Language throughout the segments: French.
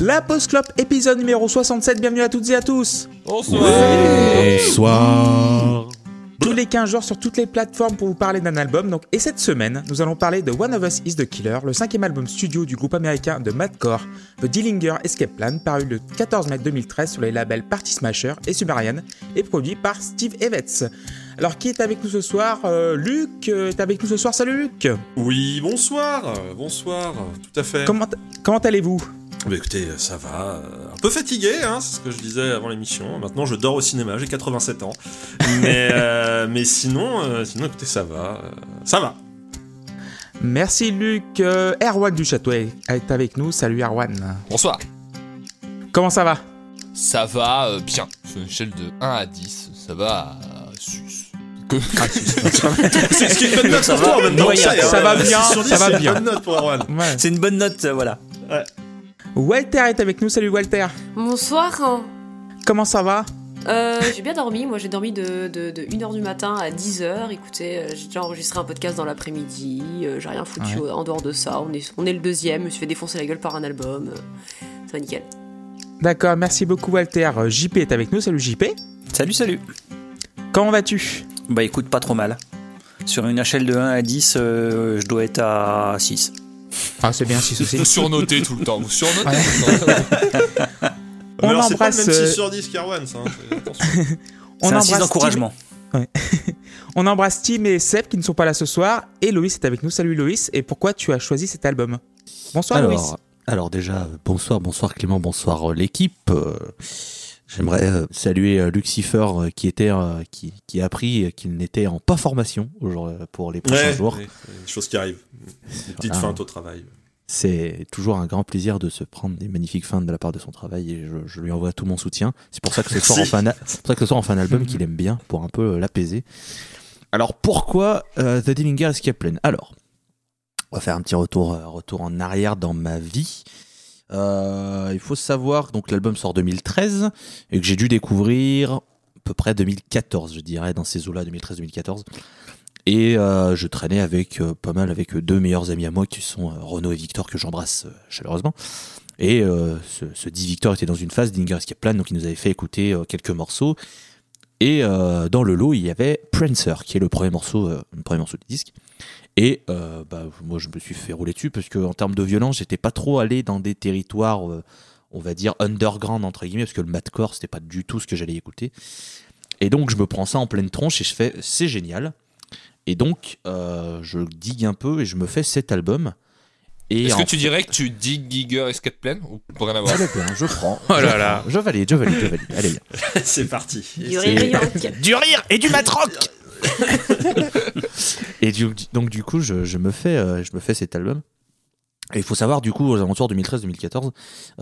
La Post Club, épisode numéro 67. Bienvenue à toutes et à tous. Bonsoir. Bonsoir. Tous les 15 jours sur toutes les plateformes pour vous parler d'un album. Donc, et cette semaine, nous allons parler de One of Us is the Killer, le cinquième album studio du groupe américain de Madcore, The Dillinger Escape Plan, paru le 14 mai 2013 sur les labels Party Smasher et Sumerian, et produit par Steve Evans. Alors, qui est avec nous ce soir? Euh, Luc euh, est avec nous ce soir. Salut Luc Oui, bonsoir. Bonsoir. Tout à fait. Comment, comment allez-vous? Bah, écoutez, ça va. euh, Un peu fatigué, hein, c'est ce que je disais avant l'émission. Maintenant, je dors au cinéma. J'ai 87 ans. Mais, euh, mais sinon, euh, sinon, écoutez, ça va. euh, ça va. Merci Luc. Euh, Erwan du Château est avec nous. Salut Erwan. Bonsoir. Comment ça va? Ça va euh, bien. Sur une échelle de 1 à 10, ça va à sus. Que... C'est ce qui est une bonne note pour toi en même temps. moyen. y est, Ça va euh, bien, 6 sur 10, ça va c'est une bien. bonne note pour Erwan. Ouais. C'est une bonne note, euh, voilà. Walter est avec nous. Salut Walter. Bonsoir. Comment ça va? Euh, j'ai bien dormi. Moi, j'ai dormi de, de, de 1h du matin à 10h. Écoutez, euh, j'ai déjà enregistré un podcast dans l'après-midi. euh, j'ai rien foutu Ouais. en dehors de ça. On est, on est le deuxième. Je me suis fait défoncer la gueule par un album. Ça va nickel. D'accord, merci beaucoup Walter. JP est avec nous. Salut JP. Salut, salut. Comment vas-tu? Bah écoute, pas trop mal. Sur une échelle de 1 à 10, euh, je dois être à 6. Ah, c'est bien, 6 Vous surnotez tout le temps. Vous surnotez Ouais. tout le temps. On Mais alors, c'est pas le embrasse, même euh, 6 sur 10 qu'Erwan, ça. hein, c'est- attention. On C'est un 6 embrasse d'encouragement. On embrasse Tim et Seb qui ne sont pas là ce soir. Et Loïs est avec nous. Salut Loïs. Et pourquoi tu as choisi cet album? Bonsoir Loïs. Alors, alors déjà, euh, bonsoir, bonsoir Clément, bonsoir euh, l'équipe. J'aimerais euh, saluer euh, Lucifer euh, qui était, qui, qui a appris qu'il n'était en pas formation pour les prochains Ouais, jours. ouais, des choses qui arrivent. Des petites Voilà. feintes au travail. C'est toujours un grand plaisir de se prendre des magnifiques feintes de la part de son travail et je, je lui envoie tout mon soutien. C'est pour ça que ce soir en fin, que ce soir en fin d'album qu'il aime bien pour un peu l'apaiser. Alors pourquoi euh, The Dillinger Escape Plan? Alors, on va faire un petit retour, retour en arrière dans ma vie. Euh, il faut savoir donc l'album sort 2013 et que j'ai dû découvrir à peu près 2014, je dirais, dans ces eaux-là, 2013-2014. Et euh, je traînais avec euh, pas mal avec deux meilleurs amis à moi qui sont Renaud et Victor que j'embrasse chaleureusement. Et ce, dit Victor était dans une phase d'Inger Escape Plan, donc il nous avait fait écouter quelques morceaux. Et euh, dans le lot, il y avait Prancer, qui est le premier morceau, euh, le premier morceau du disque. Et euh, bah, moi, je me suis fait rouler dessus parce que en termes de violence, j'étais pas trop allé dans des territoires, on va dire underground entre guillemets, parce que le madcore, c'était pas du tout ce que j'allais écouter. Et donc, je me prends ça en pleine tronche et je fais, c'est génial. Et donc, je digue un peu et je me fais cet album. Et Est-ce que tu dirais que tu dis Giger Escape Plan ou pour rien à voir Allez, bien, je prends. Oh là je là. Je valide, je valide, je valide. Allez, bien. c'est parti. Et Du rire et. Du rire et du matroc Et du- donc, du coup, je, je me fais, euh, je me fais cet album. Et il faut savoir, du coup, aux alentours 2013-2014,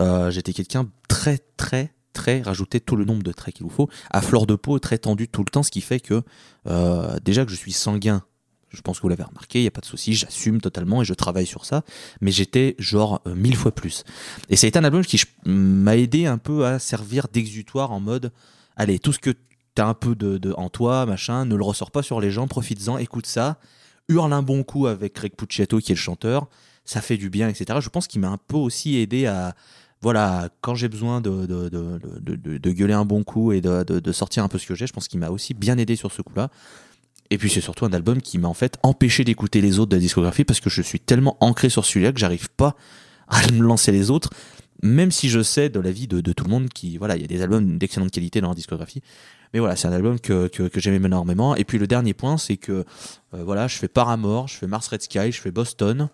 euh, j'étais quelqu'un très, très, très, rajouter tout le nombre de traits qu'il vous faut, à fleur de peau, très tendu tout le temps, ce qui fait que, euh, déjà que je suis sanguin, je pense que vous l'avez remarqué, il n'y a pas de souci, j'assume totalement et je travaille sur ça, mais j'étais genre euh, mille fois plus. Et été un album qui m'a aidé un peu à servir d'exutoire en mode, allez, tout ce que t'as un peu de, en toi, machin, ne le ressors pas sur les gens, profites-en, écoute ça, hurle un bon coup avec Greg Pucciato qui est le chanteur, ça fait du bien, etc. Je pense qu'il m'a un peu aussi aidé à, voilà, quand j'ai besoin de, de, de, de- de- gueuler un bon coup et de sortir un peu ce que j'ai, je pense qu'il m'a aussi bien aidé sur ce coup-là. Et puis c'est surtout un album qui m'a en fait empêché d'écouter les autres de la discographie parce que je suis tellement ancré sur celui-là que j'arrive pas à me lancer les autres, même si je sais de la vie de, tout le monde qui, voilà, il y a des albums d'excellente qualité dans la discographie. Mais voilà, c'est un album que, j'aime énormément. Et puis le dernier point, c'est que euh, voilà, je fais Paramore, je fais Mars Red Sky, je fais Boston.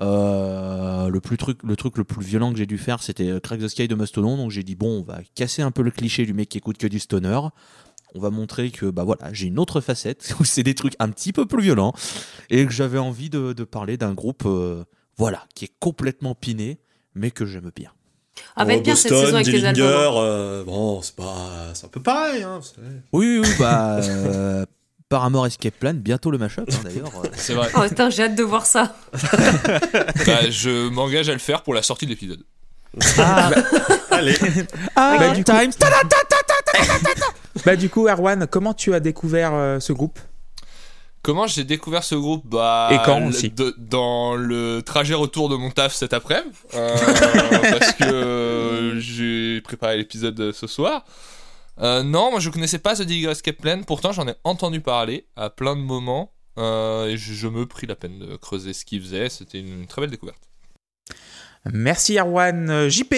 Euh, le, plus truc, le truc le plus violent que j'ai dû faire, c'était Crack the Sky de Mastodon. Donc j'ai dit, bon, on va casser un peu le cliché du mec qui écoute que du stoner. On va montrer que bah voilà, j'ai une autre facette où c'est des trucs un petit peu plus violents et que j'avais envie de, de parler d'un groupe euh, voilà, qui est complètement piné mais que j'aime bien. Ah, va être bien cette saison avec les albums. euh, bon, c'est pas, c'est un peu pareil, hein. Oui, oui, bah euh, Paramore Escape Plan, bientôt le mashup hein, d'ailleurs. euh. C'est vrai. Oh putain, j'ai hâte de voir ça. Bah, je m'engage à le faire pour la sortie de l'épisode. Allez. Bah, du coup- Times. Bah du coup, Erwan, comment tu as découvert euh, ce groupe? Comment j'ai découvert ce groupe? Bah, Et quand aussi de- Dans le trajet retour de mon taf cet après-midi. euh, parce que euh, j'ai préparé l'épisode ce soir. Euh, non, moi je connaissais pas The Digger Escape Plan. Pourtant, j'en ai entendu parler à plein de moments. et je, je me pris la peine de creuser ce qu'ils faisaient. C'était une, une très belle découverte. Merci Erwan. JP.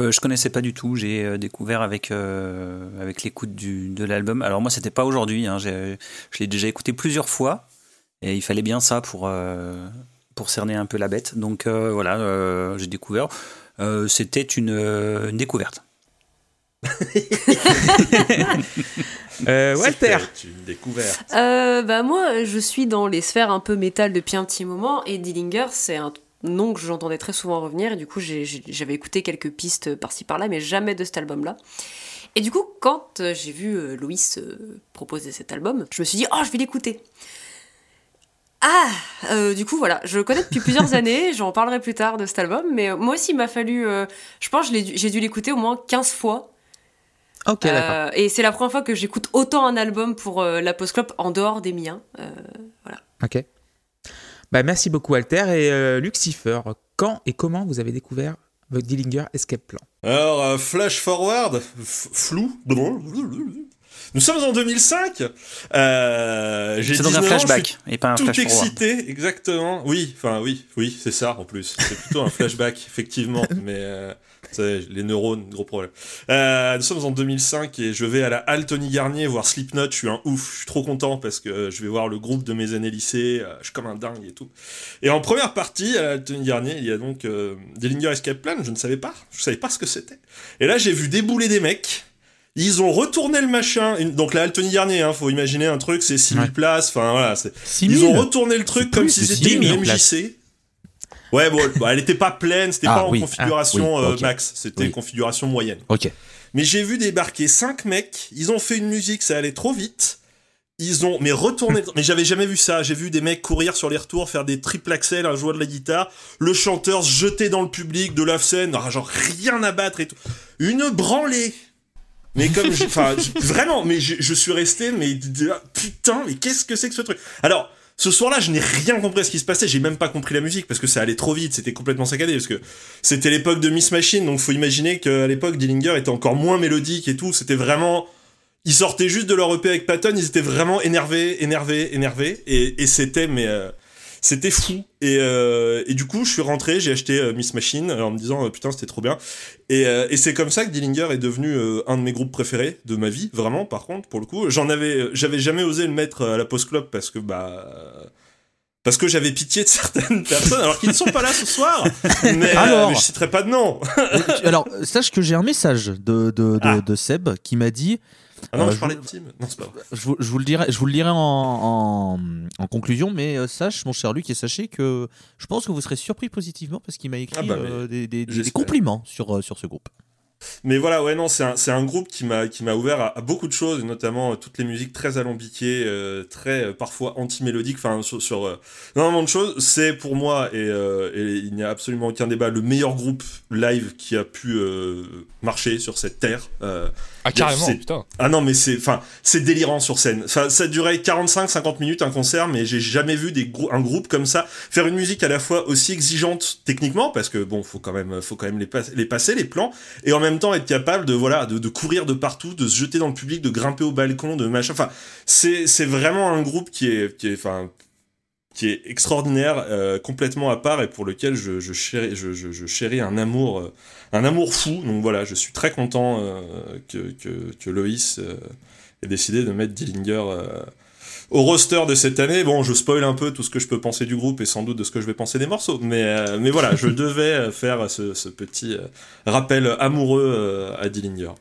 Euh, je connaissais pas du tout. J'ai euh, découvert avec euh, avec l'écoute du de l'album. Alors moi, c'était pas aujourd'hui. Hein. J'ai- Je l'ai déjà écouté plusieurs fois et il fallait bien ça pour euh, pour cerner un peu la bête. Donc euh, voilà, euh, j'ai découvert. Euh, c'était une, euh, une découverte. Euh, Walter. C'était une découverte. Euh, bah moi, je suis dans les sphères un peu métal depuis un petit moment et Dillinger, c'est un que j'entendais très souvent revenir et du coup j'avais écouté quelques pistes par-ci par-là, mais jamais de cet album-là. Et du coup, quand euh, j'ai vu euh, Loïs euh, proposer cet album, je me suis dit oh je vais l'écouter. Ah, euh, du coup voilà, je le connais depuis plusieurs années, j'en parlerai plus tard de cet album, mais moi aussi il m'a fallu, euh, je pense j'ai dû l'écouter au moins 15 fois Ok, euh, et c'est la première fois que j'écoute autant un album pour la Post Club en dehors des miens. Euh, Ok. Bah, merci beaucoup Walter. Et euh, Lucifer, quand et comment vous avez découvert votre Dillinger Escape Plan? Alors, euh, flash forward, flou. Nous sommes en 2005. Euh, j'ai C'est donc 19 un ans, flashback et pas un tout flash forward. excité, exactement. Oui, enfin oui, oui, c'est ça en plus. C'est plutôt un flashback, effectivement. Mais euh, les neurones, gros problème. Euh, nous sommes en 2005 et je vais à la Halle Tony Garnier voir Slipknot. Je suis un ouf, je suis trop content parce que je vais voir le groupe de mes années lycée. euh, je suis comme un dingue et tout. Et en première partie, à la Halle Tony Garnier, il y a donc euh, Dillinger Escape Plan. Je ne savais pas, je savais pas ce que c'était. Et là, j'ai vu débouler des mecs. Ils ont retourné le machin. Donc la Halle Tony Garnier, hein, faut imaginer un truc, c'est 6000 Ouais. places. Enfin voilà, c'est 6 ils 000. ont retourné le truc comme si c'était 10 000 une. MJC. Ouais, bon, bon, elle était pas pleine, c'était Ah, pas en oui. configuration Ah, oui, euh, max, c'était Oui. configuration moyenne. Ok. Mais j'ai vu débarquer cinq mecs, ils ont fait une musique, ça allait trop vite. Ils ont mais retourné, mais j'avais jamais vu ça. J'ai vu des mecs courir sur les retours, faire des triple axel, un joueur de la guitare, le chanteur se jeter dans le public de la scène, ah, genre rien à battre et tout. Une branlée. Mais comme, enfin, je- vraiment, mais je, je suis resté, mais putain, mais qu'est-ce que c'est que ce truc? Alors, ce soir-là, je n'ai rien compris à ce qui se passait. J'ai même pas compris la musique parce que ça allait trop vite. C'était complètement saccadé parce que c'était l'époque de Miss Machine. Donc, faut imaginer qu'à l'époque, Dillinger était encore moins mélodique et tout. C'était vraiment, ils sortaient juste de leur EP avec Patton. Ils étaient vraiment énervés, énervés, énervés. Et, c'était, mais euh, c'était fou. Et, euh, et du coup, je suis rentré, j'ai acheté euh, Miss Machine euh, en me disant euh, putain, c'était trop bien. Et, euh, et c'est comme ça que Dillinger est devenu euh, un de mes groupes préférés de ma vie, vraiment. Par contre, pour le coup, j'en avais, euh, j'avais jamais osé le mettre à la post club parce que bah. euh, Parce que j'avais pitié de certaines personnes, alors qu'ils ne sont pas là ce soir. Mais, euh, Alors. mais je citerai pas de nom. Alors, sache que j'ai un message de, de, de, Ah. de Seb qui m'a dit Ah non, Euh, je parlais vous- de Tim. Non, c'est pas vrai. je vous, je vous le dirai, je vous le dirai en, en, en conclusion, mais euh, sache, mon cher Luc, et sachez que je pense que vous serez surpris positivement parce qu'il m'a écrit Ah bah, euh, des, des- des- compliments sur, sur ce groupe. Mais voilà, ouais, non, c'est un, c'est un groupe qui m'a, qui m'a ouvert à, à beaucoup de choses, et notamment euh, toutes les musiques très alambiquées, euh, très euh, parfois anti-mélodiques, enfin, sur, sur euh, énormément de choses. C'est pour moi, et, euh, et il n'y a absolument aucun débat, le meilleur groupe live qui a pu euh, marcher sur cette terre. Euh, Ah, carrément, putain. ah non, mais c'est, enfin, c'est délirant sur scène. Enfin, ça durait 45-50 minutes un concert, mais j'ai jamais vu des grou- un groupe comme ça faire une musique à la fois aussi exigeante techniquement, parce que bon, faut quand même, faut quand même les, pas- les passer les plans, et en même temps être capable de voilà, de, courir de partout, de se jeter dans le public, de grimper au balcon, de machin. Enfin, c'est, c'est vraiment un groupe qui est, qui est, enfin, qui est extraordinaire, euh, complètement à part et pour lequel je, je, chéris, je, je, chéris un amour, euh, un amour fou. Donc voilà, je suis très content euh, que, que, que Loïs ait décidé de mettre Dillinger au roster de cette année. Bon, je spoil un peu tout ce que je peux penser du groupe et sans doute de ce que je vais penser des morceaux, mais, euh, mais voilà, je devais euh, faire ce, ce petit euh, rappel amoureux à Dillinger.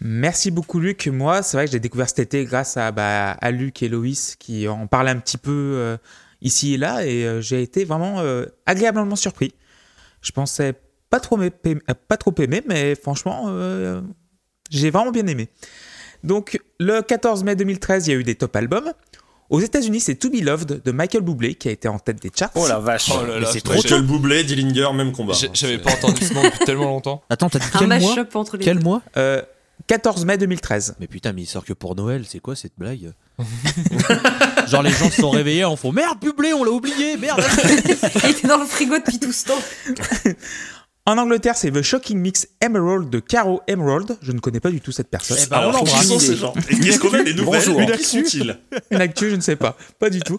Merci beaucoup Luc. Moi, c'est vrai que j'ai découvert cet été grâce à, bah, à Luc et Loïs qui en parlaient un petit peu euh, ici et là et euh, j'ai été vraiment euh, agréablement surpris. Je pensais pas trop, pas trop aimer, mais franchement, j'ai vraiment bien aimé. Donc, le 14 mai 2013, il y a eu des top albums. Aux États-Unis, c'est To Be Loved de Michael Bublé qui a été en tête des charts. Oh la vache, Oh là mais là, c'est trop Michael. Bublé, Dillinger, même combat. J'avais pas entendu ce nom depuis tellement longtemps. Attends, t'as dit un quel mois entre les Quel deux. mois Euh, 14 mai 2013. Mais putain, mais il sort que pour Noël, c'est quoi cette blague Genre les gens se sont réveillés en font merde, Bublé, on l'a oublié, merde. Il était dans le frigo depuis tout ce temps. En Angleterre, c'est The Shocking Mix Emerald de Caro Emerald. Je ne connais pas du tout cette personne. Eh ben, Alors, on qui l'embrasse. sont ces gens Et qu'est-ce qu'on a les nouvelles Bonjour. Qui sont-ils Une actu, je ne sais pas. Pas du tout.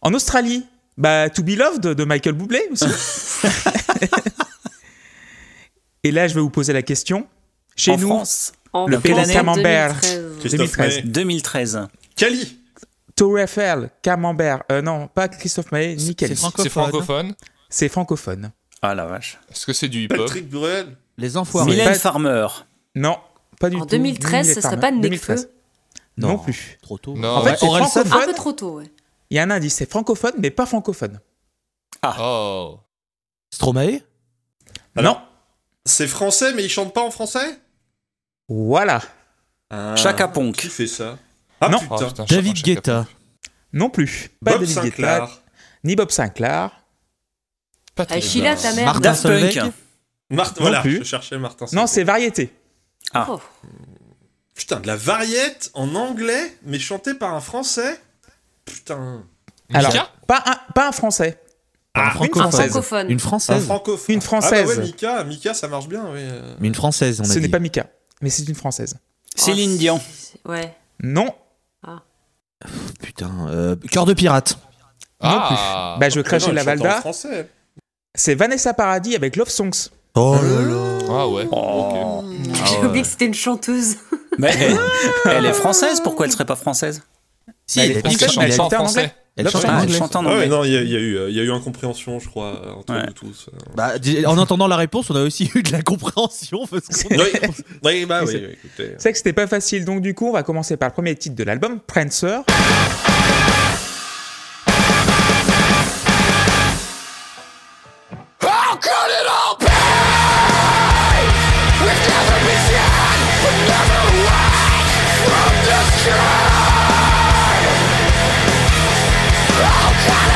En Australie, bah, To Be Loved de Michael Bublé aussi. Et là, je vais vous poser la question. Chez en nous, France, En Le Camembert. 2013. Christophe 2013. Maé. 2013. Cali. Tour Eiffel, Camembert. Euh, non, pas Christophe Maé, ni francophone. C'est francophone. C'est francophone. Ah la vache. Est-ce que c'est du hip-hop Patrick Bruel. Les enfoirés. Mylène Farmer. Non, pas du En tout. 2013, Ni ce serait pas Non, Nekfeu Non, plus. Trop tôt. Non. En fait, c'est francophone. Un peu trop tôt, ouais. Il y a un indice, c'est francophone, mais pas francophone. Oh. Stromae Alors- Non. C'est français, mais il chante pas en français? Voilà. Ah, Chaka Qui Ponk. fait ça? Ah Non. Oh, putain. putain, David Guetta. Non plus. Pas Bob David Guetta, Sinclair. ni Bob Sinclair. Patrick Ah, Sheila, ta mère. Martin Daft Punk. Non voilà, plus. je cherchais Martin. Non, Solveig. c'est variété. Oh. Putain, de la variette en anglais, mais chantée par un français Putain. Alors, Mika pas un, pas un français. Un une francophone. française. francophone. Une Un française. francophone. Une française. Ah bah ouais, Mika, Mika, ça marche bien, oui. Mais une française, on a Ce n'est pas Mika, mais c'est une française. Céline Dion. Ouais. Non. Putain. euh, Cœur de pirate. Ah. Bah, je veux Ah cracher non, la elle chante en Valda. français. C'est Vanessa Paradis avec Love Songs. Oh là là. Ah ouais. Oh. ok. J'ai Ah ouais. oublié que c'était une chanteuse. Mais elle, elle est française, pourquoi elle serait pas française? Si, Elle elle est française, elle chante en chantait en français. elle chante Ah, elle chante en Ah ouais, anglais. non, il y, a- y eu, euh, il y a eu incompréhension, je crois, entre Ouais. nous tous. euh. Bah, en entendant la réponse, on a aussi eu de la compréhension. Parce qu'on- Oui, oui, bah oui, c'est- oui, que c'était pas facile, donc du coup, on va commencer par le premier titre de l'album, Prancer. from the sky. Oh, God.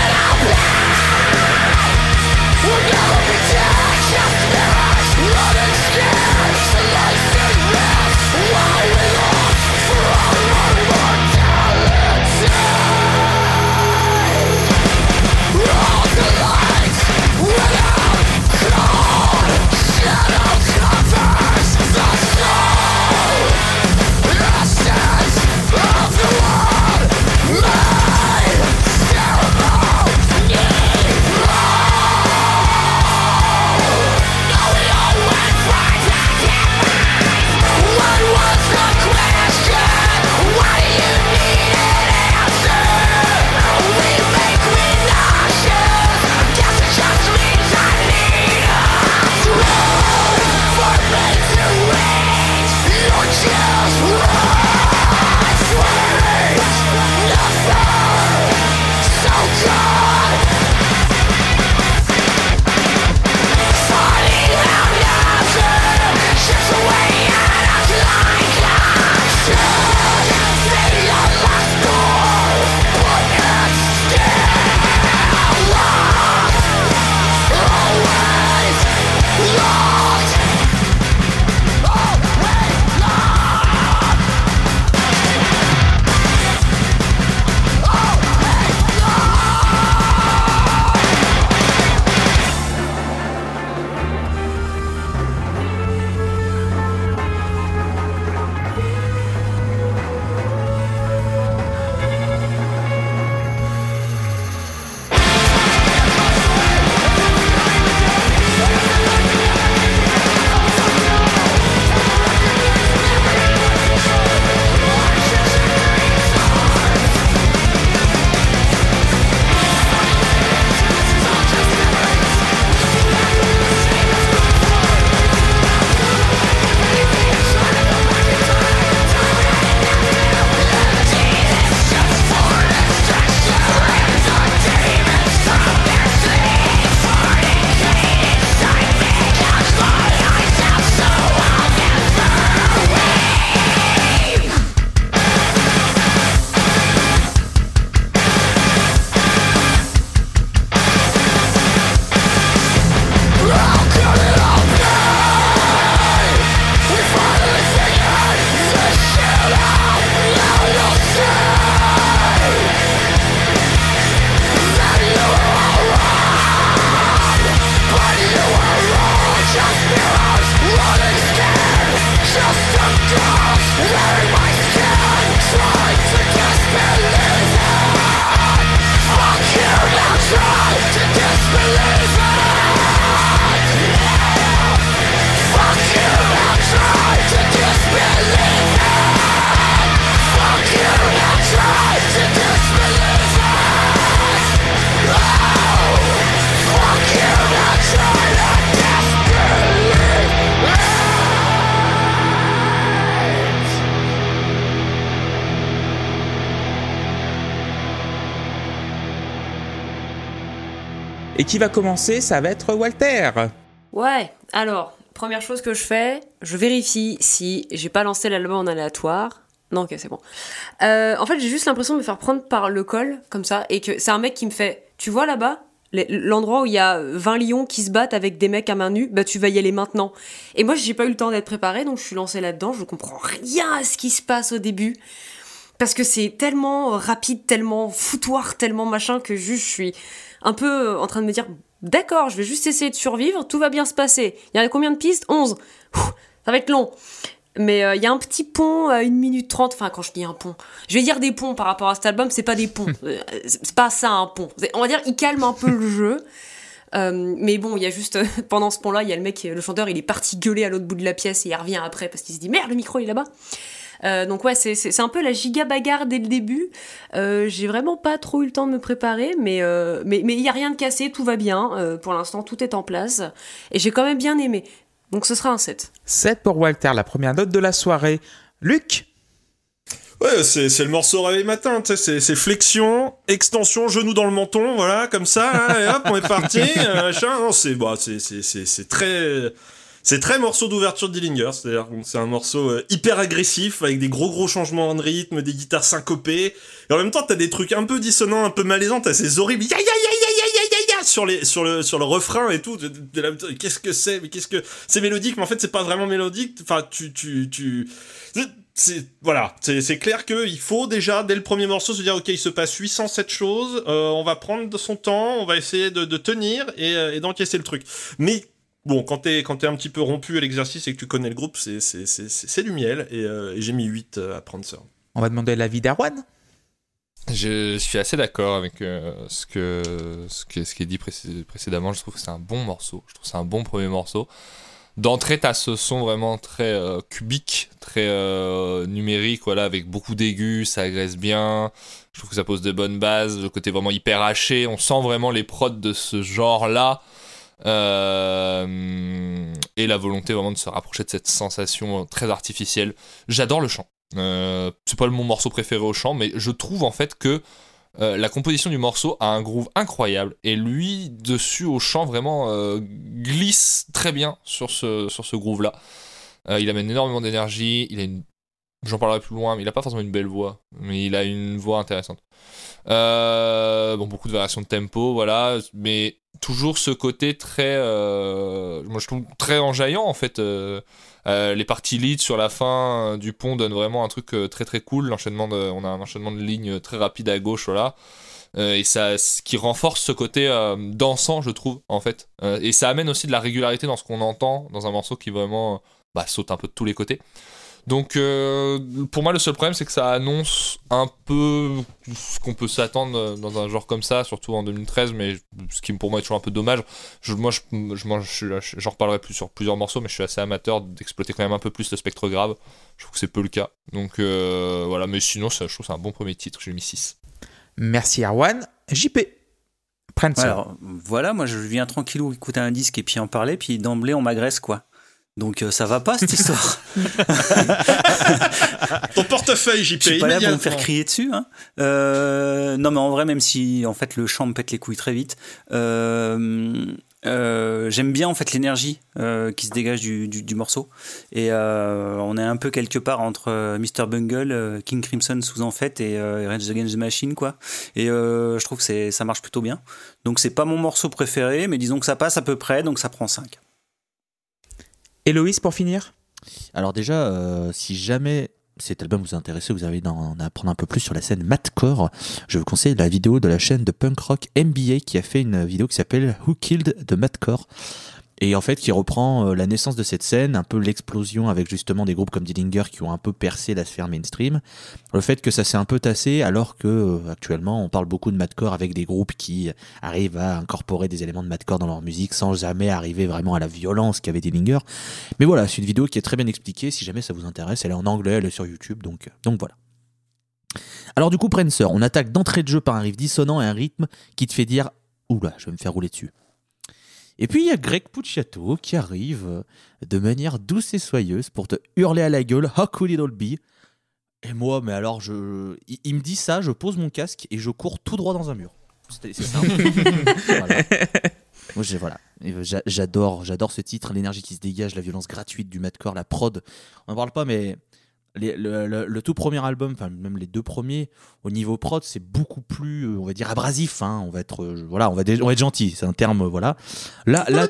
Qui va commencer Ça va être Walter. Ouais, alors, première chose que je fais, je vérifie si j'ai pas lancé l'album en aléatoire. Non, ok, c'est bon. Euh, en fait, j'ai juste l'impression de me faire prendre par le col, comme ça, et que c'est un mec qui me fait Tu vois là-bas L'endroit où il y a 20 lions qui se battent avec des mecs à main nue, bah tu vas y aller maintenant. Et moi, j'ai pas eu le temps d'être préparé, donc je suis lancée là-dedans. Je comprends rien à ce qui se passe au début. Parce que c'est tellement rapide, tellement foutoir, tellement machin que juste je suis un peu en train de me dire D'accord, je vais juste essayer de survivre, tout va bien se passer. Il y a combien de pistes? 11. ça va être long. Mais euh, il y a un petit pont à 1 minute 30. Enfin, quand je dis un pont, je vais dire des ponts par rapport à cet album, c'est pas des ponts. Euh, c'est pas ça un pont. On va dire, il calme un peu le jeu. Euh, mais bon, il y a juste, pendant ce pont-là, il y a le mec, le chanteur, il est parti gueuler à l'autre bout de la pièce et il revient après parce qu'il se dit merde, le micro il est là-bas. Donc ouais, c'est un peu la giga bagarre dès le début. J'ai vraiment pas trop eu le temps de me préparer, mais mais il y a rien de cassé, tout va bien. pour l'instant, tout est en place et j'ai quand même bien aimé. Donc ce sera un 7. 7 pour Walter, la première note de la soirée. Luc Ouais, c'est, le morceau réveil matin, tu sais, c'est, flexion, extension, genou dans le menton, voilà, comme ça, hein, et hop, on est parti, euh, Non, c'est, bah, c'est, c'est, c'est, très, c'est très morceau d'ouverture de Dillinger, c'est-à-dire c'est un morceau euh, hyper agressif avec des gros gros changements de rythme, des guitares syncopées, et en même temps t'as des trucs un peu dissonants, un peu malaisants, t'as ces horribles ya ya ya ya ya sur les sur le sur le refrain et tout. Qu'est-ce que c'est Mais qu'est-ce que c'est mélodique Mais en fait c'est pas vraiment mélodique. Enfin tu tu tu c'est voilà, c'est clair qu'il faut déjà dès le premier morceau se dire ok il se passe 807 choses, euh, on va prendre son temps, on va essayer de, de tenir et, euh, et d'encaisser le truc. Mais bon, quand t'es quand es un petit peu rompu à l'exercice et que tu connais le groupe, c'est du miel. Et, euh, j'ai mis 8 euh, à prendre ça. On va demander l'avis d'Arwan je suis assez d'accord avec euh, ce, que, ce, que, ce qui est dit précédemment. Je trouve que c'est un bon morceau. Je trouve que c'est un bon premier morceau. D'entrée, t'as ce son vraiment très cubique, très numérique, voilà, avec beaucoup d'aigus, ça agresse bien. Je trouve que ça pose de bonnes bases. Le côté vraiment hyper haché. On sent vraiment les prods de ce genre-là. Euh, et la volonté vraiment de se rapprocher de cette sensation très artificielle. J'adore le chant. Euh, c'est pas mon morceau préféré au chant, mais je trouve en fait que euh, la composition du morceau a un groove incroyable et lui dessus au chant vraiment glisse très bien sur ce, sur ce groove là. il amène énormément d'énergie, J'en parlerai plus loin, mais il a pas forcément une belle voix, mais il a une voix intéressante. bon, beaucoup de variations de tempo, voilà, mais toujours ce côté très, euh, je enjaillant en fait. Euh, euh, les parties lead sur la fin du pont donnent vraiment un truc très très cool. L'enchaînement, on a un enchaînement de lignes très rapide à gauche, voilà. et ça, ce qui renforce ce côté dansant, je trouve en fait. et ça amène aussi de la régularité dans ce qu'on entend dans un morceau qui vraiment bah, saute un peu de tous les côtés. Donc euh, pour moi le seul problème c'est que ça annonce un peu ce qu'on peut s'attendre dans un genre comme ça, surtout en 2013, mais ce qui pour moi est toujours un peu dommage. Je, moi je, j'en reparlerai plus sur plusieurs morceaux, mais je suis assez amateur d'exploiter quand même un peu plus le spectre grave. Je trouve que c'est peu le cas. Donc euh, voilà, mais sinon ça, je trouve que c'est un bon premier titre, j'ai mis 6. Merci Arwan. JP. Alors voilà, moi je viens tranquillou écouter un disque et puis en parler, puis d'emblée on m'agresse quoi. Donc euh, ça va pas cette histoire. Ton portefeuille, JP. Je suis pas là pour me faire crier dessus. Hein. Euh, non mais en vrai, même si en fait le chant me pète les couilles très vite, euh, j'aime bien en fait l'énergie qui se dégage du, du, morceau. Et on est un peu quelque part entre Mr Bungle, King Crimson sous en fait et Rage Against the Machine quoi. Et je trouve que ça marche plutôt bien. Donc c'est pas mon morceau préféré, mais disons que ça passe à peu près, donc ça prend 5. Héloïse, pour finir? Alors déjà, euh, si jamais cet album vous intéresse, vous avez d'en apprendre un peu plus sur la scène Madcore, je vous conseille la vidéo de la chaîne de punk rock NBA qui a fait une vidéo qui s'appelle Who Killed the Madcore et en fait qui reprend euh, la naissance de cette scène, un peu l'explosion avec justement des groupes comme Dillinger qui ont un peu percé la sphère mainstream, le fait que ça s'est un peu tassé alors que euh, actuellement on parle beaucoup de madcore avec des groupes qui arrivent à incorporer des éléments de madcore dans leur musique sans jamais arriver vraiment à la violence qu'avait Dillinger. Mais voilà, c'est une vidéo qui est très bien expliquée, si jamais ça vous intéresse, elle est en anglais, elle est sur YouTube, donc, donc voilà. Alors du coup, Prancer, on attaque d'entrée de jeu par un riff dissonant et un rythme qui te fait dire Oula, je vais me faire rouler dessus. Et puis il y a Greg Pucciato qui arrive euh, de manière douce et soyeuse pour te hurler à la gueule How could it all be Et moi, mais alors, je... il, me dit ça, je pose mon casque et je cours tout droit dans un mur. C'est simple. Voilà. Moi, j'ai- voilà. Et, euh, j'a- J'adore, j'adore ce titre, l'énergie qui se dégage, la violence gratuite du madcore, la prod. On n'en parle pas, mais les- le, le- le tout premier album, enfin même les deux premiers, au niveau prod, c'est beaucoup plus, euh, on va dire, abrasif. hein. On va être, euh, voilà, on va, on va être gentil. C'est un terme, euh, voilà. Là, là,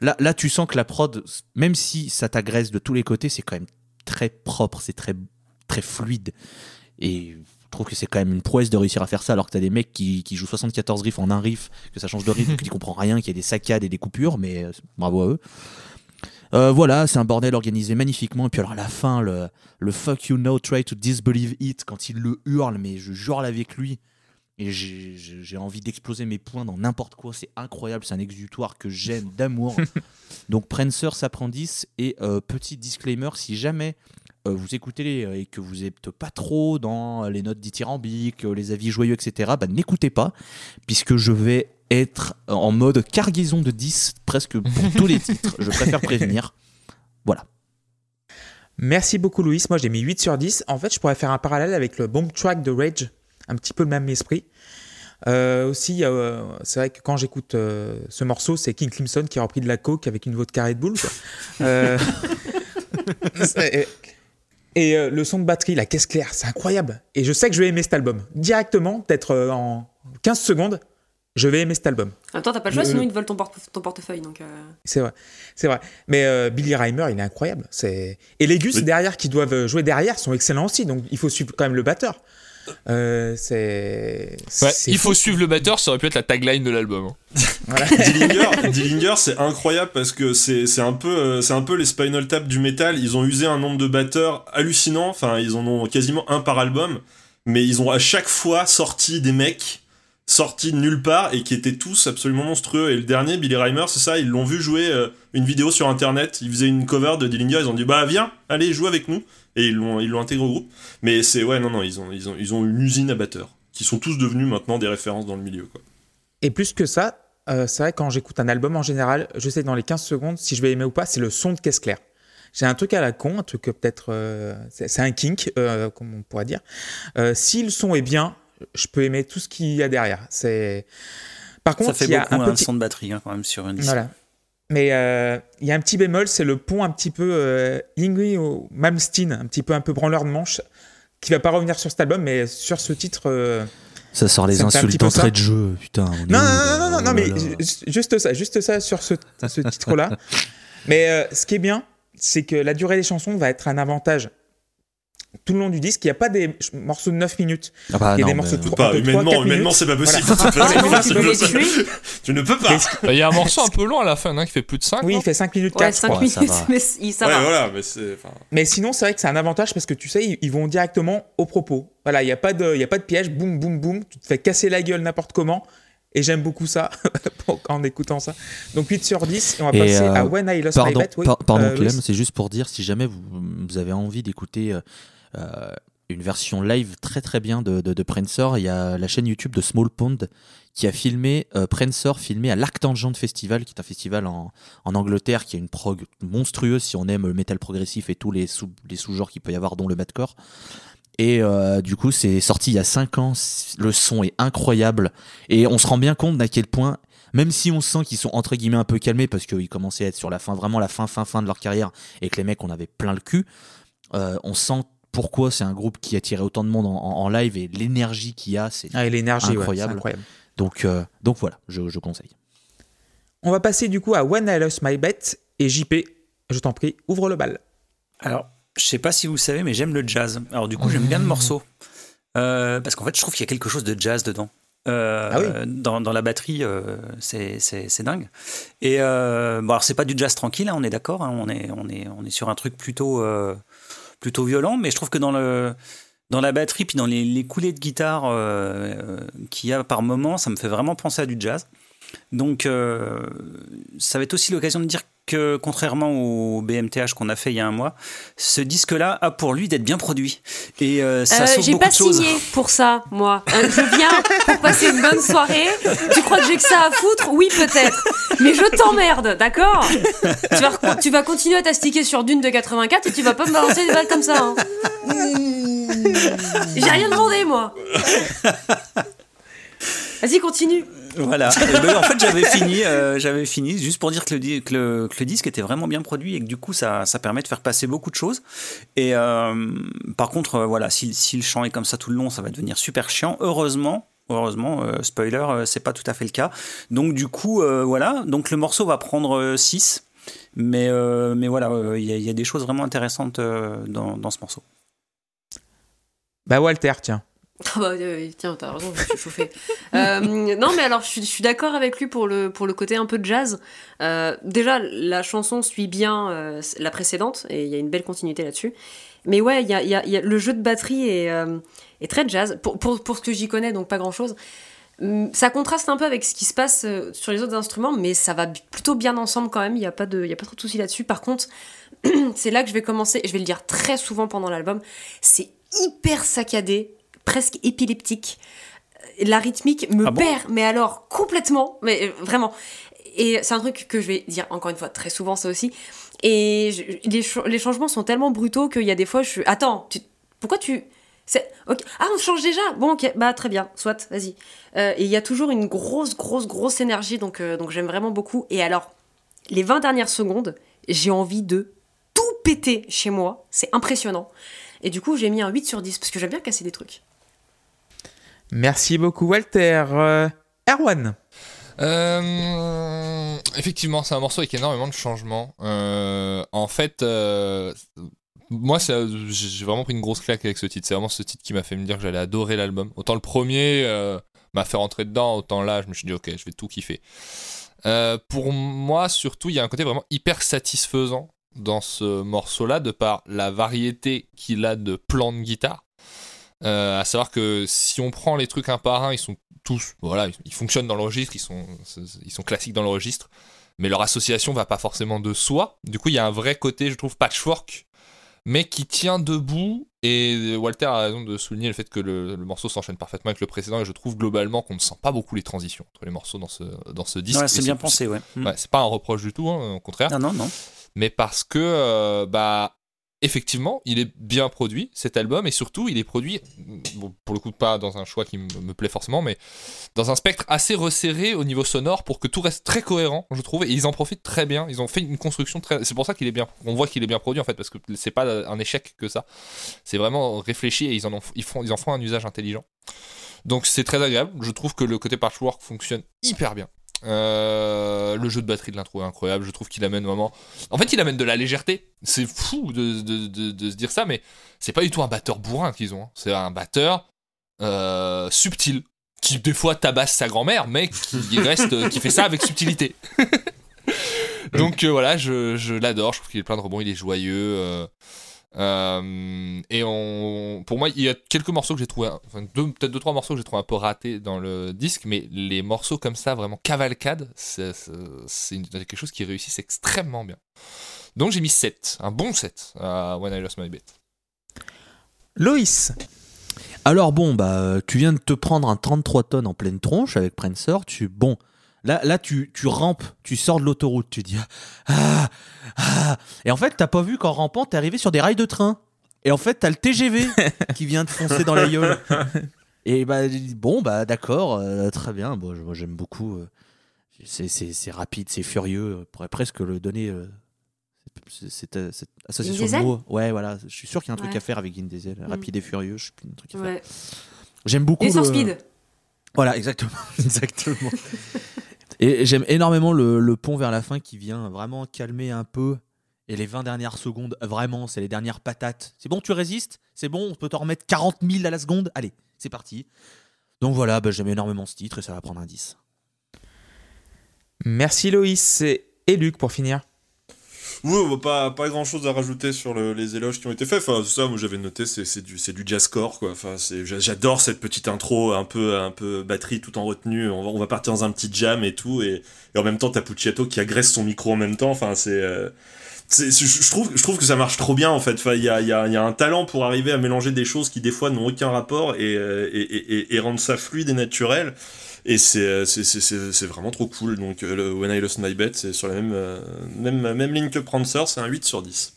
là, là, tu sens que la prod, même si ça t'agresse de tous les côtés, c'est quand même très propre, c'est très, très fluide. Et je trouve que c'est quand même une prouesse de réussir à faire ça alors que t'as des mecs qui, qui jouent 74 riffs en un riff, que ça change de riff, que tu comprends rien, qu'il y a des saccades et des coupures, mais bravo à eux. Euh, voilà, c'est un bordel organisé magnifiquement. Et puis alors à la fin, le, le fuck you know, try to disbelieve it, quand il le hurle, mais je jure avec lui. Et j'ai- envie d'exploser mes poings dans n'importe quoi. C'est incroyable, c'est un exutoire que j'aime d'amour. Donc Prancer s'apprendisse. Et euh, petit disclaimer, si jamais vous écoutez les- et que vous n'êtes pas trop dans les notes dithyrambiques, euh, les avis joyeux, etc., bah, n'écoutez pas, puisque je vais être en mode cargaison de 10 presque pour tous les titres. Je préfère prévenir. Voilà. Merci beaucoup, Louis. Moi, j'ai mis 8 sur 10. En fait, je pourrais faire un parallèle avec le Bomb Track de Rage, un petit peu le même esprit. Euh, aussi, euh, c'est vrai que quand j'écoute euh, ce morceau, c'est King Crimson qui a repris de la coke avec une vodka Red Bull. quoi. Et euh, le son de batterie, la caisse claire, c'est incroyable. Et je sais que je vais aimer cet album. Directement, peut-être euh, en 15 secondes, je vais aimer cet album. En même temps, t'as pas le choix, Le- sinon ils te volent ton, porte- ton portefeuille. Donc, euh, C'est vrai, c'est vrai. Mais euh, Billy Reimer, il est incroyable. C'est et les Gus Oui. derrière qui doivent jouer derrière sont excellents aussi. Donc il faut suivre quand même le batteur. Euh, c'est. Ouais, c'est il fou. faut suivre le batteur, ça aurait pu être la tagline de l'album. hein. Voilà. Dillinger, Dillinger, c'est incroyable parce que c'est c'est un peu euh, c'est un peu les Spinal Tap du métal. Ils ont usé un nombre de batteurs hallucinant. Enfin, ils en ont quasiment un par album, mais ils ont à chaque fois sorti des mecs sortis de nulle part et qui étaient tous absolument monstrueux. Et le dernier, Billy Reimer, c'est ça. Ils l'ont vu jouer euh, une vidéo sur internet. Ils faisaient une cover de Dillinger. Ils ont dit bah viens, allez joue avec nous. Et ils l'ont ils l'ont intégré au groupe. Mais c'est ouais non non ils ont ils ont ils ont une usine à batteurs qui sont tous devenus maintenant des références dans le milieu quoi. Et plus que ça, euh, c'est vrai quand j'écoute un album en général, je sais dans les 15 secondes si je vais aimer ou pas, c'est le son de caisse claire. J'ai un truc à la con, un truc que peut-être euh, c'est un kink, euh, comme on pourrait dire. Euh, si le son est bien, je peux aimer tout ce qu'il y a derrière. C'est par contre Ça fait il y a beaucoup un un petit son de batterie hein, quand même sur une Voilà. Mais euh, il y a un petit bémol, c'est le pont un petit peu euh, ou Malmsteen, un petit peu un peu branleur de manche, qui va pas revenir sur cet album, mais sur ce titre. euh, Ça sort les insultes d'entrée de jeu, putain. Non, non, non, non, non, non, mais juste ça, juste ça sur ce, ce titre-là. mais euh, ce qui est bien, c'est que la durée des chansons va être un avantage tout le long du disque. Il n'y a pas des morceaux de 9 minutes. Ah bah il y a non, des mais- morceaux de Tu peux trois- pas, entre trois, humainement, humainement, minutes. c'est pas possible. Voilà. C'est pas Ah, possible. tu ne peux pas. Bah, Il y a un morceau un peu long à la fin, hein, qui fait plus de 5. Oui, il fait 5 minutes Ouais, 4, je 5 crois. minutes, ça mais ça ouais, va. voilà, mais Mais sinon, c'est vrai que c'est un avantage parce que tu sais, ils- ils vont directement au propos. Voilà, il n'y a, pas de- il y a pas de piège, boum, boum, boum, tu te fais casser la gueule n'importe comment. Et j'aime beaucoup ça en écoutant ça. Donc 8 sur 10, et on va Et, passer euh, à When I Lost My Pardon, Bet. Oui, par- pardon euh, Clem, Louis. c'est juste pour dire si jamais vous, vous avez envie d'écouter euh, une version live très très bien de, de, Prancer, il y a la chaîne YouTube de Small Pond qui a filmé euh, Prancer filmé à l'Arctangent Festival, qui est un festival en, en Angleterre qui a une prog monstrueuse si on aime le métal progressif et tous les sous les sous-genres qu'il peut y avoir, dont le madcore. Et euh, du coup, c'est sorti il y a 5 ans. Le son est incroyable. Et on se rend bien compte d'à quel point, même si on sent qu'ils sont entre guillemets un peu calmés parce qu'ils commençaient à être sur la fin, vraiment la fin, fin, fin de leur carrière et que les mecs, on avait plein le cul, euh, on sent pourquoi c'est un groupe qui attirait autant de monde en, en- en live et l'énergie qu'il y a. C'est... Ah, ouais, Incroyable. incroyable. Donc, euh, donc voilà, je, je conseille. On va passer du coup à When I Lost My Bet. Et JP, je t'en prie, ouvre le bal. Alors, je sais pas si vous savez, mais j'aime le jazz. Alors du coup, j'aime bien le morceau. Euh, parce qu'en fait, je trouve qu'il y a quelque chose de jazz dedans. Euh, Ah oui. dans, dans la batterie, euh, c'est dingue. Et euh, bon, alors c'est pas du jazz tranquille, hein, on est d'accord. hein, on, est, on, est, on est sur un truc plutôt, euh, plutôt violent, mais je trouve que dans, le, dans la batterie, puis dans les, coulées de guitare euh, euh, qu'il y a par moment, ça me fait vraiment penser à du jazz. Donc, euh, ça va être aussi l'occasion de dire que, contrairement au BMTH qu'on a fait il y a un mois, ce disque-là a pour lui d'être bien produit. Et euh, ça Euh, J'ai beaucoup pas de choses. signé pour ça, moi. Euh, je viens pour passer une bonne soirée. Tu crois que j'ai que ça à foutre? Oui, peut-être. Mais je t'emmerde, d'accord? Tu vas, recon- tu vas continuer à t'astiquer sur Dune de 84 et tu vas pas me balancer des balles comme ça. hein. J'ai rien demandé, moi. Vas-y, continue. Voilà. Ben, en fait, j'avais fini, euh, j'avais fini juste pour dire que le, que, le, que le, disque était vraiment bien produit et que du coup, ça, ça permet de faire passer beaucoup de choses. Et euh, par contre, euh, voilà, si, si, le chant est comme ça tout le long, ça va devenir super chiant. Heureusement. Heureusement, euh, spoiler, c'est pas tout à fait le cas. Donc du coup, voilà. Donc le morceau va prendre 6. Mais, mais voilà, il y, y, a des choses vraiment intéressantes dans, dans ce morceau. Bah Walter, tiens. Ah bah euh, tiens, t'as raison, je suis chauffée. euh, non, mais alors je suis, d'accord avec lui pour le, pour le côté un peu jazz. Euh, déjà, la chanson suit bien la précédente et il y a une belle continuité là-dessus. Mais ouais, y a, y a, le jeu de batterie est, est très jazz. Pour, pour, pour ce que j'y connais, donc pas grand-chose. Ça contraste un peu avec ce qui se passe sur les autres instruments, mais ça va plutôt bien ensemble quand même. Il n'y a, pas a pas trop de soucis là-dessus. Par contre, c'est là que je vais commencer, je vais le dire très souvent pendant l'album, c'est hyper saccadé, presque épileptique. La rythmique me Ah bon perd, mais alors complètement, mais euh, vraiment. Et c'est un truc que je vais dire encore une fois très souvent, ça aussi. Et je- les, ch- les changements sont tellement brutaux qu'il y a des fois, je suis. Attends, tu- pourquoi tu. c'est- ok. Ah, on change déjà Bon, ok, bah très bien, soit, vas-y. Euh, et il y a toujours une grosse, grosse, grosse énergie, donc, euh, donc j'aime vraiment beaucoup. Et alors, les 20 dernières secondes, j'ai envie de tout péter chez moi. C'est impressionnant. Et du coup, j'ai mis un 8 sur 10 parce que j'aime bien casser des trucs. Merci beaucoup, Walter. Euh, Erwan. Euh, effectivement, c'est un morceau avec énormément de changements. Euh, en fait, moi, j'ai vraiment pris une grosse claque avec ce titre. C'est vraiment ce titre qui m'a fait me dire que j'allais adorer l'album. Autant le premier m'a fait rentrer dedans, autant là, je me suis dit, ok, je vais tout kiffer. Pour moi, surtout, il y a un côté vraiment hyper satisfaisant dans ce morceau-là, de par la variété qu'il a de plans de guitare. Euh, à savoir que si on prend les trucs un par un, ils sont tous, voilà, ils- fonctionnent dans le registre, ils sont, ils sont classiques dans le registre, mais leur association va pas forcément de soi. Du coup, il y a un vrai côté, je trouve, patchwork, mais qui tient debout. Et Walter a raison de souligner le fait que le, le morceau s'enchaîne parfaitement avec le précédent, et je trouve globalement qu'on ne sent pas beaucoup les transitions entre les morceaux dans ce, dans ce disque. Ouais, c'est bien pensé, ouais. Ouais, c'est pas un reproche du tout, hein, au contraire Non, non, non. mais parce que euh, bah effectivement il est bien produit cet album et surtout il est produit pour le coup pas dans un choix qui me plaît forcément mais dans un spectre assez resserré au niveau sonore pour que tout reste très cohérent je trouve et ils en profitent très bien. Ils ont fait une construction très c'est pour ça qu'il est bien on voit qu'il est bien produit en fait parce que c'est pas un échec que ça. C'est vraiment réfléchi et ils en font ils en font un usage intelligent. Donc c'est très agréable. Je trouve que le côté patchwork fonctionne hyper bien euh, le jeu de batterie de l'intro est incroyable. Je trouve qu'il amène vraiment. En fait, il amène de la légèreté. C'est fou de, de- de- de se dire ça, mais c'est pas du tout un batteur bourrin qu'ils ont. hein. C'est un batteur euh, subtil qui des fois tabasse sa grand-mère, mais qui reste, qui fait ça avec subtilité. Donc euh, voilà, je, je l'adore. Je trouve qu'il est plein de rebonds. Il est joyeux. Euh, et pour moi, il y a quelques morceaux que j'ai trouvé, enfin peut-être deux trois morceaux que j'ai trouvé un peu ratés dans le disque, mais les morceaux comme ça, vraiment cavalcade, c'est quelque chose qui réussissent extrêmement bien. Donc j'ai mis 7, un bon 7 à When I Lost My Bet. Loïs. Alors bon, bah, tu viens de te prendre un 33 tonnes en pleine tronche avec Prancer. Tu bon, là, là, tu, tu rampes, tu sors de l'autoroute, tu dis ah, ah. Et en fait, t'as pas vu qu'en rampant, t'es arrivé sur des rails de train. Et en fait, t'as le TGV qui vient te foncer dans la gueule. Et bah bon, bah d'accord, euh, très bien. Bon, moi j'aime beaucoup. euh, c'est- c'est c'est rapide, c'est furieux. On pourrait presque le donner. euh, euh, cette association de mots. Ouais, voilà. Je suis sûr qu'il y a un truc à faire avec Vin Diesel. Mm. Rapide et furieux. Je sais plus un truc à faire. Ouais. J'aime beaucoup. Et sans le- speed. Voilà, exactement. exactement. Et j'aime énormément le, pont vers la fin qui vient vraiment calmer un peu. Et les 20 dernières secondes, vraiment, c'est les dernières patates. C'est bon, tu résistes? C'est bon, on peut t'en remettre 40 000 à la seconde? Allez, c'est parti. Donc voilà, bah, j'aime énormément ce titre et ça va prendre un 10. Merci Loïs. Et Luc pour finir. Oui, pas, pas grand chose à rajouter sur le- les éloges qui ont été faits. Enfin, ça, moi j'avais noté, c'est du, du jazzcore, quoi. Enfin, j'adore cette petite intro, un peu, un peu batterie tout en retenue. On va, on va partir dans un petit jam et tout. Et, et en même temps, t'as Pucciato qui agresse son micro en même temps. Enfin, c'est. euh, je, trouve, je trouve que ça marche trop bien en fait. Enfin, il y a, y, a, y a un talent pour arriver à mélanger des choses qui des fois n'ont aucun rapport et, euh, et, et- et rendre ça fluide et naturel. Et c'est euh, c'est- vraiment trop cool. Donc, euh, le When I Lost My Bet, c'est sur la même, euh, même, même ligne que Prancer, c'est un 8 sur 10.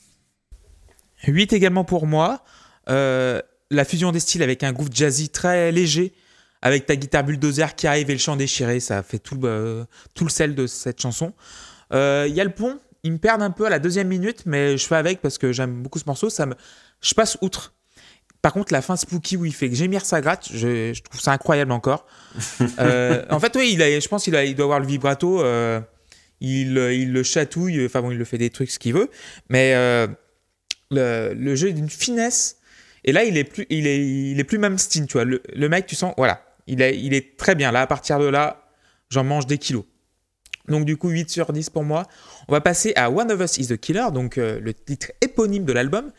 8 également pour moi. La fusion des styles avec un groove jazzy très léger, avec ta guitare bulldozer qui arrive et le chant déchiré, ça fait tout tout le sel de cette chanson. Il y a le pont, il me perd un peu à la deuxième minute, mais je fais avec parce que j'aime beaucoup ce morceau. Ça me, je passe outre. Par contre, la fin spooky où il fait gémir sa gratte, je, je trouve ça incroyable encore. Euh, en fait, oui, il a, je pense qu'il il doit avoir le vibrato. euh, il, il le chatouille, enfin bon, il le fait des trucs ce qu'il veut, mais euh, le, le jeu est d'une finesse. Et là, il est plus, il est, il est plus Malmsteen, tu vois. Le, le mec, tu sens, voilà, il est, il est très bien. Là, à partir de là, j'en mange des kilos. Donc du coup, 8 sur 10 pour moi. On va passer à One of Us is the Killer, donc euh, le titre éponyme de l'album.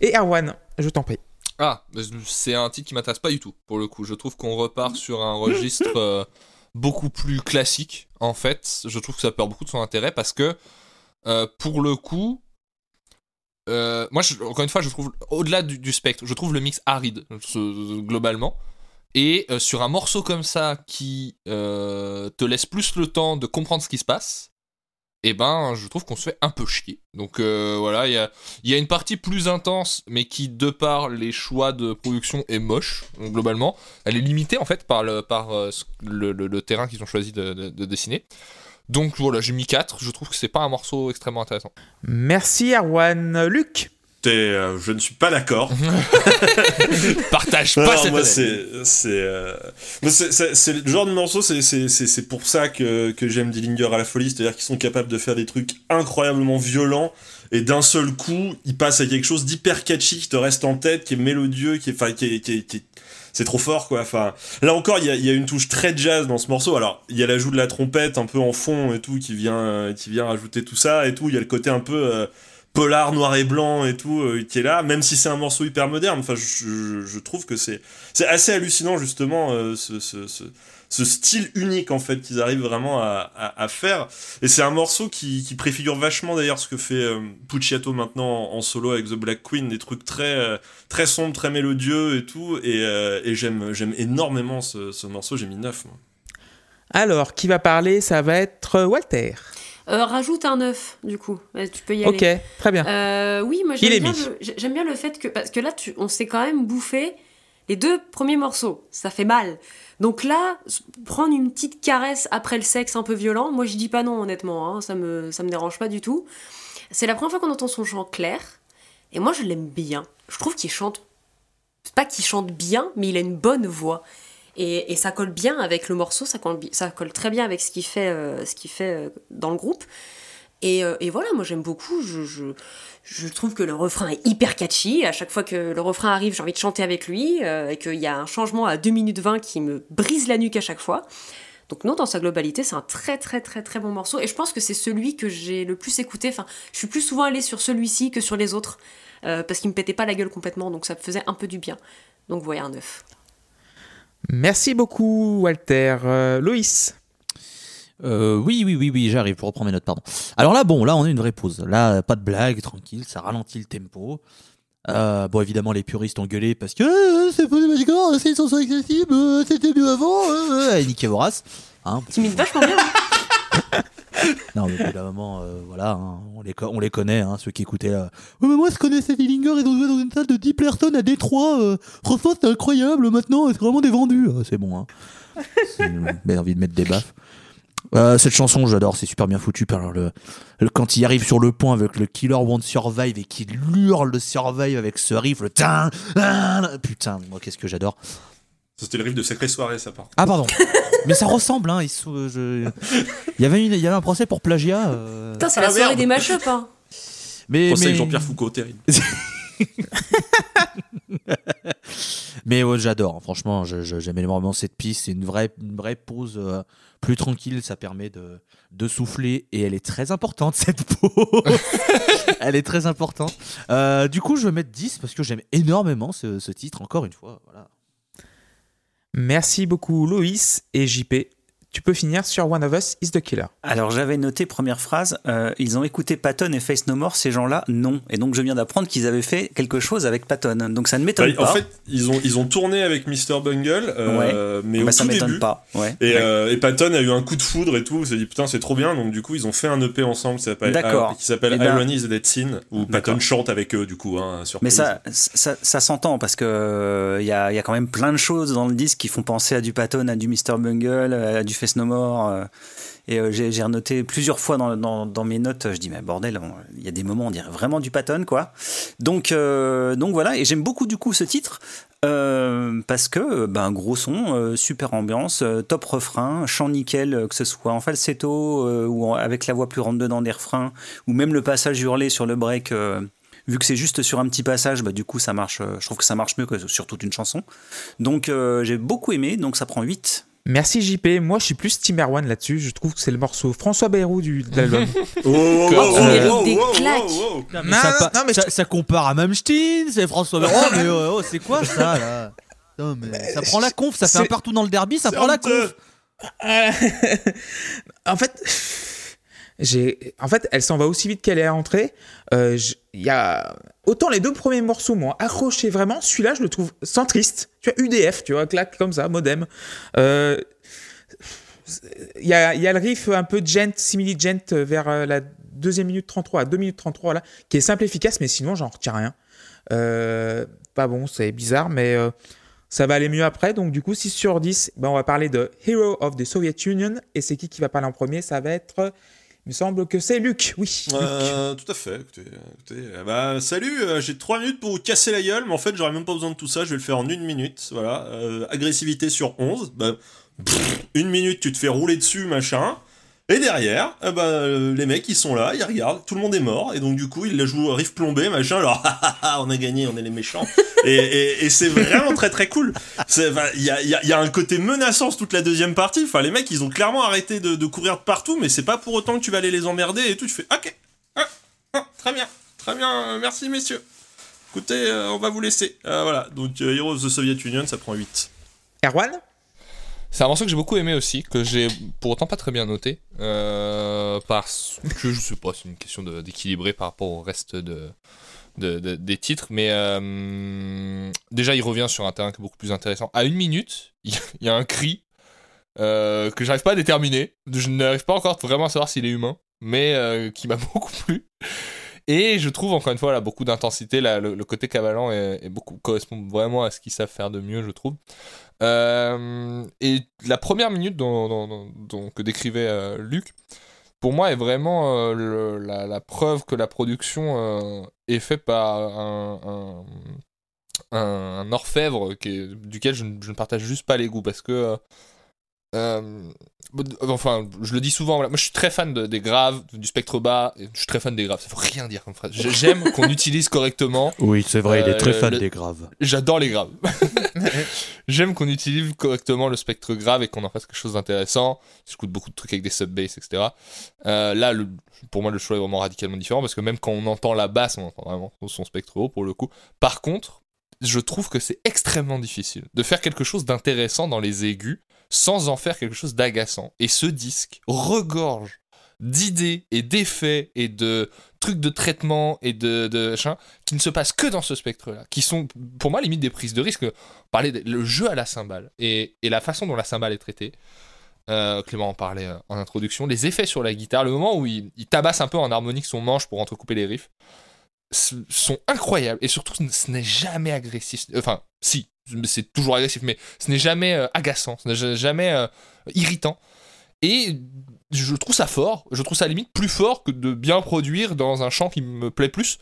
Et Erwan, je t'en prie. Ah, c'est un titre qui m'intéresse pas du tout, pour le coup. Je trouve qu'on repart sur un registre euh, beaucoup plus classique, en fait. Je trouve que ça perd beaucoup de son intérêt parce que, euh, pour le coup, euh, moi, encore une fois, je trouve, au-delà du, spectre, je trouve le mix aride, globalement. Et sur un morceau comme ça qui te laisse plus le temps de comprendre ce qui se passe, eh ben, je trouve qu'on se fait un peu chier. Donc euh, voilà, il y a, une partie plus intense, mais qui, de par les choix de production, est moche, globalement. Elle est limitée, en fait, par le, euh, terrain qu'ils ont choisi de, de- de dessiner. Donc voilà, j'ai mis 4. Je trouve que c'est pas un morceau extrêmement intéressant. Merci Erwan. Luc? T'es, euh, je ne suis pas d'accord. Partage pas cette moi, analyse. c'est, c'est, euh, c'est, c'est- c'est le genre de morceau, c'est, c'est, c'est, c'est pour ça que, que j'aime Dillinger à la folie, c'est-à-dire qu'ils sont capables de faire des trucs incroyablement violents, et d'un seul coup, ils passent à quelque chose d'hyper catchy qui te reste en tête, qui est mélodieux, qui est, enfin, qui est, qui est- qui est- c'est trop fort, quoi. Enfin, là encore, il y a, y a une touche très jazz dans ce morceau. Alors, il y a l'ajout de la trompette un peu en fond et tout, qui vient, qui vient rajouter tout ça et tout. Il y a le côté un peu, euh, polar noir et blanc et tout euh, qui est là même si c'est un morceau hyper moderne. Enfin je, trouve que c'est c'est assez hallucinant justement euh, ce, ce, ce, style unique en fait qu'ils arrivent vraiment à, à, faire. Et c'est un morceau qui, qui préfigure vachement d'ailleurs ce que fait euh, Pucciato maintenant en, solo avec The Black Queen des trucs très euh, très sombres très mélodieux et tout. Et, et j'aime j'aime énormément ce, ce morceau. J'ai mis 9 moi. Alors, qui va parler? Ça va être Walter. Euh, rajoute un œuf, du coup. Euh, Tu peux y Ok, aller. très bien. Euh, oui, moi j'aime bien, le- bien le fait que. Parce que là, tu, on s'est quand même bouffé les deux premiers morceaux. Ça fait mal. Donc là, prendre une petite caresse après le sexe un peu violent, moi je dis pas non, honnêtement. hein, ça, me, ça me dérange pas du tout. C'est la première fois qu'on entend son chant clair. Et moi je l'aime bien. Je trouve qu'il chante. C'est pas qu'il chante bien, mais il a une bonne voix. Et, ça colle bien avec le morceau, ça colle, très bien avec ce qu'il fait, euh, ce fait euh, dans le groupe. Et, euh, et voilà, moi j'aime beaucoup. Je, trouve que le refrain est hyper catchy. À chaque fois que le refrain arrive, j'ai envie de chanter avec lui. et qu'il y a un changement à 2 minutes 20 qui me brise la nuque à chaque fois. Donc non, dans sa globalité, c'est un très très très très bon morceau. Et je pense que c'est celui que j'ai le plus écouté. Enfin, je suis plus souvent allée sur celui-ci que sur les autres. parce qu'il me pétait pas la gueule complètement. Donc ça me faisait un peu du bien. Donc voilà, un œuf. Merci beaucoup, Walter. Euh, Loïs Euh, oui, oui, oui, oui, j'arrive pour reprendre mes notes, pardon. Alors là, bon, là, on a une vraie pause. Là, pas de blague, tranquille, ça ralentit le tempo. Euh, bon, évidemment, les puristes ont gueulé parce que euh, c'est pas d'accord, c'est une chanson accessible, euh, c'était mieux avant. Euh, euh, niquez vos races. Hein. Tu vachement bien. Non, mais au bout d'un moment, euh, voilà, hein, on, les on les connaît, hein, ceux qui écoutaient. Euh... Mais moi, je connaissais Dillinger, ils ont joué dans une salle de 10 personnes à Détroit. Euh, franchement, c'était incroyable, maintenant, c'est vraiment des vendus. Ah, c'est bon, hein. C'est- J'ai envie de mettre des baffes. Euh, cette chanson, j'adore, c'est super bien foutu. Alors, le, le- quand il arrive sur le pont avec le Killer Won't Survive et qu'il hurle le Survive avec ce riff, le tin, tin, putain, moi, qu'est-ce que j'adore. Ça, c'était le riff de Sacrée Soirée ça part Ah, pardon. mais ça ressemble, hein. ils sont- je- Il, y avait une- il y avait un procès pour plagiat. euh, Putain, c'est Ah, la soirée merde. des mashups. Hein. Mais, Procès mais... avec Jean-Pierre Foucault terrible Mais ouais, j'adore, hein. franchement, je- je- j'aime énormément cette piste. C'est une vraie, une vraie pause euh, plus tranquille, ça permet de, de souffler et elle est très importante cette pause. elle est très importante. Euh, du coup, je vais mettre 10 parce que j'aime énormément ce, ce titre, encore une fois. Voilà. Merci beaucoup, Loïs et JP. Tu peux finir sur One of Us is the Killer. Alors j'avais noté première phrase, euh, ils ont écouté Patton et Face No More, ces gens-là non. Et donc je viens d'apprendre qu'ils avaient fait quelque chose avec Patton. Donc ça ne m'étonne Bah, pas. En fait, ils ont, ils ont tourné avec Mr. Bungle, euh, mais Bah, au ça tout m'étonne début. pas. Ouais. Et, Ouais. euh, et Patton a eu un coup de foudre et tout. Il s'est dit putain, c'est trop bien. Donc, du coup, ils ont fait un EP ensemble qui s'appelle, D'accord. qui s'appelle Eh ben- Irony is a Dead Scene, où Patton chante avec eux, du coup. Hein, sur Mais ça, ça, ça s'entend parce que il y a, y a quand même plein de choses dans le disque qui font penser à du Patton, à du Mr. Bungle, à du Face No More. euh, et euh, j'ai renoté plusieurs fois dans, mes notes, je dis mais bordel, il y a des moments on dirait vraiment du Patton quoi. Donc euh, donc voilà, et j'aime beaucoup du coup ce titre parce que ben gros son, super ambiance, top refrain, chant nickel, que ce soit en falsetto ou avec la voix plus rentre dedans des refrains, ou même le passage hurlé sur le break. vu que c'est juste sur un petit passage, bah, du coup, ça marche. je trouve que ça marche mieux que sur toute une chanson. Donc, j'ai beaucoup aimé. Donc, ça prend 8. Merci JP. Moi, je suis plus Team Erwan là-dessus. Je trouve que c'est le morceau François Bayrou du, de l'album. Oh, Tu mérites des claques. Non, mais, Non, ça, non, pa- non, mais ça, je- ça compare à Malmsteen, c'est François Oh, mais oh, oh, c'est quoi ça là? Non, mais ça prend la conf, ça fait un partout dans le derby, ça prend la conf. Euh, en fait, en fait, elle s'en va aussi vite qu'elle est rentrée. Euh, y a autant les deux premiers morceaux m'ont accroché vraiment. Celui-là, je le trouve centriste. Tu vois, UDF, tu vois, claque comme ça, modem. Euh, Il y, a, il y a le riff un peu gent, simili-gent vers euh, la deuxième minute 33 à 2 minutes 33 là, qui est simple et efficace, mais sinon j'en retiens rien. Euh, pas bon, c'est bizarre, mais ça va aller mieux après. Donc du coup, 6 sur 10, ben, on va parler de Hero of the Soviet Union. Et c'est qui qui va parler en premier? Ça va être, il me semble que c'est Luc. Oui. Euh, tout à fait. Écoutez, écoutez, bah, salut, euh, j'ai 3 minutes pour vous casser la gueule, mais en fait, j'aurais même pas besoin de tout ça, je vais le faire en une minute. Voilà. Euh, agressivité sur 11. Bah, pff, une minute, tu te fais rouler dessus, machin. Et derrière, eh ben, euh, les mecs, ils sont là, ils regardent, tout le monde est mort, et donc du coup, ils la jouent riff plombé, machin, alors, on a gagné, on est les méchants. et c'est vraiment très très cool. Il y a, un côté menaçant toute la deuxième partie. Enfin, les mecs, ils ont clairement arrêté de, courir de partout, mais c'est pas pour autant que tu vas aller les emmerder et tout. Tu fais, ok, ah, ah, très bien, très bien, euh, merci messieurs. Écoutez, euh, on va vous laisser. Voilà, donc Heroes of the Soviet Union, ça prend 8. Erwan? C'est un morceau que j'ai beaucoup aimé aussi, que j'ai pour autant pas très bien noté, euh, parce que je sais pas, c'est une question d'équilibrer par rapport au reste de, de- de- des titres, mais euh, déjà il revient sur un terrain qui est beaucoup plus intéressant. À une minute, il y, a- un cri euh, que j'arrive pas à déterminer, je n'arrive pas encore vraiment à savoir s'il est humain, mais qui m'a beaucoup plu. Et je trouve encore une fois là beaucoup d'intensité, le, le côté cavalant correspond vraiment à ce qu'ils savent faire de mieux, je trouve. Euh, et la première minute dont, que décrivait euh, Luc, pour moi, est vraiment euh, la, preuve que la production est faite par un, orfèvre duquel je, je ne partage juste pas les goûts parce que. Euh, euh, enfin, je le dis souvent, voilà, moi je suis très fan de- des graves, du spectre bas, et je suis très fan des graves, ça veut rien dire comme phrase. J'aime qu'on utilise correctement Oui, c'est vrai, il est très Euh, fan le- des graves. J'adore les graves. J'aime qu'on utilise correctement le spectre grave et qu'on en fasse quelque chose d'intéressant. J'écoute beaucoup de trucs avec des sub-bass, etc. Euh, là, le- pour moi, le choix est vraiment radicalement différent parce que même quand on entend la basse, on entend vraiment son spectre haut pour le coup. Par contre, je trouve que c'est extrêmement difficile de faire quelque chose d'intéressant dans les aigus sans en faire quelque chose d'agaçant. Et ce disque regorge d'idées et d'effets et de trucs de traitement et de, de qui ne se passent que dans ce spectre-là, qui sont pour moi limite des prises de risque. Parler le jeu à la cymbale et, et la façon dont la cymbale est traitée. Euh, Clément en parlait euh, en introduction. Les effets sur la guitare, le moment où il, il tabasse un peu en harmonique son manche pour entrecouper les riffs, sont incroyables et surtout ce n'est jamais agressif. Enfin, si, c'est toujours agressif, mais ce n'est jamais euh, agaçant, ce n'est jamais euh, irritant. Et je trouve ça fort, je trouve ça limite plus fort que de bien produire dans un chant qui me plaît plus.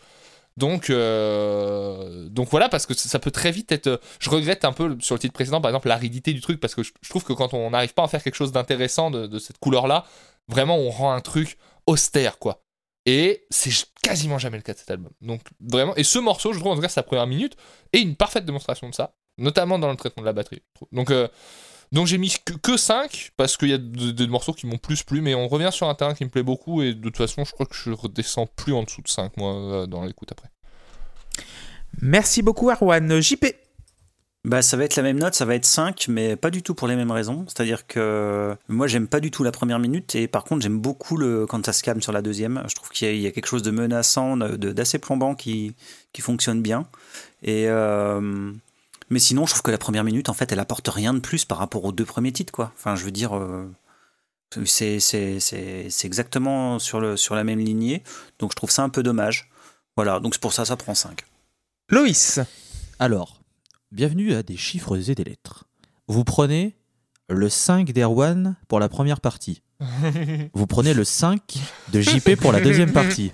Donc, euh, donc voilà, parce que ça peut très vite être. Je regrette un peu sur le titre précédent, par exemple, l'aridité du truc, parce que je, trouve que quand on n'arrive pas à faire quelque chose d'intéressant de, de cette couleur-là, vraiment on rend un truc austère, quoi. Et c'est quasiment jamais le cas de cet album. Donc vraiment, et ce morceau, je trouve en tout cas sa première minute est une parfaite démonstration de ça, notamment dans le traitement de la batterie. euh, donc j'ai mis que, que 5 parce qu'il y a des morceaux qui m'ont plus plu, mais on revient sur un terrain qui me plaît beaucoup et de toute façon, je crois que je redescends plus en dessous de 5 moi euh, dans l'écoute après. Merci beaucoup, Erwan. JP Bah, ça va être la même note, ça va être 5, mais pas du tout pour les mêmes raisons. C'est-à-dire que moi, j'aime pas du tout la première minute, et par contre, j'aime beaucoup le, quand ça se calme sur la deuxième. Je trouve qu'il y, a- il y a quelque chose de menaçant, de- d'assez plombant qui, qui fonctionne bien. Et, euh, mais sinon, je trouve que la première minute, en fait, elle apporte rien de plus par rapport aux deux premiers titres, quoi. Enfin, je veux dire, euh, c'est c'est- c'est- c'est exactement sur, le, sur la même lignée, donc je trouve ça un peu dommage. Voilà, donc c'est pour ça, ça prend 5. Loïs. Alors, bienvenue à des chiffres et des lettres. Vous prenez le 5 d'Erwan pour la première partie. Vous prenez le 5 de JP pour la deuxième partie.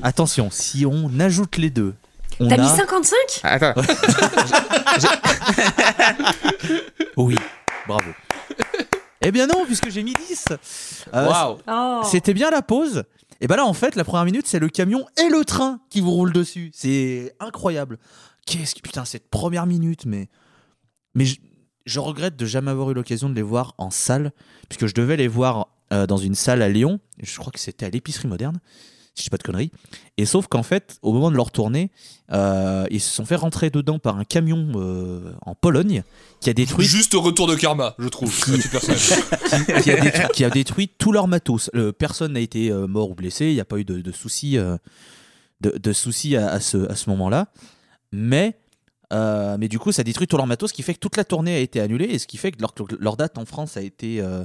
Attention, si on ajoute les deux, on T'as mis a... 55 Ah, Attends. Oui, bravo. Eh bien non, puisque j'ai mis 10. Euh, Waouh Oh. C'était bien la pause. Et ben là, en fait, la première minute, c'est le camion et le train qui vous roulent dessus. C'est incroyable. Qu'est-ce que putain cette première minute, mais mais je, je regrette de jamais avoir eu l'occasion de les voir en salle, puisque je devais les voir euh, dans une salle à Lyon. Je crois que c'était à l'épicerie moderne, si je dis pas de conneries. Et sauf qu'en fait, au moment de leur tournée, euh, ils se sont fait rentrer dedans par un camion euh, en Pologne qui a détruit Juste retour de karma, je trouve. qui, a détruit, qui a détruit tout leur matos. Personne n'a été mort ou blessé, il n'y a pas eu de, de soucis, de, de soucis à, à ce, à ce moment-là. Mais, euh, mais du coup, ça détruit tout leur matos, ce qui fait que toute la tournée a été annulée, et ce qui fait que leur, date en France a été, euh,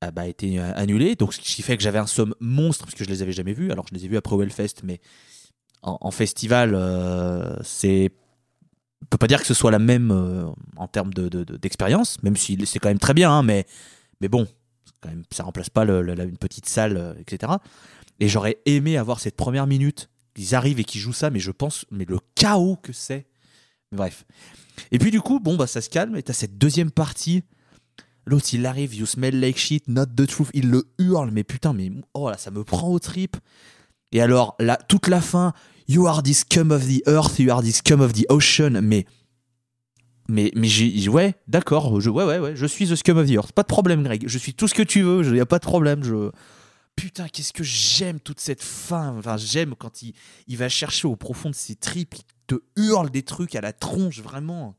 a, bah, été euh, annulée. Donc, ce qui fait que j'avais un somme monstre, parce que je les avais jamais vus. Alors, je les ai vus après au Hellfest, mais en, festival, euh, c'est on peut pas dire que ce soit la même en termes de- de- d'expérience, même si c'est quand même très bien, hein, mais, mais bon, quand même, ça remplace pas le- la- une petite salle, etc. Et j'aurais aimé avoir cette première minute, qu'ils arrivent et qu'ils jouent ça, mais je pense, mais le chaos que c'est. Bref. Et puis du coup, bon, bah ça se calme, et t'as cette deuxième partie. L'autre, il arrive, you smell like shit, not the truth. Il le hurle, mais putain, mais oh là, ça me prend au trip. Et alors, toute la fin, you are the scum of the earth, you are the scum of the ocean. Mais, mais, mais j'ai, ouais, d'accord, je, ouais, ouais, ouais, je suis the scum of the earth. Pas de problème, Greg. Je suis tout ce que tu veux, il y a pas de problème. Je, putain, qu'est-ce que j'aime toute cette fin. Enfin, j'aime quand il, il va chercher au profond de ses tripes, il te hurle des trucs à la tronche, vraiment.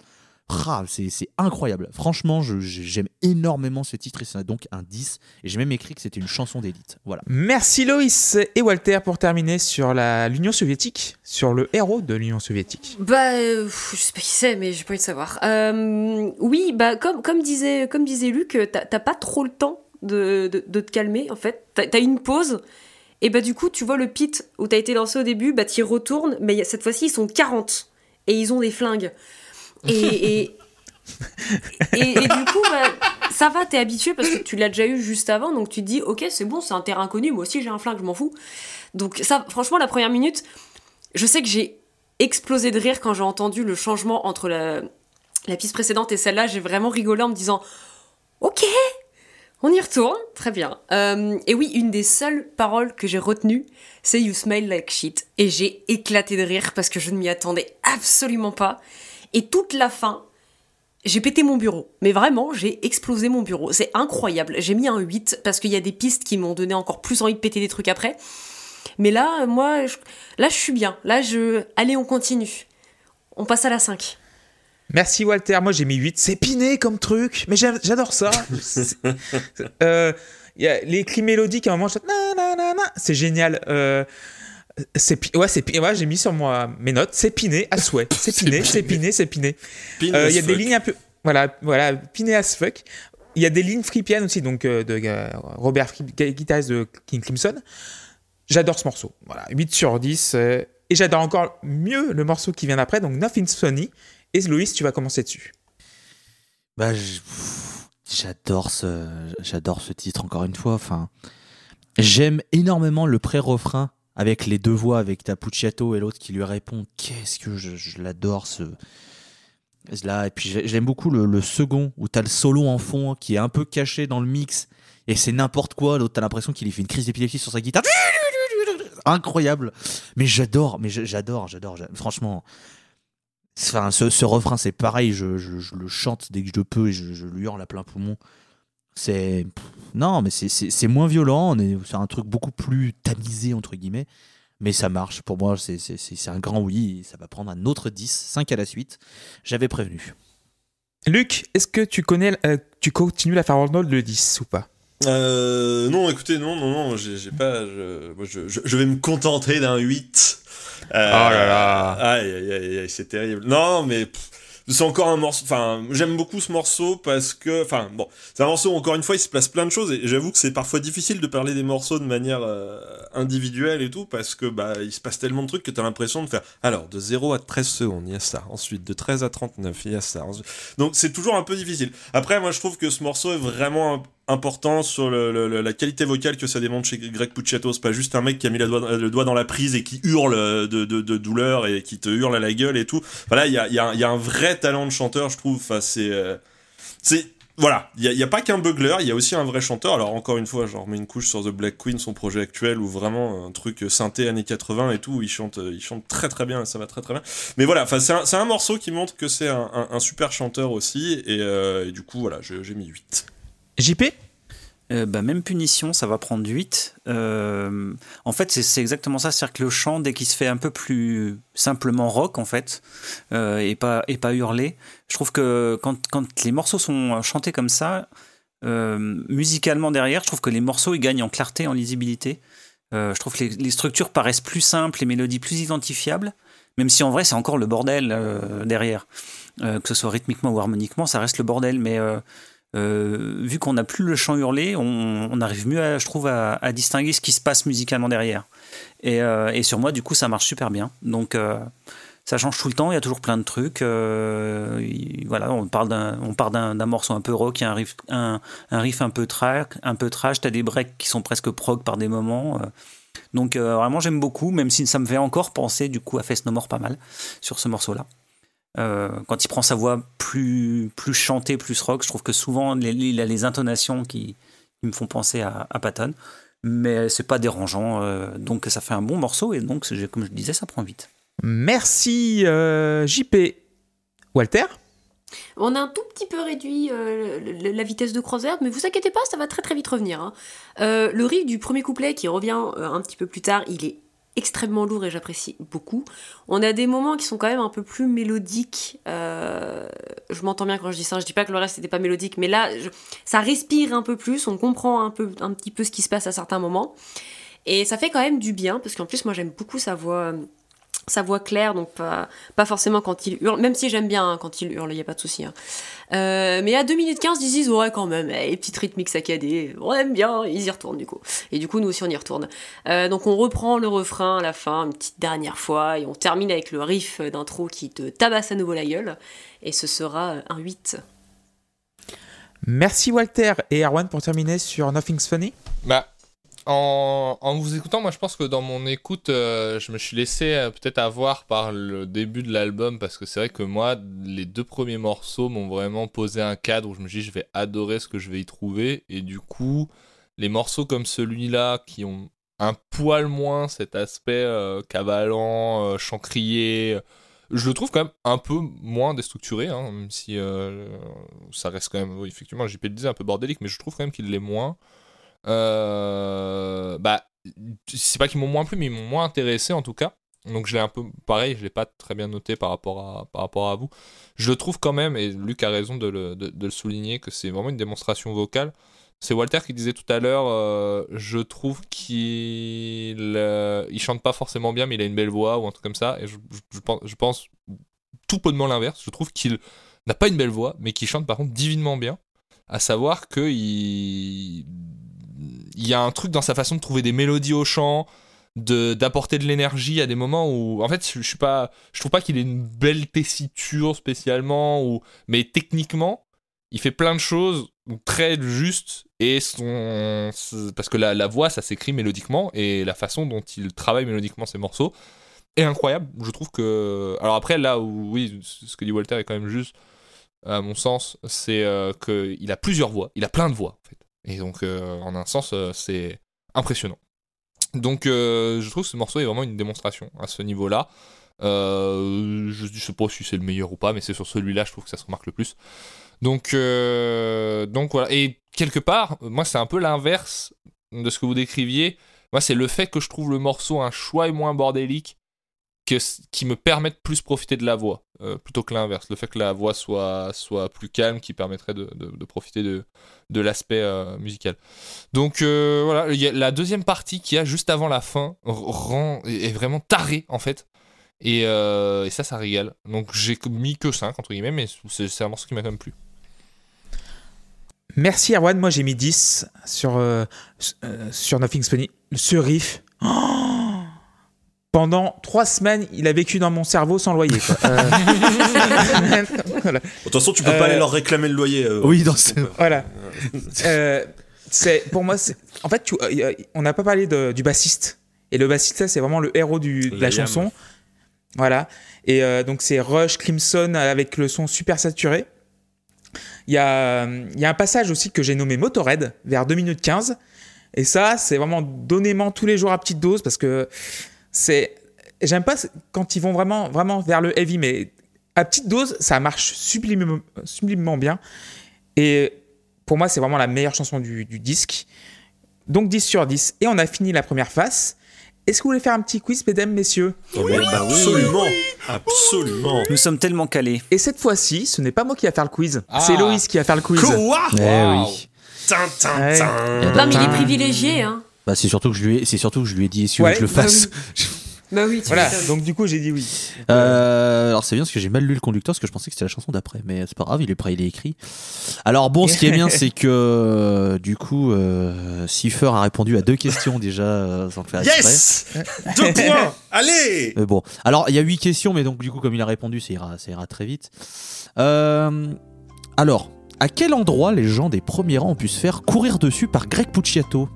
Ah, c'est c'est incroyable. Franchement, j'aime énormément ce titre et c'est donc un 10. Et j'ai même écrit que c'était une chanson d'élite. Voilà. Merci Loïs et Walter pour terminer sur la- l'Union soviétique, sur le héros de l'Union soviétique. Bah, euh, je sais pas qui c'est, mais j'ai pas envie de savoir. Euh, oui, bah, comme, comme, disait, comme disait Luc, t'as t'as pas trop le temps de, de, te calmer, en fait. T'as as une pause, et bah, du coup, tu vois le pit où t'as été lancé au début, bah, t'y retournes, mais cette fois-ci, ils sont 40, et ils ont des flingues. Et, et, et, et du coup, bah, ça va, t'es habitué parce que tu l'as déjà eu juste avant, donc tu te dis, ok, c'est bon, c'est un terrain connu, moi aussi j'ai un flingue, je m'en fous. Donc, ça, franchement, la première minute, je sais que j'ai explosé de rire quand j'ai entendu le changement entre la, la piste précédente et celle-là. J'ai vraiment rigolé en me disant Ok, on y retourne, très bien. Euh, et oui, une des seules paroles que j'ai retenues, c'est You smell like shit. Et j'ai éclaté de rire parce que je ne m'y attendais absolument pas. Et toute la fin, j'ai pété mon bureau. Mais vraiment, j'ai explosé mon bureau. C'est incroyable. J'ai mis un 8 parce qu'il y a des pistes qui m'ont donné encore plus envie de péter des trucs après. Mais là, moi, je- là, je suis bien. Là, je. Allez, on continue. On passe à la 5. Merci Walter, moi j'ai mis 8. C'est piné comme truc, mais j'adore ça. Euh, y a les clés mélodiques à un moment, je... c'est génial. Euh, c'est ouais, c'est ouais, j'ai mis sur moi mes notes. C'est piné à souhait. C'est piné, c'est piné, c'est piné. Pin Euh, Il y a des lignes un peu. Voilà, voilà, piné as fuck. Il y a des lignes free piano aussi, donc euh, de Robert guitariste de King Crimson. J'adore ce morceau. Voilà, 8 sur 10. euh, et j'adore encore mieux le morceau qui vient d'après, donc Nothing's Funny. Et Loïs, tu vas commencer dessus. Bah, j'adore ce, j'adore ce titre encore une fois. Enfin, j'aime énormément le pré-refrain avec les deux voix, avec Tapucciato et l'autre qui lui répond. Qu'est-ce que je, l'adore ce. Là, et puis j'ai- j'aime beaucoup le, second où t'as le solo en fond qui est un peu caché dans le mix et c'est n'importe quoi. L'autre, t'as l'impression qu'il lui fait une crise d'épilepsie sur sa guitare. Incroyable. Mais j'adore, mais j'adore, j'adore. j'a- Franchement, Enfin, ce, refrain, c'est pareil, je, le chante dès que je peux et je, lui hurle à plein poumon. C'est. Non, mais c'est- moins violent, c'est un truc beaucoup plus tamisé, entre guillemets. mais ça marche. Pour moi, c'est- un grand oui. Ça va prendre un autre 10, 5 à la suite. J'avais prévenu. Luc, est-ce que tu connais, euh, tu continues la Farnold le 10 ou pas? Euh, non, écoutez, non, non, non, j'ai pas. Je, moi, je, je- vais me contenter d'un 8. Euh, Oh là là. Aïe, aïe, aïe, aïe, c'est terrible. Non, mais c'est encore un morceau. Enfin, j'aime beaucoup ce morceau parce que. Enfin, bon, c'est un morceau, où, encore une fois, il se place plein de choses et j'avoue que c'est parfois difficile de parler des morceaux de manière euh, individuelle et tout parce que, bah, il se passe tellement de trucs que t'as l'impression de faire. Alors, de 0 à 13 secondes, il y a ça. Ensuite, de 13 à 39, il y a ça. Ensuite- Donc, c'est toujours un peu difficile. Après, moi, je trouve que ce morceau est vraiment un- important sur la qualité vocale que ça démontre chez Greg Puciato. C'est pas juste un mec qui a mis le doigt dans la prise et qui hurle de, douleur et qui te hurle à la gueule et tout. Voilà, il y a, un- vrai talent de chanteur, je trouve. Enfin, c'est. euh, voilà, il n'y a, pas qu'un bugler, il y a aussi un vrai chanteur. Alors encore une fois, je remets une couche sur The Black Queen, son projet actuel, où vraiment un truc synthé années 80 et tout, où il chante, il chante très très bien, et ça va très très bien. Mais voilà, c'est un, morceau qui montre que c'est un, super chanteur aussi, et, euh, et du coup voilà, j'ai mis 8. JP Euh, bah, même punition, ça va prendre 8. Euh, en fait, c'est exactement ça. C'est-à-dire que le chant, dès qu'il se fait un peu plus simplement rock, en fait, euh, et, pas, et pas hurlé, je trouve que quand, quand les morceaux sont chantés comme ça, musicalement derrière, je trouve que les morceaux, ils gagnent en clarté, en lisibilité. Je trouve que les, les structures paraissent plus simples, les mélodies plus identifiables, même si en vrai, c'est encore le bordel derrière. Que ce soit rythmiquement ou harmoniquement, ça reste le bordel, mais... euh, vu qu'on n'a plus le chant hurlé, on, on arrive mieux, à, je trouve, à, distinguer ce qui se passe musicalement derrière. Et, euh, et sur moi, du coup, ça marche super bien. Donc, euh, ça change tout le temps. Il y a toujours plein de trucs. Il- voilà, on parle d'un, part d'un, morceau un peu rock, il y a un riff, un, peu trash, un peu trash. T'as des breaks qui sont presque prog par des moments. Donc, vraiment, j'aime beaucoup, même si ça me fait encore penser, du coup, à Fest No More pas mal sur ce morceau-là. Euh, quand il prend sa voix plus, plus chantée, plus rock, je trouve que souvent les- il a les intonations qui, qui me font penser à, à Patton. Mais c'est pas dérangeant, euh, donc ça fait un bon morceau et donc, comme je disais, ça prend vite. Merci euh, JP. Walter? On a un tout petit peu réduit euh, la vitesse de croiseur, mais vous inquiétez pas, ça va très très vite revenir. hein. Euh, le riff du premier couplet qui revient euh, un petit peu plus tard, il est extrêmement lourd et j'apprécie beaucoup. On a des moments qui sont quand même un peu plus mélodiques. euh, je m'entends bien quand je dis ça, je dis pas que le reste n'était pas mélodique, mais là, ça respire un peu plus, on comprend un, peu, un petit peu ce qui se passe à certains moments. Et ça fait quand même du bien, parce qu'en plus, moi j'aime beaucoup sa voix, sa voix claire, donc pas, pas forcément quand il hurle, même si j'aime bien hein, quand il hurle, il n'y a pas de souci. hein. Euh, mais à 2 minutes 15, ils disent ouais quand même, eh, les petites rythmiques saccadées, on aime bien, ils y retournent du coup. Et du coup, nous aussi on y retourne. Euh, donc on reprend le refrain à la fin, une petite dernière fois, et on termine avec le riff d'intro qui te tabasse à nouveau la gueule, et ce sera un 8. Merci Walter et Arwan pour terminer sur Nothing's Funny. Bah, en, vous écoutant, moi je pense que dans mon écoute, euh, je me suis laissé euh, peut-être avoir par le début de l'album parce que c'est vrai que moi, les deux premiers morceaux m'ont vraiment posé un cadre où je me dis je vais adorer ce que je vais y trouver et du coup, les morceaux comme celui-là qui ont un poil moins cet aspect euh, cavalant, euh, chant crié, je le trouve quand même un peu moins déstructuré, hein, même si ça reste quand même, oui, effectivement, JP le disait, un peu bordélique, mais je trouve quand même qu'il l'est moins. Euh, bah, c'est pas qu'ils m'ont moins plu, mais ils m'ont moins intéressé en tout cas. Donc je l'ai un peu pareil, je l'ai pas très bien noté par rapport à, par rapport à vous. Je le trouve quand même, et Luc a raison de le, de, le souligner, que c'est vraiment une démonstration vocale. C'est Walter qui disait tout à l'heure, euh, je trouve qu'il euh, il chante pas forcément bien, mais il a une belle voix ou un truc comme ça. Et je, je- pense, je pense tout bonnement l'inverse. Je trouve qu'il n'a pas une belle voix, mais qu'il chante par contre divinement bien. À savoir que il, il y a un truc dans sa façon de trouver des mélodies au chant, d'apporter de l'énergie à des moments où en fait je, je suis pas je trouve pas qu'il ait une belle tessiture spécialement ou mais techniquement il fait plein de choses très justes et parce que la, la voix ça s'écrit mélodiquement et la façon dont il travaille mélodiquement ses morceaux est incroyable. Je trouve que alors après là où oui ce que dit Walter est quand même juste à mon sens c'est euh, qu'il a plusieurs voix il a plein de voix en fait et donc euh, en un sens euh, c'est impressionnant donc euh, je trouve que ce morceau est vraiment une démonstration à ce niveau-là. Je ne sais pas si c'est le meilleur ou pas, mais c'est sur celui-là, je trouve que ça se remarque le plus. Donc, donc voilà. Et quelque part, moi, c'est un peu l'inverse de ce que vous décriviez. Moi, c'est le fait que je trouve le morceau un choix et moins bordélique qui me permet de plus profiter de la voix, euh, plutôt que l'inverse. Le fait que la voix soit, soit plus calme, qui permettrait de, de- profiter de, de l'aspect euh, musical. Donc euh, voilà, la deuxième partie qui a juste avant la fin est vraiment tarée en fait. Et, ça, ça régale. Donc j'ai mis que 5 entre guillemets, mais c'est un morceau qui m'a quand même plu. Merci Erwan, moi j'ai mis 10 sur, sur Nothing's Funny. Ce riff, oh pendant trois semaines, il a vécu dans mon cerveau sans loyer. quoi. Euh, voilà. De toute façon, tu peux pas Euh, aller leur réclamer le loyer. euh, Oui, dans ce- euh, Voilà. Euh, c'est pour moi, c'est- en fait, tu- euh, on n'a pas parlé de- du bassiste. Et le bassiste, ça, c'est vraiment le héros du, de la Liam. chanson. Voilà. Et euh, donc, c'est Rush Crimson avec le son super saturé. Il y a, il y a un passage aussi que j'ai nommé Motorhead vers 2 minutes 15. Et ça, c'est vraiment donnément tous les jours à petite dose parce que c'est. J'aime pas quand ils vont vraiment, vraiment vers le heavy, mais à petite dose, ça marche sublimement, sublimement bien. Et pour moi, c'est vraiment la meilleure chanson du, du disque. Donc 10 sur 10. Et on a fini la première face. Est-ce que vous voulez faire un petit quiz, mesdames, messieurs? Oh, mais bah oui. absolument, absolument. Nous sommes tellement calés. Et cette fois-ci, ce n'est pas moi qui va faire le quiz. Ah. C'est Loïs qui va faire le quiz. Quoi? Eh Waouh. oui. Tin, tin, Ouais. tin. Non, mais il est privilégié, hein. Bah, c'est surtout que je lui ai, c'est surtout que je lui ai dit si Ouais, je le bah fasse. Bah oui, tu Voilà, m'étonnes. donc du coup, j'ai dit oui. Euh, alors c'est bien parce que j'ai mal lu le conducteur parce que je pensais que c'était la chanson d'après, mais c'est pas grave, il est prêt, il est écrit. Alors bon, ce qui est bien, c'est que euh, du coup, euh, Cipher a répondu à deux questions déjà euh, sans le faire exprès. Yes Deux points Allez Mais bon, alors il y a huit questions, mais donc du coup, comme il a répondu, ça ira, ça ira très vite. Euh, alors, à quel endroit les gens des premiers rangs ont pu se faire courir dessus par Greg Pucciato?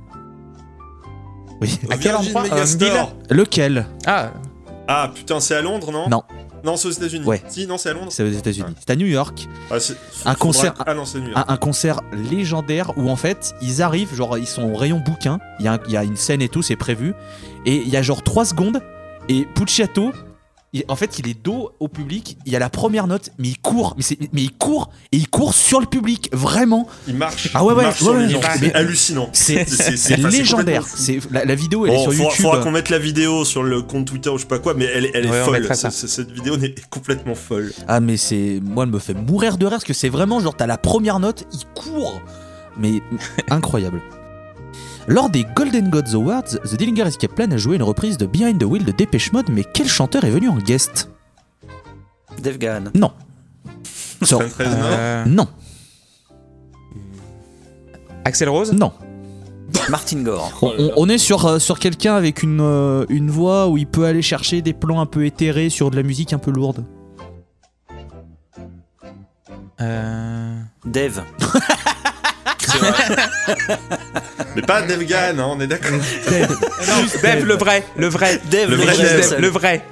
Oui. À quel Virgin endroit Euh, Megastore. Lequel Ah, Ah putain, c'est à Londres, non Non. Non, c'est aux États-Unis. Ouais. Si, non, c'est à Londres. C'est aux États-Unis. Ouais. C'est à New York. Ah, c'est- Un faudra- concert- Ah non, c'est New York. un, un concert légendaire où en fait ils arrivent, genre ils sont au rayon bouquin, il y, a un- il y a une scène et tout, c'est prévu, et il y a genre 3 secondes, et Pucciato, il- en fait il est dos au public, il y a la première note, mais il court, mais, il court, et il court sur le public, vraiment, Il marche. Ah ouais, il ouais, C'est hallucinant. c'est légendaire, c'est la, la vidéo elle est Bon, sur faudra, YouTube. faudra qu'on mette la vidéo sur le compte Twitter ou je sais pas quoi, mais elle, est- elle folle. Cette vidéo est complètement folle. Ah mais c'est moi elle me fait mourir de rire parce que c'est vraiment genre t'as la première note, il court, mais incroyable. Lors des Golden Gods Awards, The Dillinger Escape Plan a joué une reprise de Behind the Wheel de Dépêche Mode, mais quel chanteur est venu en guest? Dave Gahan. Non. So- euh, non, Axel Rose? Non. Martin Gore. On, on- on est sur, euh, sur quelqu'un avec une, euh, une voix où il peut aller chercher des plans un peu éthérés sur de la musique un peu lourde. Euh, Dave. Mais pas Dave Gahan, hein, on est d'accord. Dave, le vrai, le vrai. Dave, Le vrai Juste Dave. Dave, le vrai.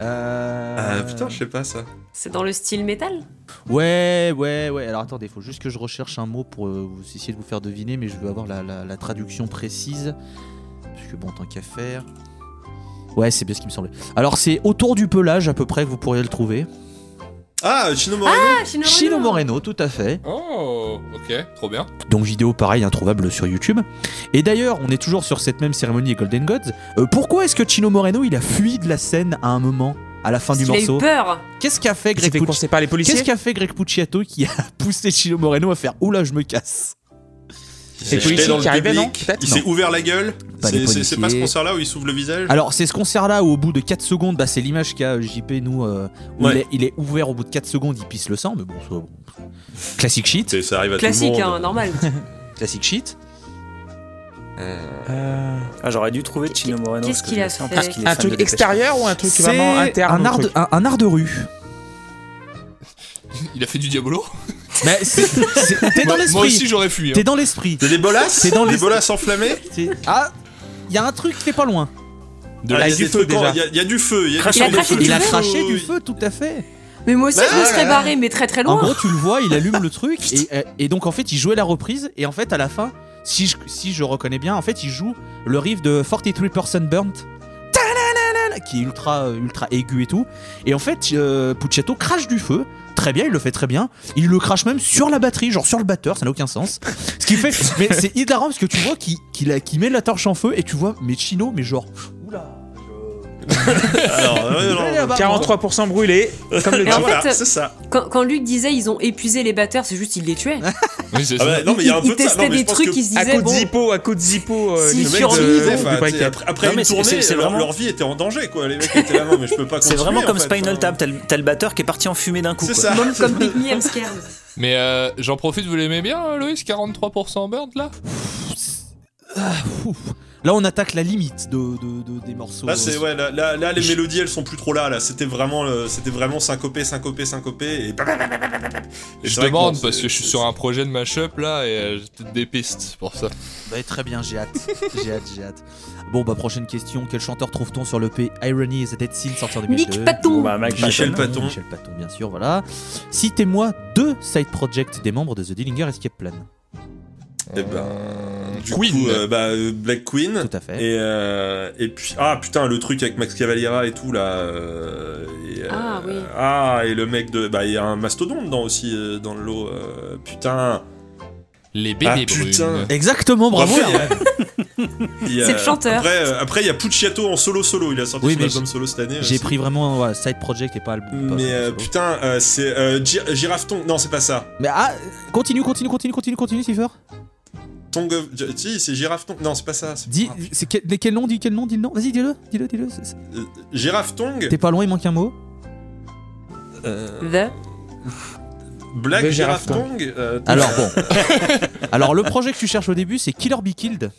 Ah putain, je sais pas ça. C'est dans le style métal? Ouais, ouais, ouais. Alors attendez, il faut juste que je recherche un mot pour euh, essayer de vous faire deviner, mais je veux avoir la, la- la traduction précise. Parce que bon, tant qu'à faire. Ouais, c'est bien ce qui me semblait. Alors c'est autour du pelage à peu près que vous pourriez le trouver. Ah, Chino Moreno Ah, Chino Moreno. Chino Moreno, tout à fait. Oh, ok, trop bien. Donc vidéo pareil, introuvable sur YouTube. Et d'ailleurs, on est toujours sur cette même cérémonie Golden Gods. Euh, pourquoi est-ce que Chino Moreno il a fui de la scène à un moment, à la fin du qu'il a eu morceau peur. Qu'est-ce qu'a fait Il Greg fait Pucci- courser par les policiers Qu'est-ce qu'a fait Greg Pucciato qui a poussé Chino Moreno à faire Oula, je me casse Il C'est policiers dans qui arrivaient, non Peut-être Il s'est ouvert la gueule. C'est- pas ce concert-là où il s'ouvre le visage Alors, c'est ce concert-là où, au bout de 4 secondes, bah, c'est l'image qu'a euh, JP, nous, euh, où Ouais. il, est, il est ouvert au bout de 4 secondes, il pisse le sang, mais bon, ça, bon. classique shit. C'est- Ça arrive à Classique, tout le monde. hein, normal. Classique shit. Euh, Ah, j'aurais dû trouver Chino Moreno. Qu'est-ce qu'il a fait Un de truc extérieur ou un truc vraiment interne un art, de, un, un art de rue. Il a fait du Diabolo? Mais t'es dans Moi- Moi aussi, l'esprit. j'aurais fui. hein. T'es dans l'esprit. C'est des bolasses C'est dans les- Des bolasses enflammées Ah, il y a un truc qui fait pas loin. De Ah, la y a du feu en- déjà. Il y a- il y a du feu. Il y a Il craché du Il a feu craché du Oui. feu, tout à fait. Mais moi aussi, Bah, je me serais barré, mais très très En loin. gros, tu le vois, il allume le truc et, et donc en fait, il jouait la reprise et en fait, à la fin, si je, si je reconnais bien, en fait, il joue le riff de 43% Burnt. Qui est ultra, euh, ultra aigu et tout. Et en fait, euh, Pucciato crache du feu, très bien, il le fait très bien. Il le crache même sur la batterie, genre sur le batteur, ça n'a aucun sens. Ce qui fait, mais c'est hilarant parce que tu vois qu'il met la torche en feu et tu vois, mais Chino, mais genre. Alors, ouais, non, Ah bah, 43% brûlé, comme le Et en dit. voilà, fait, c'est ça. Quand, quand Luc disait ils ont épuisé les batteurs, c'est juste ils les tuaient. Oui, c'est Ah ça. ouais, non, mais il y a un Ils peu de ça. testaient Non, mais je des pense trucs, que ils se À disaient coup de bon. zippo, à coup de zippo, euh, Si les Le mecs de- du enfin, tu sais, après, après Non, une mais c'est- tournée, c'est- c'est leur, vraiment- leur vie était en danger, quoi. Les mecs étaient là, non, mais je peux pas C'est continuer. vraiment en comme fait. Spinal Enfin, Tap, t'as le, t'as le batteur qui est parti en fumée d'un coup. C'est quoi. ça. Même comme Big Me, I'm scared. Mais euh, j'en profite, vous l'aimez bien, euh, Loïs 43% burn là? Ouf. Là, on attaque la limite de, de- de- des morceaux. Là, c'est ouais, là, là, là, les Je- mélodies, elles sont plus trop là. Là, c'était vraiment, euh, c'était vraiment syncopé, syncopé, syncopé, et. et Je demande bon, parce que je suis sur un projet de mashup là et euh, j'ai peut-être des pistes pour ça. Bah, très bien, j'ai hâte. j'ai hâte, j'ai hâte. Bon, bah, prochaine question. Quel chanteur trouve-t-on sur le P Irony is a Dead Seal sorti en 2002 Nick Paton. Bon, bah, Michel Patton. Paton. Michel Paton, bien sûr, voilà. Citez-moi deux side projects des membres de The Dillinger Escape Plan. Eh ben, Euh, Du Queen. coup, euh, bah, euh, Black Queen. Tout à fait. Et, euh, et puis ah putain le truc avec Max Cavaliera et tout là euh, et, euh, Ah, oui. ah et le mec de bah il y a un mastodonte dedans aussi euh, dans le lot euh, putain Les bébés Ah, brunes. putain. Exactement, bravo. Après, il y a- C'est le chanteur. après euh, après il y a Pucciato en solo solo il a sorti Oui, son mais album solo cette année J'ai aussi. pris vraiment ouais, side project et pas album. pas mais solo. euh, putain euh, c'est euh, Gi- Girafton non c'est pas ça Mais ah, continue, continue, continue, continue, continue, Cipher. Tongue of si c'est Girafton non c'est pas ça c'est- Dis, c'est quel, quel nom, dis quel nom, dis le nom. Vas-y, dis-le, dis-le, dis-le. c'est- c'est- Euh, Girafton T'es pas loin, il manque un mot. The. Black The Girafton euh, Alors bon. Alors le projet que tu cherches au début, c'est Killer Be Killed.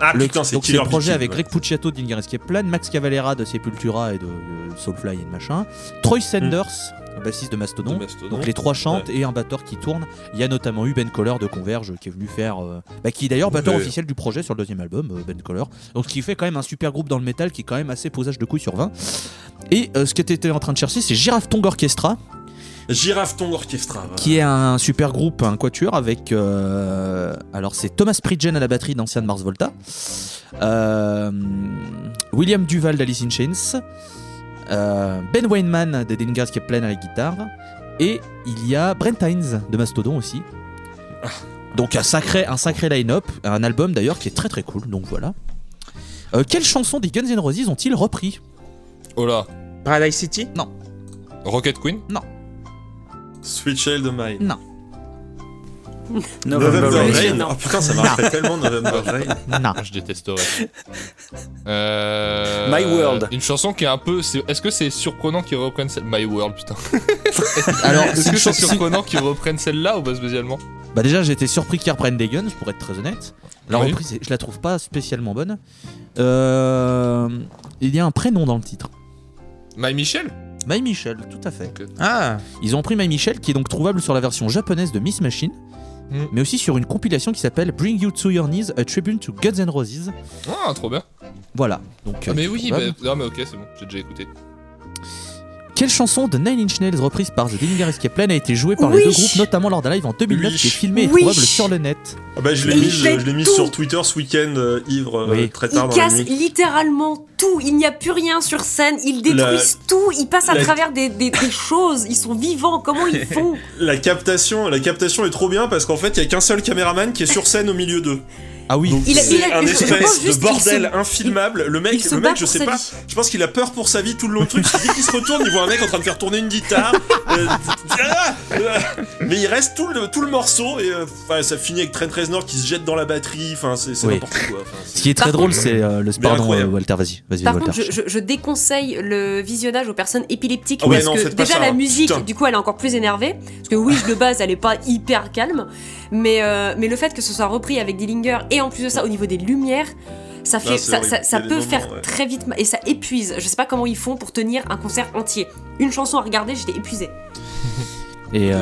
ah Le- putain c'est donc c'est Killer le projet avec Kill, ouais. Greg Pucciato de Dillinger Escape Plan, Max Cavalera de Sepultura et de euh, Soulfly et de machin, Troy Sanders, bassiste de Mastodon. De Mastodon. Donc les trois chantent et un batteur qui tourne. Il y a notamment eu Ben Coller de Converge qui est venu faire, euh, bah, qui est d'ailleurs batteur Ouais. officiel du projet sur le deuxième album, euh, Ben Coller. Donc qui fait quand même un super groupe dans le métal qui est quand même assez posage de couilles sur 20. Et euh, ce que tu étais en train de chercher, c'est Giraffe Tongue Orchestra, Girafton Orchestra voilà. qui est un super groupe, un quatuor avec. euh, alors c'est Thomas Pridgen à la batterie d'ancien de Mars Volta, euh, William Duval d'Alice in Chains, euh, Ben Weinman de Dillinger Escape Plan à la guitare, et il y a Brent Hines de Mastodon aussi. Donc un sacré, un sacré line-up, un album d'ailleurs qui est très très cool, donc voilà. Euh, quelle chanson des Guns N' Roses ont-ils repris? Oh là. Paradise City? Rocket Queen? Sweet Child of Mine Non. November November Rain. Rain. Non. Oh putain, ça marcherait tellement November Rain. Non. Ah, Je détesterais. Euh, My World. Une chanson qui est un peu. Est-ce que c'est surprenant qu'ils reprennent celle. My World, putain. Alors, Est-ce c'est que c'est surprenant qu'ils reprennent celle-là ou pas spécialement? Bah déjà été surpris qu'ils reprennent des guns, pour être très honnête. La Oui. reprise, je la trouve pas spécialement bonne. Euh, il y a un prénom dans le titre. My Michel? My Michel, tout à fait. Ah, Ils ont pris My Michel qui est donc trouvable sur la version japonaise de Miss Machine, Mm. mais aussi sur une compilation qui s'appelle Bring You to Your Knees, a tribute to Guns N' Roses. Ah, trop bien. Voilà. Donc, Ah, euh, mais oui, trouvable. bah, non, mais ok, c'est bon, j'ai déjà écouté. Quelle chanson de Nine Inch Nails reprise par The Dillinger Escape Plan a été jouée par Oui. les deux groupes, notamment lors d'un live en 2009 Oui. qui est filmé et trouvable sur le net Ah bah je l'ai fait je tout. sur Twitter ce week-end, euh, ivre, euh, Oui. très tard Ils dans la cassent nuit. littéralement tout. Il n'y a plus rien sur scène. Ils détruisent tout. Ils passent à la- travers des, des- des choses. Ils sont vivants. Comment ils font La captation, la captation est trop bien parce qu'en fait il y a qu'un seul caméraman qui est sur scène au milieu d'eux. Ah oui. Donc Il a- c'est il a- un je- espèce de bordel se- infilmable. Le mec, le mec, je sais sa pas. vie. Je pense qu'il a peur pour sa vie tout le long du truc. Dès qu'il se retourne, il voit un mec en train de faire tourner une guitare. Euh, ah, ah, mais il reste tout le, tout le morceau et euh, enfin, ça finit avec Trent Reznor qui se jette dans la batterie. Enfin, c'est Oui. n'importe quoi. Enfin, Ce qui est très Par drôle, c'est euh, le. Pardon, euh, Walter, vas-y. Vas-y, Par Walter. contre, je, je- je déconseille le visionnage aux personnes épileptiques Ah ouais, parce non, que faites pas déjà ça, la hein. musique, Putain. du coup, elle est encore plus énervée. Parce que oui, de base, elle est pas hyper calme, mais euh, mais le fait que ce soit repris avec Dillinger et en plus de ça, au niveau des lumières. Ça, fait, Ah, peut moments, faire ouais. très vite et ça épuise. Je sais pas comment ils font pour tenir un concert entier. Une chanson à regarder, j'étais épuisée. Et, euh,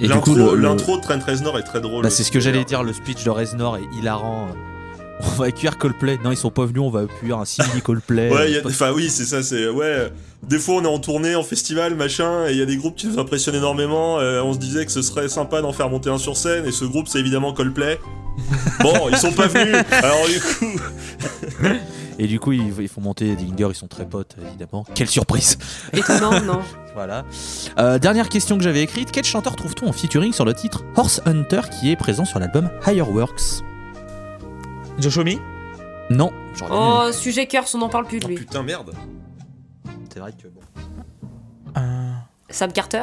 et du L'intro coup, le- l'intro de Trent Reznor est très drôle. Bah, c'est ce que j'allais dire, le speech de Reznor est hilarant. On va accueillir Coldplay. Non, ils sont pas venus, on va accueillir un simili Coldplay. Ouais, enfin oui, c'est ça, c'est ouais. Des fois, on est en tournée, en festival, machin, et il y a des groupes qui nous impressionnent énormément. euh, on se disait que ce serait sympa d'en faire monter un sur scène, et ce groupe, c'est évidemment Coldplay. Bon, ils sont pas venus. Alors du coup, Et du coup, ils, ils font monter Dillinger, ils sont très potes, évidemment. Quelle surprise Étonnant, non Voilà. Euh, dernière question que j'avais écrite. Quel chanteur trouve-t-on en featuring sur le titre Horse Hunter qui est présent sur l'album Higher Works? Joshomi Non. Oh, sujet cœur, on n'en parle plus de Oh, lui. putain, merde. C'est vrai que bon. Euh, Sam Carter?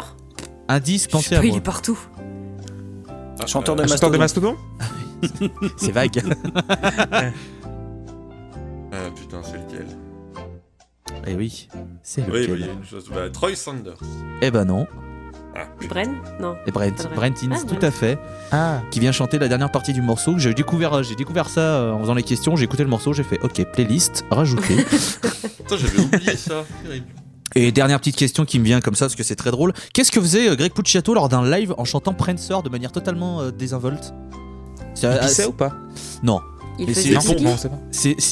Indice, Je sais pensez pas, à il moi. est partout. Ah, Chanteur de Un chanteur de Mastodon C'est vague. Ah putain, c'est lequel? Eh oui, c'est Oui, lequel? bah, il y a une chose. Bah, Troy Sanders. Eh ben non. Ah, Bren Non. Et Brent. Brent Ah, tout Brent. à fait. Ah, Qui vient chanter la dernière partie du morceau. J'ai découvert, j'ai découvert ça euh, en faisant les questions. J'ai écouté le morceau, j'ai fait OK, playlist, rajouter. Putain, j'avais oublié ça. Terrible. Et dernière petite question qui me vient comme ça parce que c'est très drôle. Qu'est-ce que faisait euh, Greg Puciato lors d'un live en chantant Prancer de manière totalement euh, désinvolte? C'est- il pissait c'est- ou pas? Non, Il Mais faisait c'est- Non, non,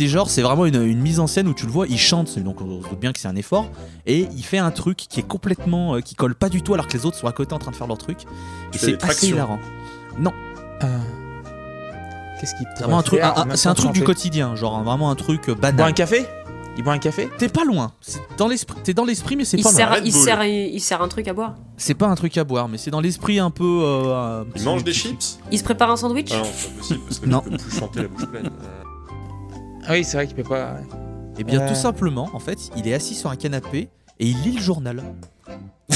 genre, c'est vraiment une, une mise en scène où tu le vois, il chante, donc on se doute bien que c'est un effort, et il fait un truc qui est complètement, euh, qui colle pas du tout alors que les autres sont à côté en train de faire leur truc. Et c'est assez tractions. hilarant. Euh, Qu'est-ce qu'il C'est vraiment un truc, un- un- du quotidien, genre un- vraiment un truc euh, boit un banal. café? Il boit un café? T'es pas loin, c'est dans l'esprit, t'es dans l'esprit, mais c'est Il pas sert, loin. Il, sert, il sert un truc à boire. C'est pas un truc à boire, mais c'est dans l'esprit un peu. euh, Il mange des chips? Il se prépare un sandwich? Ah non, c'est pas possible parce que Non. peux plus chanter la bouche pleine. Euh, Ah oui, c'est vrai qu'il peut pas. Eh bien, Euh. tout simplement, en fait, il est assis sur un canapé et il lit le journal.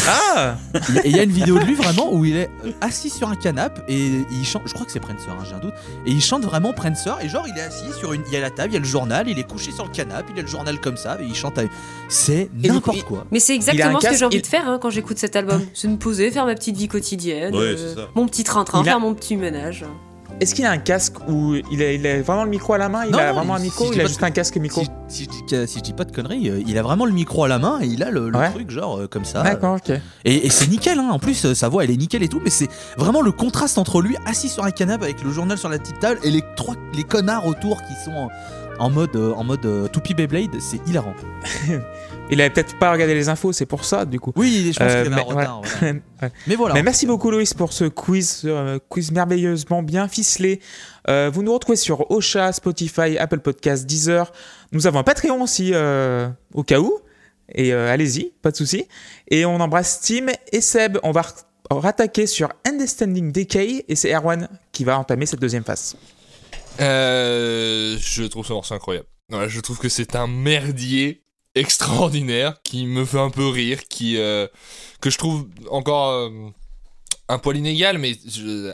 Ah Et il y a une vidéo de lui vraiment où il est euh, assis sur un canapé et il chante. Je crois que c'est Prancer, hein, j'ai un doute. Et il chante vraiment Prancer et genre il est assis sur une. Il y a la table, il y a le journal, il est couché sur le canapé, il a le journal comme ça et il chante. à- C'est du coup, n'importe quoi. Mais c'est exactement ce que j'ai envie il- de faire hein, quand j'écoute cet album. C'est de me poser, faire ma petite vie quotidienne, Ouais, euh, c'est mon petit train-train, a- faire mon petit ménage. Est-ce qu'il a un casque ou il a, il a vraiment le micro à la main? Il Non, a non, vraiment un micro? si il a juste un casque micro? Si, si je dis, que- si je dis pas de conneries, euh, il a vraiment le micro à la main et il a le, le Ouais. truc genre euh, comme ça. D'accord, ok. Et, et c'est nickel, hein. en plus euh, sa voix elle est nickel et tout, mais c'est vraiment le contraste entre lui assis sur un canapé avec le journal sur la petite table et les trois les connards autour qui sont en, en mode euh, en mode euh, toupie Beyblade, c'est hilarant. Il avait peut-être pas regardé les infos, c'est pour ça, du coup. Oui, je pense Euh, qu'il avait un mais- retard. voilà. Ouais. Mais voilà. Mais merci beaucoup Loïs pour ce quiz, euh, quiz merveilleusement bien ficelé. Euh, vous nous retrouvez sur Ocha, Spotify, Apple Podcasts, Deezer. Nous avons un Patreon aussi euh, au cas où. Et euh, allez-y, pas de souci. Et on embrasse Tim et Seb. On va rattaquer sur Understanding Decay et c'est Erwan qui va entamer cette deuxième phase. Euh, je trouve ce morceau incroyable. Ouais, je trouve que c'est un merdier extraordinaire qui me fait un peu rire, qui euh, que je trouve encore euh, un poil inégal, mais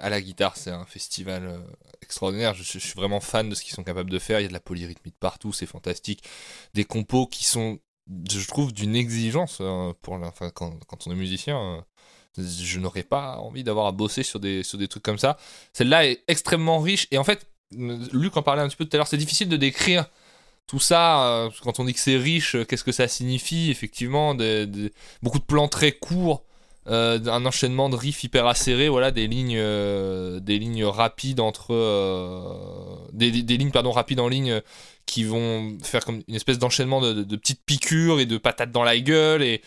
à la guitare c'est un festival euh, extraordinaire. Je, suis vraiment fan de ce qu'ils sont capables de faire. Il y a de la polyrythmie de partout, c'est fantastique. Des compos qui sont, je trouve, d'une exigence euh, pour la, quand, quand on est musicien. euh, je n'aurais pas envie d'avoir à bosser sur des, sur des trucs comme ça. Celle-là est extrêmement riche et en fait, Luc en parlait un petit peu tout à l'heure, c'est difficile de décrire tout ça. euh, quand on dit que c'est riche, euh, qu'est-ce que ça signifie Effectivement, beaucoup de plans très courts, euh, un enchaînement de riffs hyper acérés, voilà, des lignes, des lignes rapides entre, des, lignes pardon rapides en ligne qui vont faire comme une espèce d'enchaînement de, petites piqûres et de patates dans la gueule et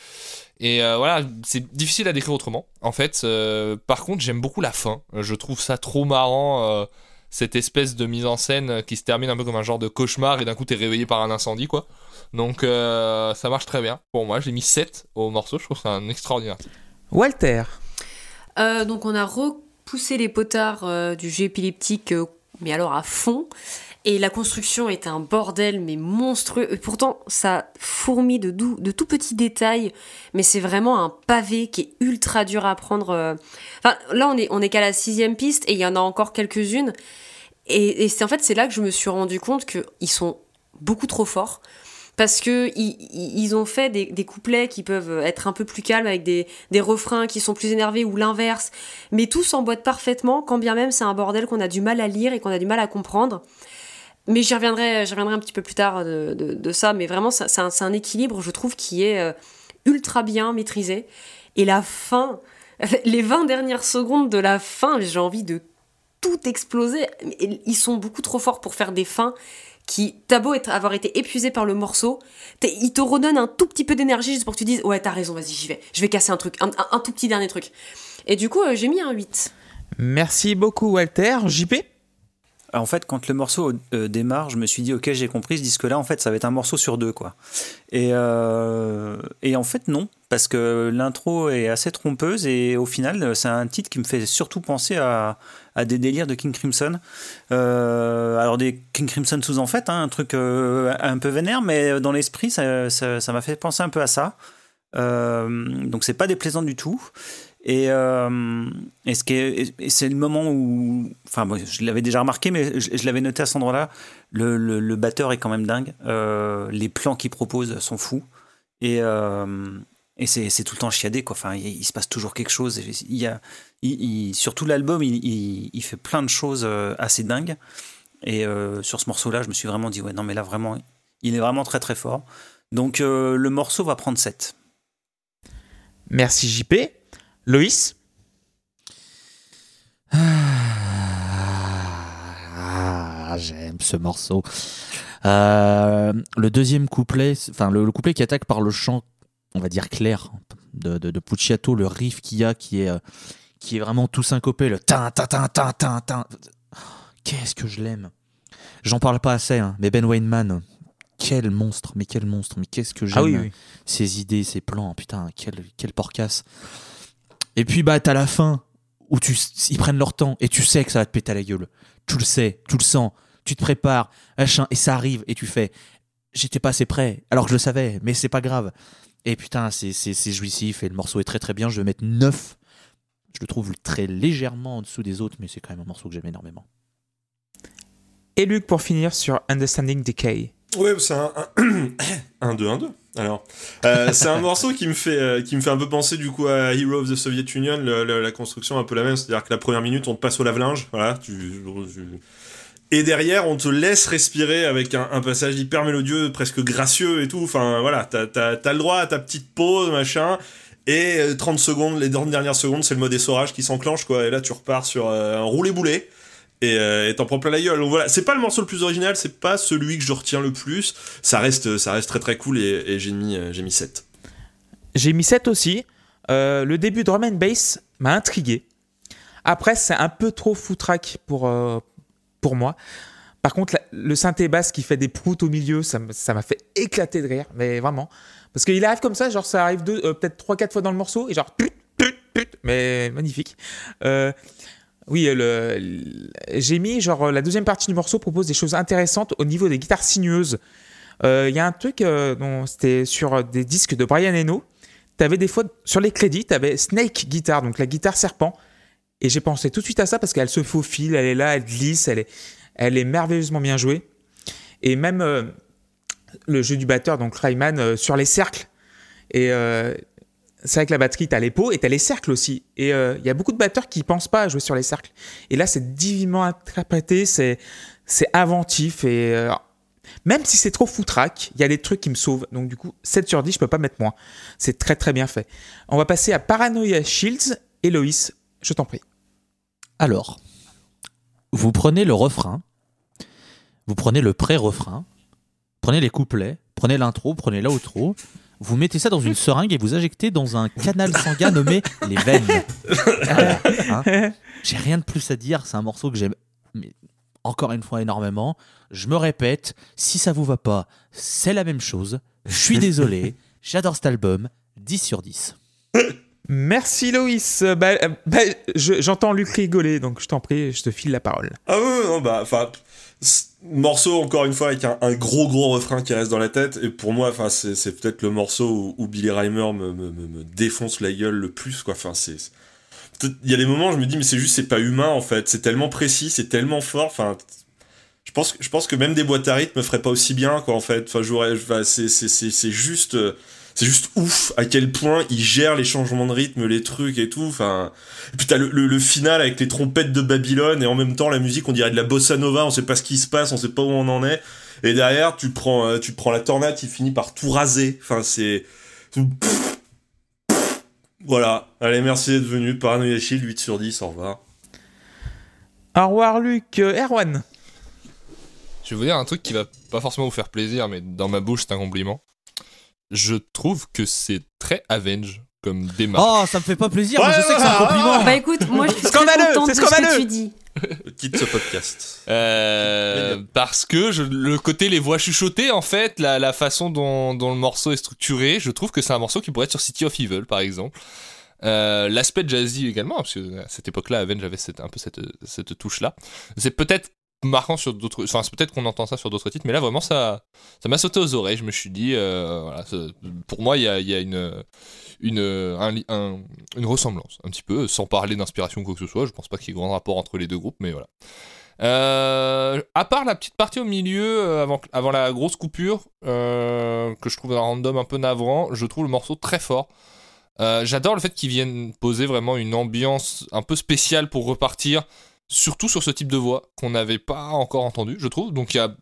voilà, c'est difficile à décrire autrement. En fait, par contre, j'aime beaucoup la fin. Je trouve ça trop marrant. Cette espèce de mise en scène qui se termine un peu comme un genre de cauchemar et d'un coup t'es réveillé par un incendie quoi. Donc euh, ça marche très bien. Pour moi, j'ai mis 7 au morceau, je trouve que c'est un extraordinaire. Walter. Euh, donc on a repoussé les potards euh, du jeu épileptique, euh, mais alors à fond. Et la construction est un bordel, mais monstrueux. Et pourtant, ça fourmille de, tout petits détails, mais c'est vraiment un pavé qui est ultra dur à prendre. euh. Enfin, là, on est, on est qu'à la sixième piste, et il y en a encore quelques-unes. Et, c'est en fait, c'est là que je me suis rendu compte qu'ils sont beaucoup trop forts. Parce que ils, ont fait des, des couplets qui peuvent être un peu plus calmes avec des, des refrains qui sont plus énervés ou l'inverse, mais tout s'emboîte parfaitement, quand bien même c'est un bordel qu'on a du mal à lire et qu'on a du mal à comprendre. Mais j'y reviendrai, reviendrai un petit peu plus tard de, de- ça, mais vraiment c'est un, équilibre, je trouve, qui est euh, ultra bien maîtrisé. Et la fin, les 20 dernières secondes de la fin, j'ai envie de tout exploser. Ils sont beaucoup trop forts pour faire des fins qui, t'as beau avoir été épuisé par le morceau, il te redonne un tout petit peu d'énergie juste pour que tu dises ouais t'as raison vas-y j'y vais je vais casser un truc un, un- un tout petit dernier truc et du coup euh, j'ai mis un 8 Merci beaucoup Walter. JP en fait, quand le morceau euh, démarre, je me suis dit, ok, j'ai compris ce disque-là, en fait, ça va être un morceau sur deux, quoi. Et, euh, et en fait, non, parce que l'intro est assez trompeuse et au final, c'est un titre qui me fait surtout penser à, des délires de King Crimson. Euh, alors, des King Crimson sous en fait, hein, un truc un peu vénère, mais dans l'esprit, ça m'a fait penser un peu à ça. donc, c'est pas déplaisant du tout. Et, euh, et, ce qui est, c'est le moment où, enfin, je l'avais déjà remarqué, mais je, l'avais noté à cet endroit-là. Le, le, batteur est quand même dingue. Euh, les plans qu'il propose sont fous. Et, euh, et c'est, c'est tout le temps chiadé, quoi. Enfin, il, se passe toujours quelque chose. Il y a, il, tout l'album, il, il, fait plein de choses assez dingues. Et sur ce morceau-là, je me suis vraiment dit, ouais, non, mais là, vraiment, il est vraiment très, très fort. Donc, le morceau va prendre 7. Merci JP. Loïs ah, J'aime ce morceau. Euh, le deuxième couplet, enfin le, couplet qui attaque par le chant, on va dire clair, de, de, Pucciato, le riff qu'il y a qui est, euh, qui est vraiment tout syncopé, le tin, tin, tin, tin, tin, tin. Qu'est-ce que je l'aime. J'en parle pas assez, hein, mais Ben Wayneman, quel monstre, mais quel monstre, mais qu'est-ce que ah j'aime ses idées, ses plans, putain, quel, quel porcasse. Et puis, bah, t'as la fin où tu, ils prennent leur temps et tu sais que ça va te péter à la gueule. Tu le sais, tu le sens, tu te prépares, machin, et ça arrive et tu fais. J'étais pas assez prêt, alors que je le savais, mais c'est pas grave. Et putain, c'est jouissif et le morceau est très très bien. Je vais mettre 9. Je le trouve très légèrement en dessous des autres, mais c'est quand même un morceau que j'aime énormément. Et Luc, pour finir sur Understanding Decay. Ouais, c'est un 1-2-1-2. Alors, euh, c'est un morceau qui me fait euh, qui me fait un peu penser du coup à Hero of the Soviet Union. la construction un peu la même, c'est-à-dire que la première minute on te passe au lave-linge, voilà. Et derrière on te laisse respirer avec un, passage hyper mélodieux, presque gracieux et tout. Enfin voilà, t'as as, le droit à ta petite pause, machin. Et 30 euh, secondes, les dernières secondes, c'est le mode essorage qui s'enclenche quoi. Et là tu repars sur un roulé boulet et t'en prends plein la gueule. Donc voilà, c'est pas le morceau le plus original, c'est pas celui que je retiens le plus. Ça reste, ça reste très très cool et, j'ai mis, j'ai mis 7. J'ai mis 7 aussi. Euh, le début de Roman Bass m'a intrigué. Après, c'est un peu trop foutraque pour, euh, pour moi. Par contre, le synthé basse qui fait des proutes au milieu, ça m'a fait éclater de rire, mais vraiment. Parce qu'il arrive comme ça, genre ça arrive euh, peut-être 3-4 fois dans le morceau, et genre put, put, put, mais magnifique. Euh, oui, le, j'ai mis, genre, la deuxième partie du morceau propose des choses intéressantes au niveau des guitares sinueuses. Il euh, y a un truc, euh, c'était sur des disques de Brian Eno. avais des fois, sur les crédits, avais Snake Guitar, donc la guitare serpent. Et j'ai pensé tout de suite à ça parce qu'elle se faufile, elle est là, elle glisse, elle est, elle est merveilleusement bien jouée. Et même euh, le jeu du batteur, donc Rayman, sur les cercles. Et c'est que la batterie, t'as les pots et t'as les cercles aussi. Et il euh, y a beaucoup de batteurs qui pensent pas à jouer sur les cercles. Et là, c'est divinement interprété, c'est c'est inventif et euh, même si c'est trop foutraque, il y a des trucs qui me sauvent. Donc du coup, 7 sur 10, je peux pas mettre moins. C'est très très bien fait. On va passer à Paranoia Shields. Héloïse, je t'en prie. Alors, vous prenez le refrain, vous prenez le pré-refrain, prenez les couplets, prenez l'intro, prenez l'outro, vous mettez ça dans une seringue et vous injectez dans un canal sanguin nommé les veines. Hein J'ai rien de plus à dire, c'est un morceau que j'aime encore une fois énormément. Je me répète, si ça vous va pas, c'est la même chose. Je suis désolé, j'adore cet album, 10 sur 10. Merci Loïs. Bah, bah, j'entends Luc rigoler, donc je t'en prie, je te file la parole. Ah oui, non, bah, enfin, morceau encore une fois avec un, gros gros refrain qui reste dans la tête. Et pour moi enfin c'est peut-être le morceau où, Billy Reimer me, me, me, défonce la gueule le plus quoi. Enfin c'est il y a des moments où je me dis mais c'est juste c'est pas humain en fait. C'est tellement précis c'est tellement fort. Enfin je pense je pense que même des boîtes à rythme me feraient pas aussi bien quoi en fait. Enfin j'aurais c'est c'est juste c'est juste ouf à quel point il gère les changements de rythme, les trucs et tout. Enfin, et puis t'as le, le, final avec les trompettes de Babylone et en même temps la musique, on dirait de la bossa nova, on sait pas ce qui se passe, on sait pas où on en est. Et derrière, tu prends, euh, tu prends la tornade qui finit par tout raser. Enfin, c'est voilà. Allez, merci d'être venu. Paranoia Shield, 8 sur 10, au revoir. Au revoir, Luc. Euh, Erwan. Je vais vous dire un truc qui va pas forcément vous faire plaisir, mais dans ma bouche, c'est un compliment je trouve que c'est très Avenge comme démarche. Oh, ça me fait pas plaisir, mais Ouais, je sais que c'est un compliment. Bah écoute, moi je suis Scandaleux, très contente c'est de ce que scandaleux. tu dis. Quitte ce podcast. Euh, parce que je- le côté les voix chuchotées, en fait, la, la façon dont, dont le morceau est structuré, je trouve que c'est un morceau qui pourrait être sur City of Evil, par exemple. Euh, L'aspect jazzy également, parce que à cette époque-là, Avenge avait cette, un peu cette, cette touche-là. C'est peut-être marquant sur d'autres. Enfin, peut-être qu'on entend ça sur d'autres titres, mais là, vraiment, ça ça m'a sauté aux oreilles. Je me suis dit, euh, pour moi, il y a, une. Ressemblance, un petit peu, sans parler d'inspiration ou quoi que ce soit. Je pense pas qu'il y ait grand rapport entre les deux groupes, mais voilà. Euh, à part la petite partie au milieu, euh, avant, la grosse coupure, euh, que je trouve un random un peu navrant, je trouve le morceau très fort. J'adore le fait qu'ils viennent poser vraiment une ambiance un peu spéciale pour repartir, surtout sur ce type de voix qu'on n'avait pas encore entendu, je trouve. Donc y a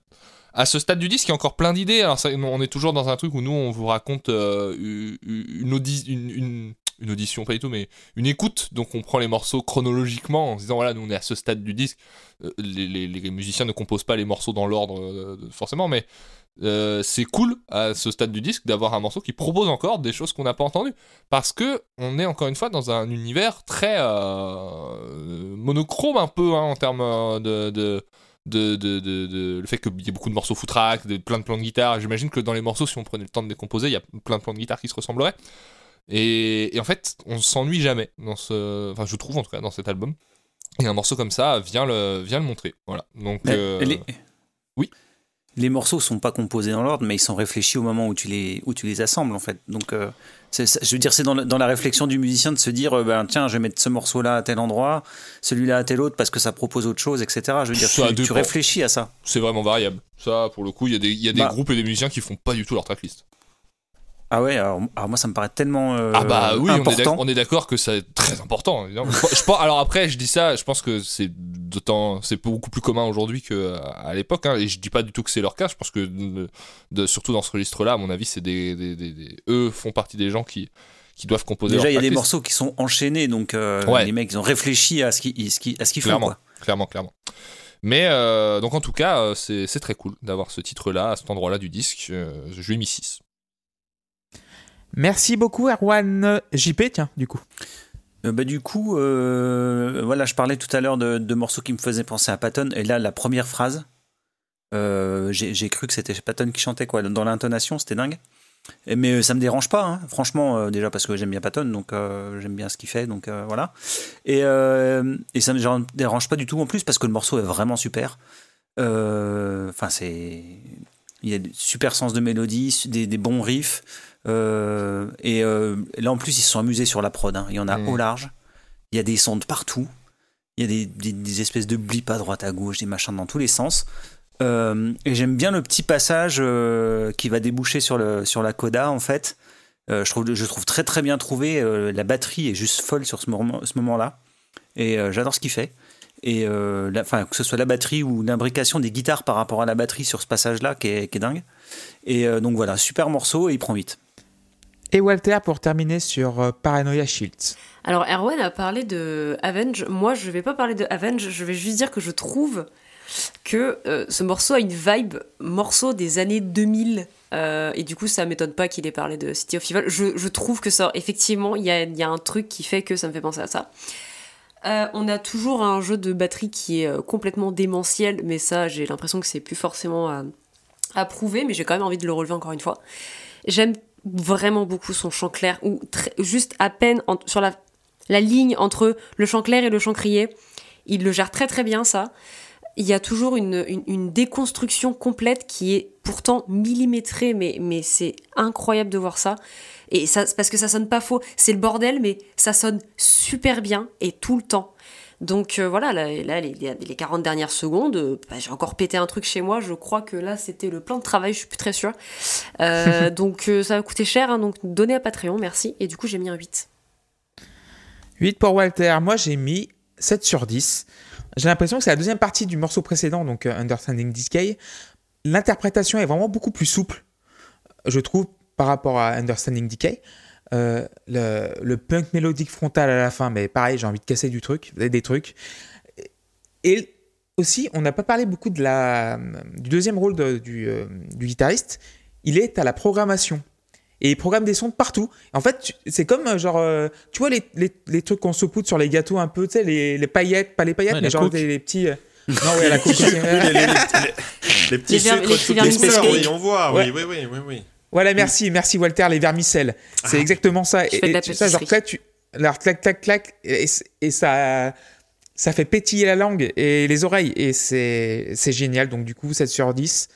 à ce stade du disque, il y a encore plein d'idées. Alors on est toujours dans un truc où nous on vous raconte euh, une, une, audi- une- une- une audition, pas du tout, mais une écoute. Donc on prend les morceaux chronologiquement en se disant voilà, nous on est à ce stade du disque. Euh, les musiciens ne composent pas les morceaux dans l'ordre euh, forcément, mais euh, c'est cool à ce stade du disque d'avoir un morceau qui propose encore des choses qu'on n'a pas entendues. Parce que on est encore une fois dans un univers très euh, monochrome un peu hein, en termes euh, de, de, de, de, de- de- le fait qu'il y ait beaucoup de morceaux footrack, de, plein de plans de guitare. J'imagine que dans les morceaux, si on prenait le temps de les composer, il y a plein de plans de guitare qui se ressembleraient. Et, et en fait, on s'ennuie jamais dans ce, enfin je trouve en tout cas dans cet album. Et un morceau comme ça vient le, vient le montrer. Voilà. Donc euh, oui. Les morceaux sont pas composés dans l'ordre, mais ils sont réfléchis au moment où tu les, où tu les assembles, en fait. Donc, euh, je veux dire, c'est dans, dans la réflexion du musicien de se dire, euh, ben, tiens, je vais mettre ce morceau-là à tel endroit, celui-là à tel autre, parce que ça propose autre chose, etc. Je veux dire, Ça tu, réfléchis à ça. c'est vraiment variable. Ça, pour le coup, il y a des, y a des Bah. groupes et des musiciens qui font pas du tout leur tracklist. Ah ouais, alors, alors moi, ça me paraît tellement euh, ah bah oui, on est important. d'ac- on est d'accord que c'est très important. évidemment. Je, pense, alors après, je dis ça, je pense que c'est d'autant, c'est beaucoup plus commun aujourd'hui qu'à l'époque. hein, et je dis pas du tout que c'est leur cas. Je pense que de- de- surtout dans ce registre-là, à mon avis, c'est des, des- des- des- eux font partie des gens qui qui doivent composer. Déjà, il y a des morceaux qui sont enchaînés, donc euh, Ouais. les mecs, ils ont réfléchi à ce qu'ils qu'ils- à ce qu'ils font. Clairement. Quoi. clairement, clairement. Mais euh, donc en tout cas, euh, c'est c'est très cool d'avoir ce titre-là à cet endroit-là du disque. Euh, je lui ai mis 6. Merci beaucoup, Erwan. JP, tiens, du coup. Euh, bah, du coup, euh, voilà, je parlais tout à l'heure de, morceaux qui me faisaient penser à Patton, et là, la première phrase, euh, j'ai cru que c'était Patton qui chantait, quoi. Dans l'intonation, c'était dingue. Mais ça me dérange pas, hein. franchement, déjà parce que j'aime bien Patton, donc j'aime bien ce qu'il fait, donc voilà. Et, et ça me dérange pas du tout en plus parce que le morceau est vraiment super. Enfin, c'est. Il y a super sens de mélodie, des bons riffs. Euh, et euh, là, en plus, ils se sont amusés sur la prod. hein. Il y en a Mm. au large. Il y a des sons de partout. Il y a des, des- des espèces de blips à droite, à gauche, des machins dans tous les sens. Euh, et j'aime bien le petit passage qui va déboucher sur, le, sur la coda, en fait. Je, trouve, je trouve très très bien trouvé. La batterie est juste folle sur ce moment- ce moment-là. et j'adore ce qu'il fait. Et enfin, que ce soit la batterie ou l'imbrication des guitares par rapport à la batterie sur ce passage-là qui est, qui est dingue. Et donc voilà, super morceau et il prend vite. Et Walter, pour terminer sur euh, Paranoia Shields. Alors Erwan a parlé de Avenge. Moi, je vais pas parler de Avenge. Je vais juste dire que je trouve que euh, ce morceau a une vibe morceau des années 2000. Euh, et du coup, ça m'étonne pas qu'il ait parlé de City of Evil. Je, trouve que ça, effectivement, il y a, un truc qui fait que ça me fait penser à ça. On a toujours un jeu de batterie qui est complètement démentiel, mais ça, j'ai l'impression que c'est plus forcément à, à prouver, mais j'ai quand même envie de le relever encore une fois. J'aime vraiment beaucoup son chant clair, ou juste à peine sur la, la ligne entre le chant clair et le chant crié. Il le gère très très bien, ça. Il y a toujours une, une- une déconstruction complète qui est pourtant millimétrée, mais, mais c'est incroyable de voir ça. Et ça, parce que ça sonne pas faux. C'est le bordel, mais ça sonne super bien et tout le temps. Donc euh, voilà, là, là, les, les- les 40 dernières secondes, euh, bah, j'ai encore pété un truc chez moi. Je crois que là, c'était le plan de travail, je suis plus très sûre. Euh, donc euh, ça va coûter cher, hein, donc donnez à Patreon, merci. Et du coup, j'ai mis un 8. 8 pour Walter. Moi, j'ai mis 7 sur 10. J'ai l'impression que c'est la deuxième partie du morceau précédent, donc Understanding Decay. L'interprétation est vraiment beaucoup plus souple, je trouve, par rapport à Understanding Decay. Euh, le, le punk mélodique frontal à la fin, mais pareil, j'ai envie de casser du truc, des trucs. Et aussi, on n'a pas parlé beaucoup de la, du deuxième rôle de- du, euh, du guitariste. Il est à la programmation. et il programme des sons de partout. En fait, c'est comme euh, genre, euh, tu vois les, les, les trucs qu'on saupoudre sur les gâteaux un peu, tu sais, les, les paillettes, pas les paillettes, Ouais, mais la genre des, les petits. euh, Non, ouais, la coke aussi. Oui, les, les- les- les petits Les ver- sucres les toutes petits les vermicelles. couleurs, oui, on voit, Ouais. oui, oui. Voilà, merci, merci Walter, les vermicelles. C'est exactement ça. Je Et, fais de la et tu sais, genre, clac, tu. Alors, clac, clac, clac, et, et ça. Ça fait pétiller la langue et les oreilles, et c'est c'est génial. Donc, du coup, 7 sur 10.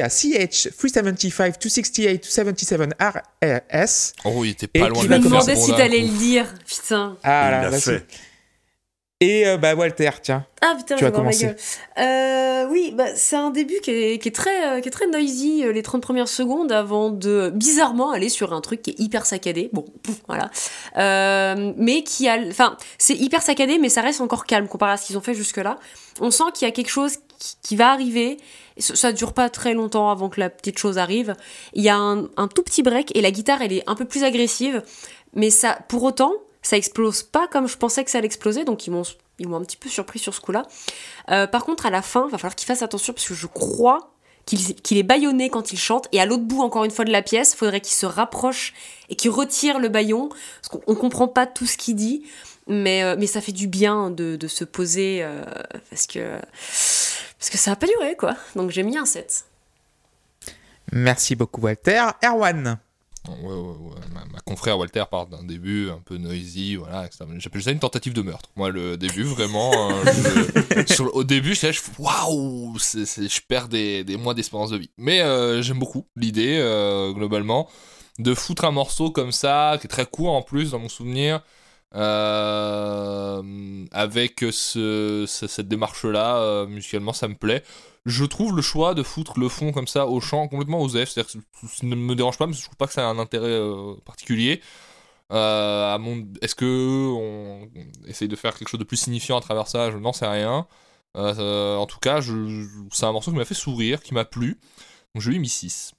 À CH 375 268 277 RS. Oh, il était Et pas loin de faire, demandais si t'allais le dire. Putain. Ah Il là, l'a fait. Et euh, bah Walter, tiens. Ah putain, Tu je vas vais voir ma commencer. gueule. Euh, oui, bah, c'est un début qui est, qui est très, euh, qui est très noisy euh, les 30 premières secondes avant de bizarrement aller sur un truc qui est hyper saccadé. Bon, pouf, voilà. Euh, mais qui a. Enfin, c'est hyper saccadé, mais ça reste encore calme comparé à ce qu'ils ont fait jusque-là. On sent qu'il y a quelque chose qui, qui va arriver. Ça, dure pas très longtemps avant que la petite chose arrive. Il y a un, tout petit break et la guitare, elle est un peu plus agressive. Mais ça, pour autant, ça explose pas comme je pensais que ça allait exploser. Donc ils m'ont ils m'ont un petit peu surpris sur ce coup-là. Euh, par contre, à la fin, va falloir qu'il fasse attention parce que je crois qu'il est bâillonné quand il chante. Et à l'autre bout, encore une fois, de la pièce, faudrait qu'il se rapproche et qu'il retire le baillon. Parce qu'on on comprend pas tout ce qu'il dit. Mais, euh, mais ça fait du bien de, de se poser euh, parce que parce que ça a pas duré, quoi. Donc j'ai mis un 7. Merci beaucoup Walter. Erwan. Ouais, ouais, ouais. Ma, ma confrère Walter part d'un début un peu noisy, voilà. etc. J'appelle ça une tentative de meurtre. Moi, le début, vraiment. euh, je- sur- au début, je, je waouh, c'est- c'est- je perds des, des mois d'espérance de vie. Mais euh, j'aime beaucoup l'idée, euh, globalement, de foutre un morceau comme ça, qui est très court en plus, dans mon souvenir. Euh, avec ce, ce- cette démarche-là, euh, musicalement, ça me plaît je trouve le choix de foutre le fond comme ça au chant complètement aux F, c'est-à-dire que ça ne me dérange pas, mais je trouve pas que ça a un intérêt euh, particulier. Est-ce que on... essaye de faire quelque chose de plus signifiant à travers ça? Je n'en sais rien. En tout cas, c'est un morceau qui m'a fait sourire, qui m'a plu. Donc je lui ai mis 6.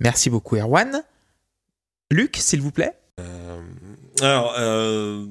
Merci beaucoup Erwan. Luc, s'il vous plaît. Euh, alors, euh,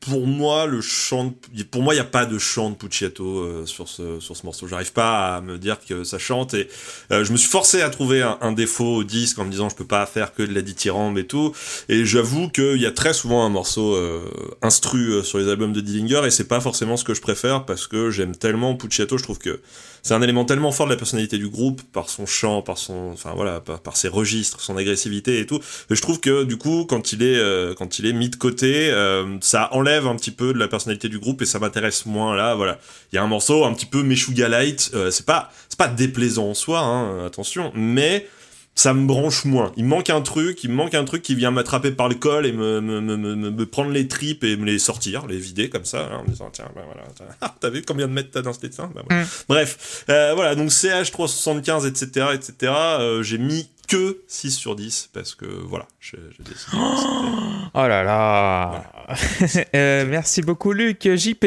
pour moi, le chant, de- pour moi, il n'y a pas de chant de Pucciato euh, sur ce sur ce morceau. J'arrive pas à me dire que ça chante et euh, je me suis forcé à trouver un, un défaut au disque en me disant je peux pas faire que de la dithyrambe et tout. Et j'avoue qu'il y a très souvent un morceau euh, instru euh, sur les albums de Dillinger et c'est pas forcément ce que je préfère parce que j'aime tellement Pucciato. Je trouve que c'est un élément tellement fort de la personnalité du groupe par son chant, par son, enfin voilà, par, ses registres, son agressivité et tout. Et je trouve que du coup, quand il est, euh, quand il est mis de côté, euh, ça enlève un petit peu de la personnalité du groupe et ça m'intéresse moins. Là, voilà, il y a un morceau un petit peu Meshuga light. euh, c'est pas, c'est pas déplaisant en soi, hein, attention, mais ça me branche moins. Il me manque un truc, il me manque un truc qui vient m'attraper par le col et me, me, me, me, me prendre les tripes et me les sortir, les vider comme ça, hein, en me disant tiens, ben voilà, ah, t'as vu combien de mètres t'as dans ce dessin? Ben voilà. Mm. Bref, euh, voilà, donc CH375, etc., etc., euh, j'ai mis que 6 sur 10 parce que voilà, j'ai décidé. Oh là là. Euh, merci beaucoup Luc. JP.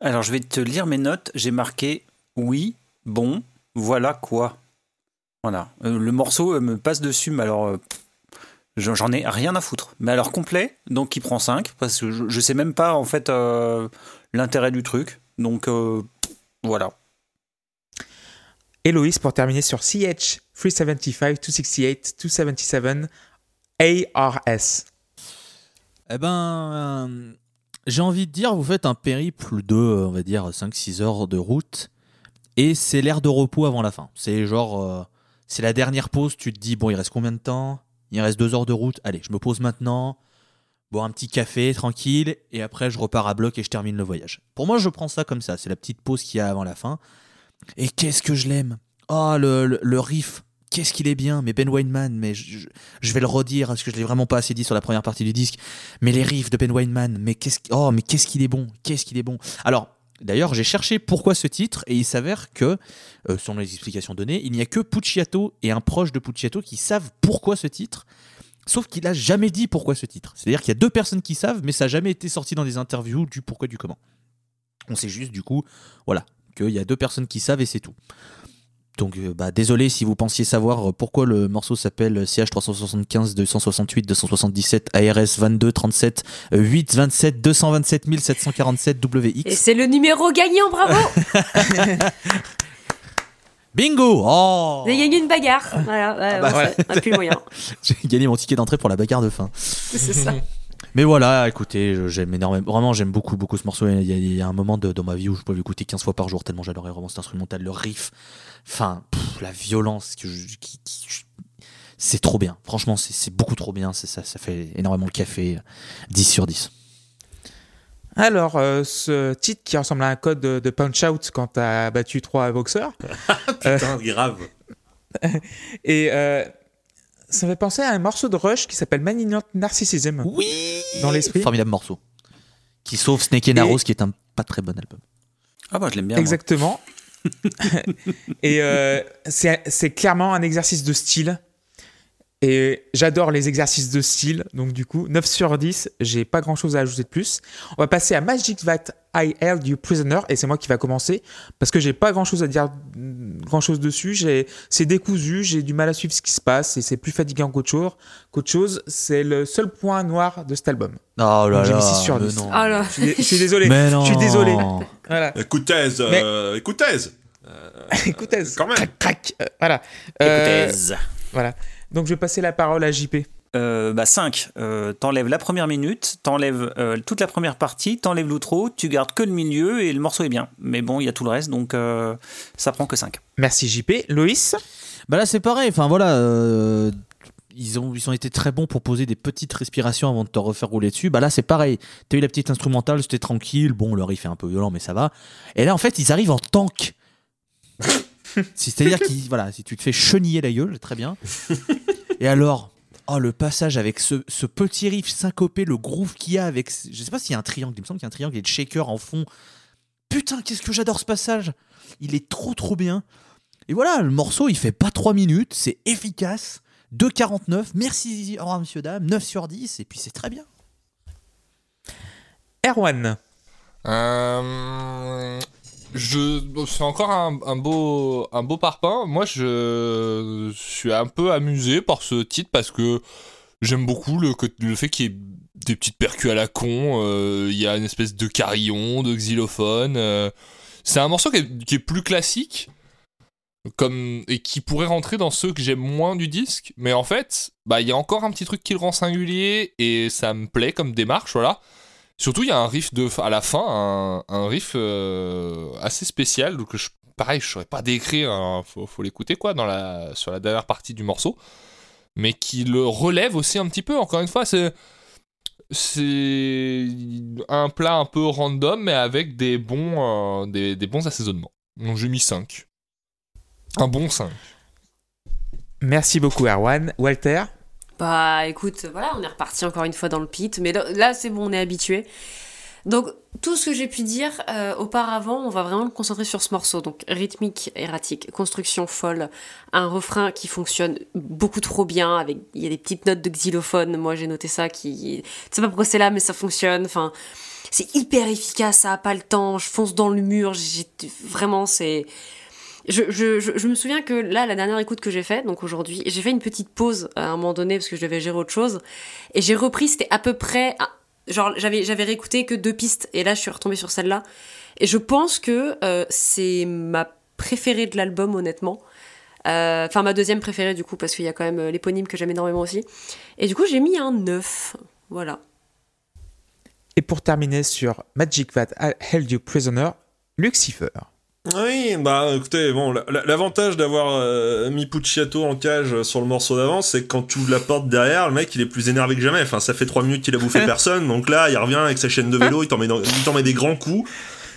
Alors, je vais te lire mes notes. J'ai marqué oui, bon, voilà quoi. Voilà. Euh, le morceau euh, me passe dessus, mais alors. euh, j'en ai rien à foutre. Mais alors complet, donc il prend 5, parce que je, je sais même pas en fait euh, l'intérêt du truc. Donc euh, voilà. Héloïse pour terminer sur CH 375 268 277 ARS. Eh ben, euh, j'ai envie de dire, vous faites un périple de, on va dire, 5-6 heures de route, et c'est l'air de repos avant la fin. C'est genre, euh, c'est la dernière pause, tu te dis, bon, il reste combien de temps? Il reste 2 heures de route, allez, je me pose maintenant, boire un petit café, tranquille, et après je repars à bloc et je termine le voyage. Pour moi, je prends ça comme ça, c'est la petite pause qu'il y a avant la fin. Et qu'est-ce que je l'aime? Oh, le, le- riff Qu'est-ce qu'il est bien, mais Ben Weinman, mais je, je- je vais le redire parce que je l'ai vraiment pas assez dit sur la première partie du disque. Mais les riffs de Ben Weinman, mais qu'est-ce qu'- oh, mais qu'est-ce qu'il est bon, qu'est-ce qu'il est bon. Alors, d'ailleurs, j'ai cherché pourquoi ce titre et il s'avère que, euh, selon les explications données, il n'y a que Pucciato et un proche de Pucciato qui savent pourquoi ce titre. Sauf qu'il a jamais dit pourquoi ce titre. C'est-à-dire qu'il y a deux personnes qui savent, mais ça n'a jamais été sorti dans des interviews du pourquoi du comment. On sait juste du coup, voilà, qu'il y a deux personnes qui savent et c'est tout. Donc, euh, bah, désolé si vous pensiez savoir pourquoi le morceau s'appelle CH375 268 277 ARS 22 37 8 27 227 747 Et WX. c'est le numéro gagnant, bravo Bingo Oh J'ai gagné une bagarre. Voilà, ouais, bah ouais, ouais. on a plus moyen. J'ai gagné mon ticket d'entrée pour la bagarre de fin. C'est ça. Mais voilà, écoutez, j'aime énormément. Vraiment, j'aime beaucoup, beaucoup ce morceau. Il y a, il y a un moment de- dans ma vie où je pouvais l'écouter 15 fois par jour, tellement j'adorais vraiment cet instrumental, le riff. Enfin, pff, la violence. Que je- qui- qui- je- c'est trop bien. Franchement, c'est c'est beaucoup trop bien. C'est Ça, ça fait énormément le café. 10 sur 10. Alors, euh, ce titre qui ressemble à un code de, de Punch-Out quand t'as battu trois boxeurs. Putain, grave. Et euh, ça me fait penser à un morceau de Rush qui s'appelle Malignant Narcissism. Oui Dans l'esprit. Formidable morceau. Qui sauve Snake and Et- Arrows, qui est un pas très bon album. Ah bah je l'aime bien. moi. Et euh, c'est clairement un exercice de style. Et j'adore les exercices de style. Donc, du coup, 9 sur 10, j'ai pas grand chose à ajouter de plus. On va passer à Magic That I Held You Prisoner. Et c'est moi qui va commencer. Parce que j'ai pas grand chose à dire, grand chose dessus. J'ai- C'est décousu. J'ai du mal à suivre ce qui se passe. Et c'est plus fatigant qu'autre chose. Qu'autre chose. C'est le seul point noir de cet album. Oh là Donc, j'ai mis là, six sur mais 10. non. Ah là. Je suis, je suis désolé. Mais non. Je suis désolé. Voilà. Écoutez, euh, écoutez. Écoutez, quand même. crac, crac. Euh, voilà. Euh, Écoutez. Voilà. Donc je vais passer la parole à JP. Euh, bah 5, t'enlèves la première minute, t'enlèves euh, toute la première partie, t'enlèves l'outro, tu gardes que le milieu et le morceau est bien. Mais bon, il y a tout le reste, donc euh, ça prend que 5. Merci JP. Loïs? Bah là, c'est pareil. Enfin voilà. euh, Ils ont, ils ont été très bons pour poser des petites respirations avant de te refaire rouler dessus. Bah là, c'est pareil. T'as eu la petite instrumentale, c'était tranquille. Bon, le riff est un peu violent, mais ça va. Et là, en fait, ils arrivent en tank. C'est-à-dire qu'ils, voilà, si tu te fais cheniller la gueule, très bien. Et alors, oh, le passage avec ce, ce petit riff syncopé, le groove qu'il y a avec. Je sais pas s'il y a un triangle, il me semble qu'il y a un triangle et le shaker en fond. Putain, qu'est-ce que j'adore ce passage! Il est trop trop bien. Et voilà, le morceau, il fait pas 3 minutes, c'est efficace. 2,49. Merci, au revoir, monsieur, dame. 9 sur 10, et puis c'est très bien. Erwan. Euh, je, c'est encore un, beau, parpaing. Moi, je suis un peu amusé par ce titre parce que j'aime beaucoup le, fait qu'il y ait des petites percus à la con. euh, Il y a une espèce de carillon, de xylophone. euh. c'est un morceau qui est, plus classique. Comme, et qui pourrait rentrer dans ceux que j'aime moins du disque, mais en fait, bah il y a encore un petit truc qui le rend singulier et ça me plaît comme démarche, voilà. Surtout, il y a un riff à la fin, un, riff euh, assez spécial, donc je, pareil, je saurais pas décrire, hein, faut, l'écouter quoi, dans la, sur la dernière partie du morceau, mais qui le relève aussi un petit peu. Encore une fois, c'est c'est un plat un peu random, mais avec des bons, euh, des, des bons assaisonnements. Donc j'ai mis 5. Un bon 5. Merci beaucoup Erwan. Walter? Bah écoute, voilà, on est reparti encore une fois dans le pit, mais là c'est bon, on est habitué. Donc tout ce que j'ai pu dire euh, auparavant, on va vraiment me concentrer sur ce morceau. Donc rythmique, erratique, construction folle, un refrain qui fonctionne beaucoup trop bien. Avec il y a des petites notes de xylophone. Moi j'ai noté ça. Qui, sais pas pourquoi c'est là, mais ça fonctionne. Enfin, c'est hyper efficace. Ça a pas le temps. Je fonce dans le mur. Vraiment c'est je, me souviens que là, la dernière écoute que j'ai faite, donc aujourd'hui, j'ai fait une petite pause à un moment donné parce que je devais gérer autre chose. Et j'ai repris, c'était à peu près. Genre, j'avais, j'avais réécouté que deux pistes. Et là, je suis retombée sur celle-là. Et je pense que euh, c'est ma préférée de l'album, honnêtement. Euh, Enfin, ma deuxième préférée, du coup, parce qu'il y a quand même euh, l'éponyme que j'aime énormément aussi. Et du coup, j'ai mis un 9. Voilà. Et pour terminer sur Magic That Held You Prisoner, Lucifer. Oui, bah écoutez, bon, la- la- l'avantage d'avoir euh, mis Pucciato en cage sur le morceau d'avant, c'est que quand tu ouvres la porte derrière, le mec il est plus énervé que jamais. Enfin, ça fait trois minutes qu'il a bouffé personne, donc là il revient avec sa chaîne de vélo, il t'en met, dans- il t'en met des grands coups.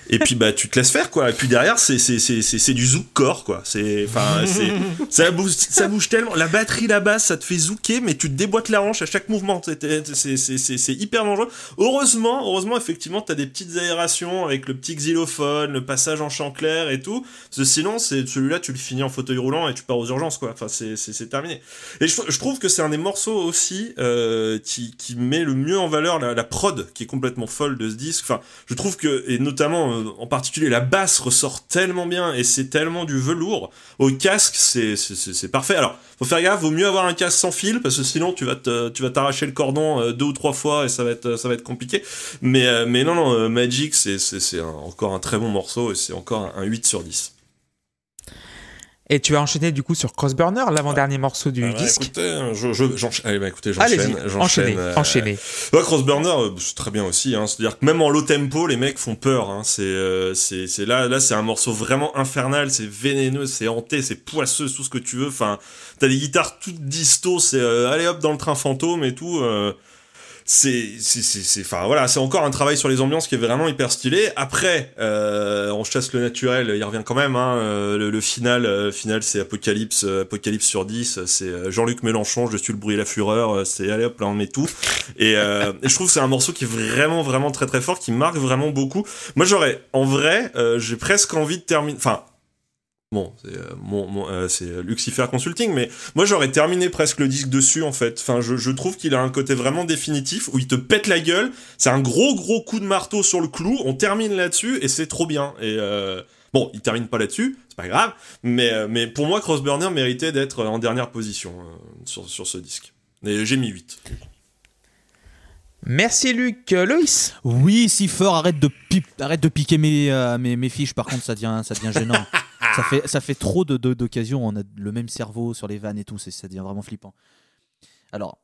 Et puis bah tu te laisses faire quoi. Et puis derrière c'est c'est c'est c'est c'est du zouk core quoi. C'est enfin c'est ça bouge ça bouge tellement. La batterie la basse ça te fait zouker mais tu te déboîtes la hanche à chaque mouvement. C'est c'est c'est hyper dangereux. Heureusement heureusement effectivement t'as des petites aérations avec le petit xylophone, le passage en chant clair et tout. Parce que sinon c'est celui-là tu le finis en fauteuil roulant et tu pars aux urgences quoi. Enfin c'est c'est c'est terminé. Et je, je trouve que c'est un des morceaux aussi euh, qui qui met le mieux en valeur la, la prod qui est complètement folle de ce disque. Enfin je trouve que et notamment euh, en particulier la basse ressort tellement bien et c'est tellement du velours au casque c'est parfait. Alors faut faire gaffe vaut mieux avoir un casque sans fil parce que sinon tu vas te vas t'arracher le cordon euh, deux ou trois fois et ça va être ça compliqué. Mais euh, mais non non euh, Magic c'est c'est encore un très bon morceau et c'est encore un, un 8 sur 10 Et tu vas enchaîner du coup sur Crossburner, l'avant-dernier morceau du Ah bah, disque. écoutez, je, je, j'encha- allez, bah, écoutez, Allez-y, j'enchaîne, enchaînez, euh, enchaînez. Ouais, Crossburner, euh, c'est très bien aussi. Hein. C'est-à-dire que même en low tempo, les mecs font peur. Hein. C'est, euh, c'est, c'est là, là, c'est un morceau vraiment infernal. C'est vénéneux, c'est hanté, c'est poisseux, tout ce que tu veux. Enfin, t'as des guitares toutes disto. C'est euh, allez hop dans le train fantôme et tout. C'est c'est enfin voilà c'est encore un travail sur les ambiances qui est vraiment hyper stylé. Après euh, on chasse le naturel il revient quand même hein, euh, le, le final euh, final c'est apocalypse euh, apocalypse sur 10 c'est euh, Jean-Luc Mélenchon je suis le bruit et la fureur c'est allez hop là on met tout. Et, euh, et je trouve que c'est un morceau qui est vraiment vraiment très très fort qui marque vraiment beaucoup. Moi j'aurais en vrai j'ai presque envie de terminer enfin Bon, c'est euh, mon, mon, euh, c'est Lucifer Consulting, mais moi j'aurais terminé presque le disque dessus en fait. Enfin, je, je trouve qu'il a un côté vraiment définitif où il te pète la gueule. C'est un gros gros coup de marteau sur le clou. On termine là-dessus et c'est trop bien. Et euh, bon, il termine pas là-dessus, c'est pas grave. Mais euh, mais pour moi, Crossburner méritait d'être en dernière position euh, sur sur ce disque. Et j'ai mis 8. Merci Luc. Euh, Loïs? Oui, Cipher, arrête de, pip- arrête de piquer mes, euh, mes, mes fiches, par contre, ça devient, ça devient gênant. ça, fait, ça fait trop de- de- d'occasions, on a le même cerveau sur les vannes et tout, ça devient vraiment flippant. Alors,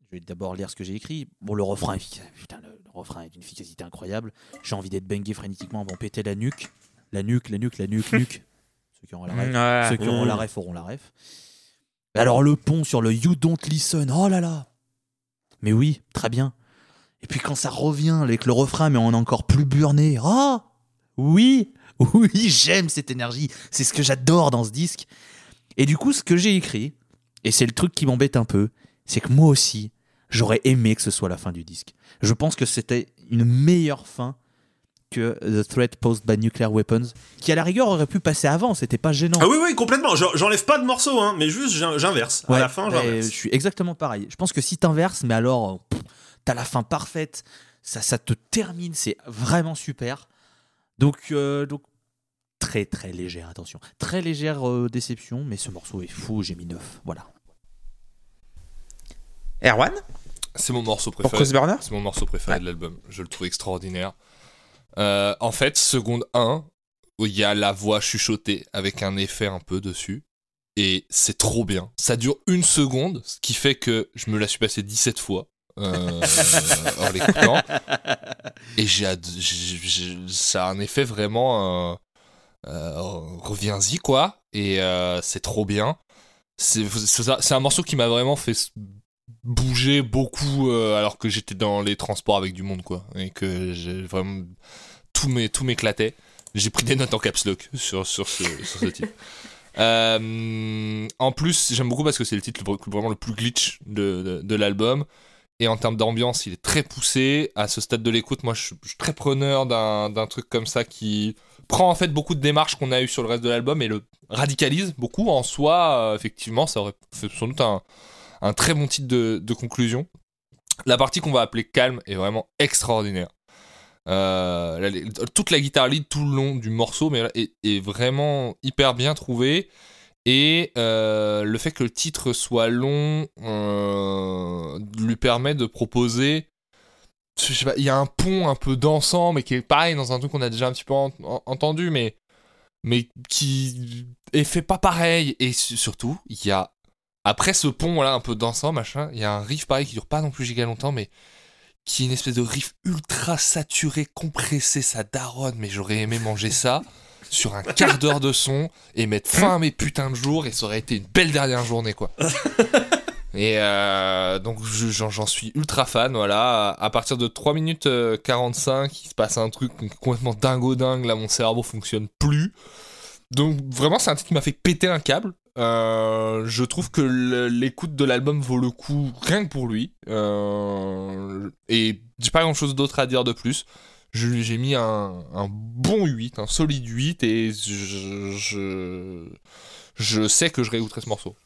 je vais d'abord lire ce que j'ai écrit. Bon, le refrain. Putain, le, le refrain est d'une efficacité incroyable. J'ai envie d'être bangé frénétiquement avant de péter la nuque. La nuque, la nuque, la nuque, nuque. Ceux qui auront la ref, Ouais. ceux qui auront la ref auront la ref. Alors, le pont sur le You Don't Listen, oh là là Mais oui, très bien. Et puis quand ça revient avec le refrain, mais on est encore plus burné. Oh Oui Oui, j'aime cette énergie. C'est ce que j'adore dans ce disque. Et du coup, ce que j'ai écrit, et c'est le truc qui m'embête un peu, c'est que moi aussi, j'aurais aimé que ce soit la fin du disque. Je pense que c'était une meilleure fin que The Threat Posed by Nuclear Weapons, qui à la rigueur aurait pu passer avant, c'était pas gênant. Ah oui oui complètement. J'en- J'enlève pas de morceau hein, mais juste j'in- j'inverse. À la fin j'inverse. je suis exactement pareil. Je pense que si t'inverses, mais alors, t'as la fin parfaite, ça, ça te termine, c'est vraiment super. Donc, euh, donc très très légère, attention. Très légère euh, déception, mais ce morceau est fou, j'ai mis 9. Voilà. Erwan? C'est mon morceau pour préféré. C'est mon morceau préféré Ouais. de l'album. Je le trouve extraordinaire. Euh, en fait, seconde 1, où il y a la voix chuchotée avec un effet un peu dessus. Et c'est trop bien. Ça dure une seconde, ce qui fait que je me la suis passé 17 fois euh, en l'écoutant. Et j'ai, ad- ça a un effet vraiment. euh, euh, reviens-y, quoi. Et euh, c'est trop bien. C'est, un morceau qui m'a vraiment fait bouger beaucoup alors que j'étais dans les transports avec du monde, quoi. Et que j'ai vraiment. Tout, m'é- tout m'éclatait. J'ai pris des notes en caps lock sur, sur ce, sur ce titre. Euh, en plus, j'aime beaucoup parce que c'est le titre le- vraiment le plus glitch de, de, de l'album. Et en termes d'ambiance, il est très poussé. À ce stade de l'écoute, moi, je suis, très preneur d'un truc comme ça qui prend en fait beaucoup de démarches qu'on a eues sur le reste de l'album et le radicalise beaucoup. En soi, euh, effectivement, ça aurait fait sans doute un, très bon titre de, conclusion. La partie qu'on va appeler calme est vraiment extraordinaire. Euh, toute la guitare lead tout le long du morceau mais est vraiment hyper bien trouvée. Et euh, le fait que le titre soit long euh, lui permet de proposer. Il y a un pont un peu dansant, mais qui est pareil dans un truc qu'on a déjà un petit peu en- en- entendu, mais, mais qui est fait pas pareil. Et su- surtout, il y a. Après ce pont là un peu dansant, machin, il y a un riff pareil qui dure pas non plus giga longtemps, mais qui est une espèce de riff ultra saturé, compressé, ça daronne, mais j'aurais aimé manger ça sur un quart d'heure de son et mettre fin à mes putains de jours et ça aurait été une belle dernière journée quoi. Et euh, donc je- j'en suis ultra fan, voilà. À partir de 3 minutes euh, 45, il se passe un truc complètement dingo dingue, là mon cerveau fonctionne plus. Donc vraiment c'est un titre qui m'a fait péter un câble. Euh, je trouve que l'écoute de l'album vaut le coup rien que pour lui. Euh, et j'ai pas grand chose d'autre à dire de plus. Je lui- J'ai mis un, un bon 8, un solide 8 et je, je, je sais que je réécouterai ce morceau.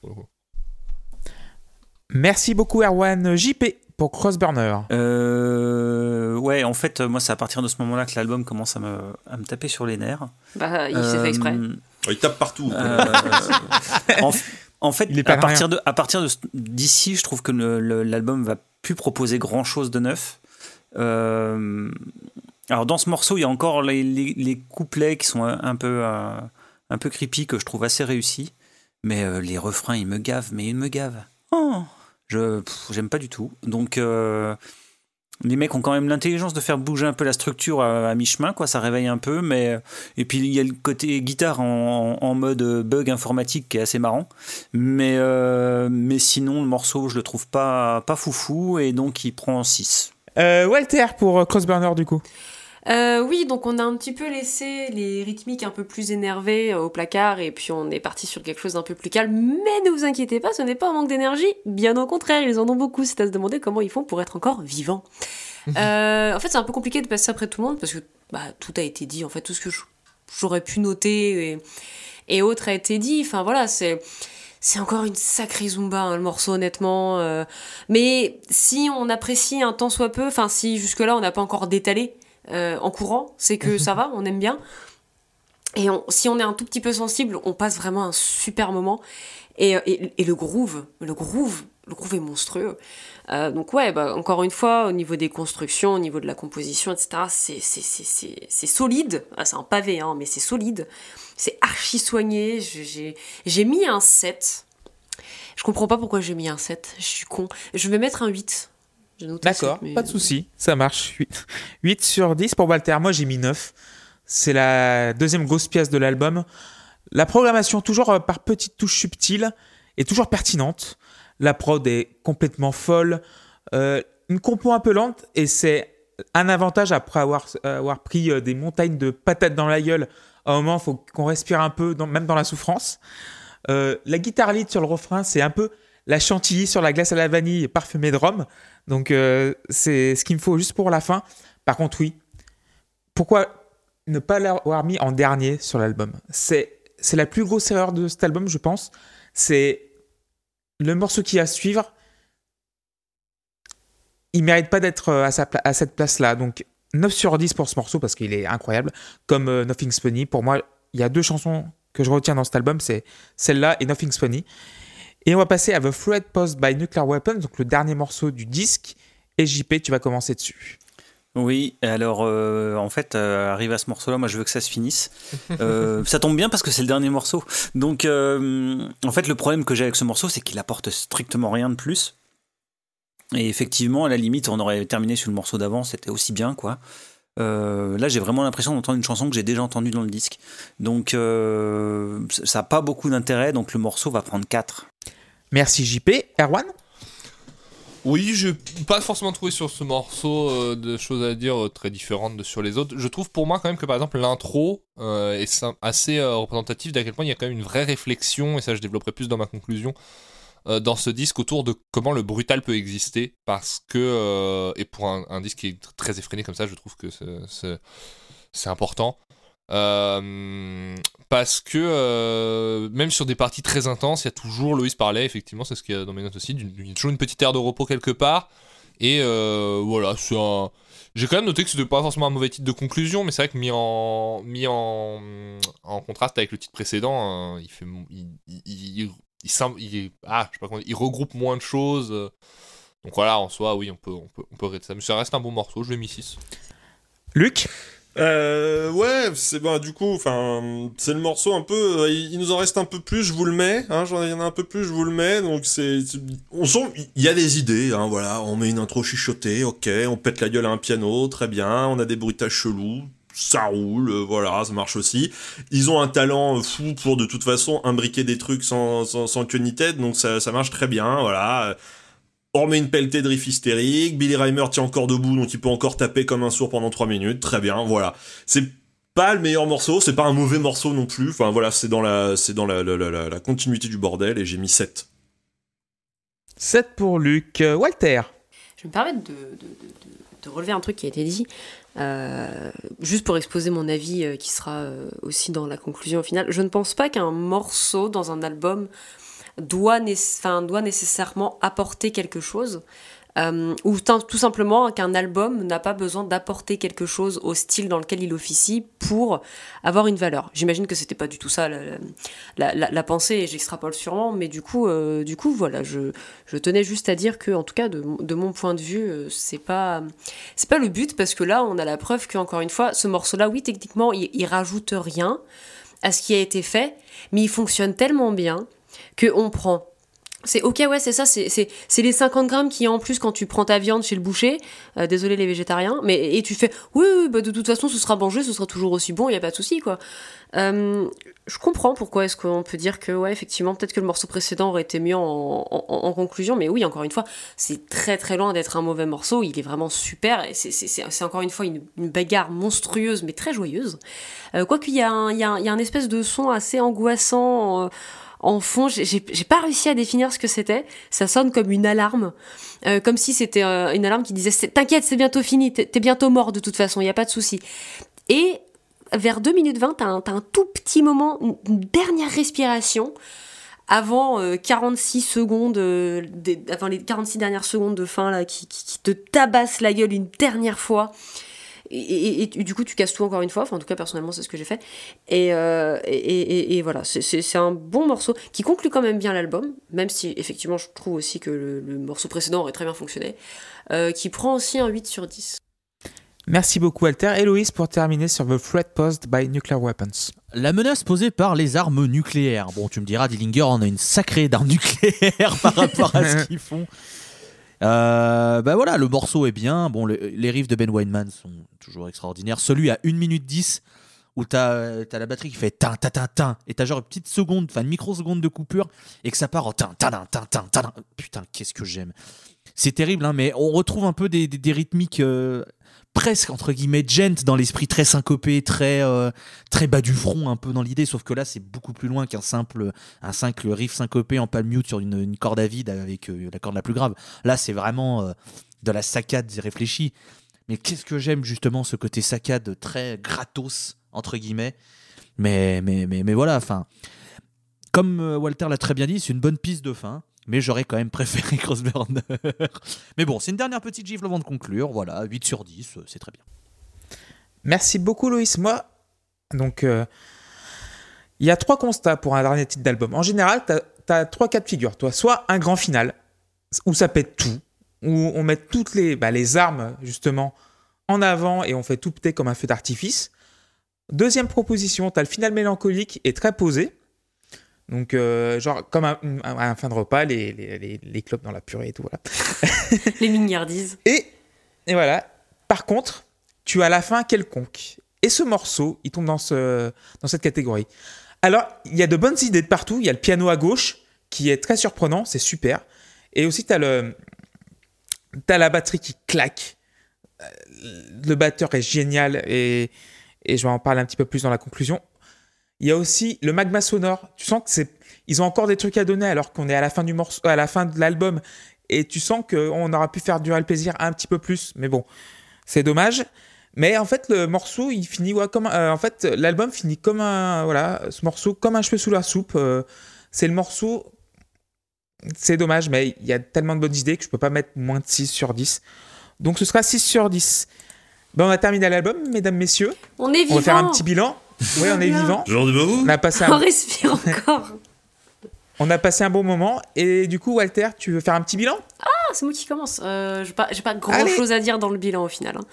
Merci beaucoup Erwan. JP pour Crossburner. Euh, ouais, en fait, moi, c'est à partir de ce moment-là que l'album commence à me, à me taper sur les nerfs. Bah, il s'est fait exprès. Euh, Il tape partout. euh, en, fait, Il est à partir, de, à partir de ce- d'ici, je trouve que l'album va plus proposer grand-chose de neuf. Euh, alors, dans ce morceau, il y a encore les, les- les couplets qui sont un, peu, euh, un peu creepy, que je trouve assez réussis. Mais euh, les refrains, ils me gavent, mais ils me gavent. Oh je j'aime pas du tout. Donc, euh, les mecs ont quand même l'intelligence de faire bouger un peu la structure à, à mi-chemin, quoi. Ça réveille un peu, mais et puis il y a le côté guitare en, en mode bug informatique qui est assez marrant. Mais mais sinon le morceau, je le trouve pas pas foufou et donc il prend 6. Euh, Walter pour Crossburner du coup. Euh, oui, donc on a un petit peu laissé les rythmiques un peu plus énervées euh, au placard et puis on est parti sur quelque chose d'un peu plus calme. Mais ne vous inquiétez pas, ce n'est pas un manque d'énergie, bien au contraire, ils en ont beaucoup. C'est à se demander comment ils font pour être encore vivants. Euh, en fait, c'est un peu compliqué de passer après tout le monde parce que bah, tout a été dit. En fait, tout ce que j'aurais pu noter et, et autres a été dit. Enfin voilà, c'est c'est encore une sacrée zumba hein, le morceau honnêtement. euh. mais si on apprécie un tant soit peu, enfin si jusque là on n'a pas encore détalé euh, en courant, c'est que ça va, on aime bien. Et on- si on est un tout petit peu sensible, on passe vraiment un super moment. Et, et, et le groove, le groove, le groove est monstrueux. Euh, donc ouais, bah, encore une fois, au niveau des constructions, au niveau de la composition, etc., c'est, solide. Ah, c'est un pavé, hein, mais c'est solide. C'est archi soigné. J'ai mis un 7. Je comprends pas pourquoi j'ai mis un 7. Je suis con. Je vais mettre un 8. D'accord, 7, mais- pas de souci, ça marche. 8. 8 sur 10 pour Walter. Moi, j'ai mis 9. C'est la deuxième grosse pièce de l'album. La programmation, toujours euh, par petites touches subtiles, est toujours pertinente. La prod est complètement folle. Euh, une compo un peu lente, et c'est un avantage après avoir, avoir pris euh, des montagnes de patates dans la gueule. À un moment, il faut qu'on respire un peu, dans- même dans la souffrance. Euh, la guitare lead sur le refrain, c'est un peu la chantilly sur la glace à la vanille parfumée de rhum. Donc euh, c'est ce qu'il me faut juste pour la fin. Par contre, oui. Pourquoi ne pas l'avoir mis en dernier sur l'album? C'est la plus grosse erreur de cet album, je pense. C'est le morceau qui va suivre. Il mérite pas d'être euh, à, à cette place-là. Donc 9 sur 10 pour ce morceau parce qu'il est incroyable. Comme euh, Nothing's Funny. Pour moi, il y a deux chansons que je retiens dans cet album. C'est celle-là et Nothing's Funny. Et on va passer à The Fluid Post by Nuclear Weapons, donc le dernier morceau du disque. Et JP, tu vas commencer dessus. Oui, alors euh, en fait, euh, arrivé à ce morceau-là, moi je veux que ça se finisse. Euh, ça tombe bien parce que c'est le dernier morceau. Donc euh, en fait, le problème que j'ai avec ce morceau, c'est qu'il apporte strictement rien de plus. Et effectivement, à la limite, on aurait terminé sur le morceau d'avant, c'était aussi bien, quoi. Là, j'ai vraiment l'impression d'entendre une chanson que j'ai déjà entendue dans le disque. Donc ça n'a pas beaucoup d'intérêt, donc le morceau va prendre 4. Merci JP. Erwan? Oui, je pas forcément trouvé sur ce morceau euh, de choses à dire euh, très différentes de sur les autres. Je trouve pour moi quand même que par exemple l'intro euh, est assez représentatif d'à quel point il y a quand même une vraie réflexion, et ça je développerai plus dans ma conclusion, dans ce disque autour de comment le brutal peut exister. Parce que, et pour un, un disque qui est tr- très effréné comme ça, je trouve que c'est important. Euh, parce que euh, même sur des parties très intenses, il y a toujours, Loïs parlait, effectivement, c'est ce qu'il y a dans mes notes aussi, il y a toujours une petite aire de repos quelque part. Et euh, voilà. J'ai quand même noté que c'était pas forcément un mauvais titre de conclusion, mais c'est vrai que mis en, contraste avec le titre précédent, il regroupe moins de choses. Donc voilà, en soi, oui, on peut, on ça. Mais ça reste un bon morceau, je l'ai mis 6. Luc? Euh, ouais, c'est bon, du coup, enfin, c'est le morceau un peu. euh, il, il nous en reste un peu plus, je vous le mets. Hein, j'en- il y en a un peu plus, je vous le mets. Donc c'est, on sent, il y a des idées. Hein, voilà, on met une intro chuchotée, ok, on pète la gueule à un piano, très bien. On a des bruitages chelous. Ça roule, euh, voilà, ça marche aussi. Ils ont un talent fou pour de toute façon imbriquer des trucs sans, sans, sans queue ni tête, donc ça marche très bien, voilà. On remet une pelletée de riff hystérique, Billy Reimer tient encore debout, donc il peut encore taper comme un sourd pendant 3 minutes, très bien, voilà. C'est pas le meilleur morceau, c'est pas un mauvais morceau non plus, enfin voilà, c'est dans la, c'est dans la, la, la- la- la continuité du bordel, et j'ai mis 7. 7 pour Luc. Walter Je vais me permettre de, de- de- de- de relever un truc qui a été dit, euh, juste pour exposer mon avis euh, qui sera euh, aussi dans la conclusion au final. Je ne pense pas qu'un morceau dans un album doit, nécessairement apporter quelque chose. euh, ou tout simplement qu'un album n'a pas besoin d'apporter quelque chose au style dans lequel il officie pour avoir une valeur. J'imagine que c'était pas du tout ça la, pensée et j'extrapole sûrement, mais du coup, euh, du coup voilà, je, tenais juste à dire que, en tout cas, de, mon- point de vue, euh, c'est pas, pas le but parce que là, on a la preuve que, encore une fois, ce morceau-là, oui, techniquement, il, il rajoute rien à ce qui a été fait, mais il fonctionne tellement bien que on prend C'est ok, ouais, c'est ça, c'est- les 50 grammes qui en plus quand tu prends ta viande chez le boucher, euh, désolé les végétariens, mais et tu fais oui, bah, de toute façon ce sera mangé, ce sera toujours aussi bon, il y a pas de souci quoi. Euh, je comprends pourquoi est-ce qu'on peut dire que ouais effectivement peut-être que le morceau précédent aurait été mieux en, conclusion, mais oui encore une fois c'est très très loin d'être un mauvais morceau, il est vraiment super et c'est- encore une fois une, bagarre monstrueuse mais très joyeuse. Euh, Quoique il y, y, y a un espèce de son assez angoissant. En fond, j'ai pas réussi à définir ce que c'était. Ça sonne comme une alarme, Euh, comme si c'était euh, une alarme qui disait "T'inquiète, c'est bientôt fini, t'es bientôt mort de toute façon, il y a pas de souci." Et vers 2 minutes 20, t'as un, tout petit moment, une, dernière respiration avant euh, 46 secondes, des- avant les 46 dernières secondes de fin là, qui, qui- qui te tabasse la gueule une dernière fois. Et, et- et du coup, tu casses tout encore une fois. Enfin, en tout cas, personnellement, c'est ce que j'ai fait. Et, euh, et, et- et voilà, c'est- un bon morceau qui conclut quand même bien l'album, même si effectivement, je trouve aussi que le, le morceau précédent aurait très bien fonctionné. euh, qui prend aussi un 8 sur 10. Merci beaucoup, Alter. Héloïse, pour terminer sur The Threat Posed by Nuclear Weapons. La menace posée par les armes nucléaires. Bon, tu me diras, Dillinger en a une sacrée d'armes nucléaires par rapport à ce qu'ils font. Euh, bah voilà, le morceau est bien. Bon, le- les riffs de Ben Weinman sont toujours extraordinaires. Celui à 1 minute 10 où t'as as la batterie qui fait tin tin tin tin et t'as genre une petite seconde, enfin une microseconde de coupure et que ça part en tin tin tin tin tin. Putain, qu'est-ce que j'aime. C'est terrible, hein, mais on retrouve un peu des rythmiques euh, presque entre guillemets gent dans l'esprit très syncopé, très euh, très bas du front un peu dans l'idée, sauf que là c'est beaucoup plus loin qu'un simple un simple riff syncopé en palm mute sur une, corde à vide avec euh, la corde la plus grave. Là c'est vraiment euh, de la saccade réfléchie. Mais qu'est-ce que j'aime justement ce côté saccade très gratos entre guillemets. Mais mais mais mais voilà, enfin comme Walter l'a très bien dit, c'est une bonne piste de fin. Mais j'aurais quand même préféré Crossburner. mais bon, c'est une dernière petite gifle avant de conclure. Voilà, 8 sur 10, euh, c'est très bien. Merci beaucoup, Loïs. Moi, donc, euh, il y a trois constats pour un dernier titre d'album. En général, tu as, trois cas de figure. Toi, soit un grand final, où ça pète tout, où on met toutes les, bah, les armes, justement, en avant et on fait tout péter comme un feu d'artifice. Deuxième proposition, tu as le final mélancolique et très posé. Donc, euh, genre, comme un, un- à la fin de repas, les, les, les, les clopes dans la purée et tout, voilà. Les mignardises. Et, et voilà. Par contre, tu as la fin quelconque. Et ce morceau, il tombe dans, ce, dans cette catégorie. Alors, il y a de bonnes idées de partout. Il y a le piano à gauche, qui est très surprenant, c'est super. Et aussi, tu as, le, la batterie qui claque. Euh, Le batteur est génial et, et je vais en parler un petit peu plus dans la conclusion. Il y a aussi le magma sonore. Tu sens que c'est, ils ont encore des trucs à donner alors qu'on est à la fin du morceau, à la fin de l'album et tu sens qu'on aura pu faire durer le plaisir un petit peu plus, mais bon, c'est dommage. Mais en fait, le morceau, il finit ouais, comme, euh, en fait, l'album finit comme un, voilà, ce morceau comme un cheveu sous la soupe. euh, c'est le morceau, c'est dommage, mais il y a tellement de bonnes idées que je peux pas mettre moins de 6 sur 10. Donc ce sera 6 sur 10. Ben, on a terminé l'album, mesdames, messieurs. On est On va faire un vivant. petit bilan. Oui, on est vivant. Genre de vous On a passé On respire encore. on a passé un bon moment. Et du coup, Walter, tu veux faire un petit bilan? Ah, c'est moi qui commence. Euh, j'ai pas, j'ai pas grand Allez. chose à dire dans le bilan au final. hein.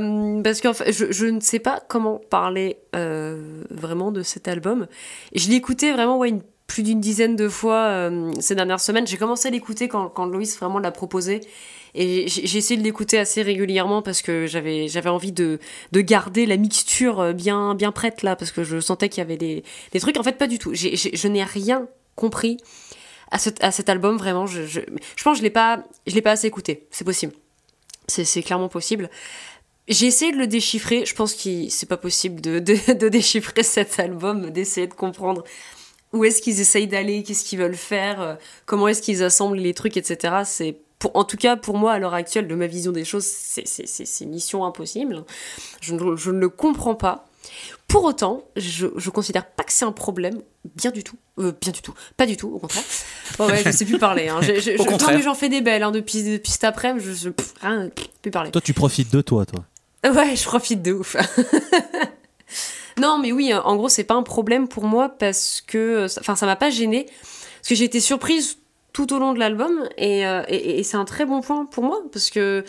Euh, parce que je, je ne sais pas comment parler euh, vraiment de cet album. Je l'ai écouté vraiment ouais, une- plus d'une dizaine de fois euh, ces dernières semaines. J'ai commencé à l'écouter quand, quand Loïs vraiment l'a proposé. Et j'ai essayé de l'écouter assez régulièrement parce que j'avais envie de, de garder la mixture euh, bien, bien prête là, parce que je sentais qu'il y avait des, des trucs. En fait, pas du tout. J'ai- je n'ai rien compris à, ce- à cet album, vraiment. Je, je, je pense que je l'ai pas, l'ai pas assez écouté. C'est possible. C'est c'est clairement possible. J'ai essayé de le déchiffrer. Je pense que c'est pas possible de, de, de déchiffrer cet album, d'essayer de comprendre où est-ce qu'ils essayent d'aller, qu'est-ce qu'ils veulent faire, euh, comment est-ce qu'ils assemblent les trucs, etc. C'est pour, en tout cas pour moi à l'heure actuelle de ma vision des choses, c'est mission impossible. Je ne, je ne le comprends pas. Pour autant, je, je considère pas que c'est un problème, bien du tout. Euh, bien du tout. Pas du tout, au contraire. Bon, ouais, je sais plus parler. Hein. Je- contraire. j'en fais des belles hein, depuis, depuis cet après-midi. Je, je pff, rien, pff, plus parler. Toi, tu profites de toi, toi. Ouais, je profite de ouf. non, mais oui, en gros, c'est pas un problème pour moi parce que, enfin, ça m'a pas gêné parce que j'ai été surprise tout au long de l'album et, euh, et, et c'est un très bon point pour moi parce que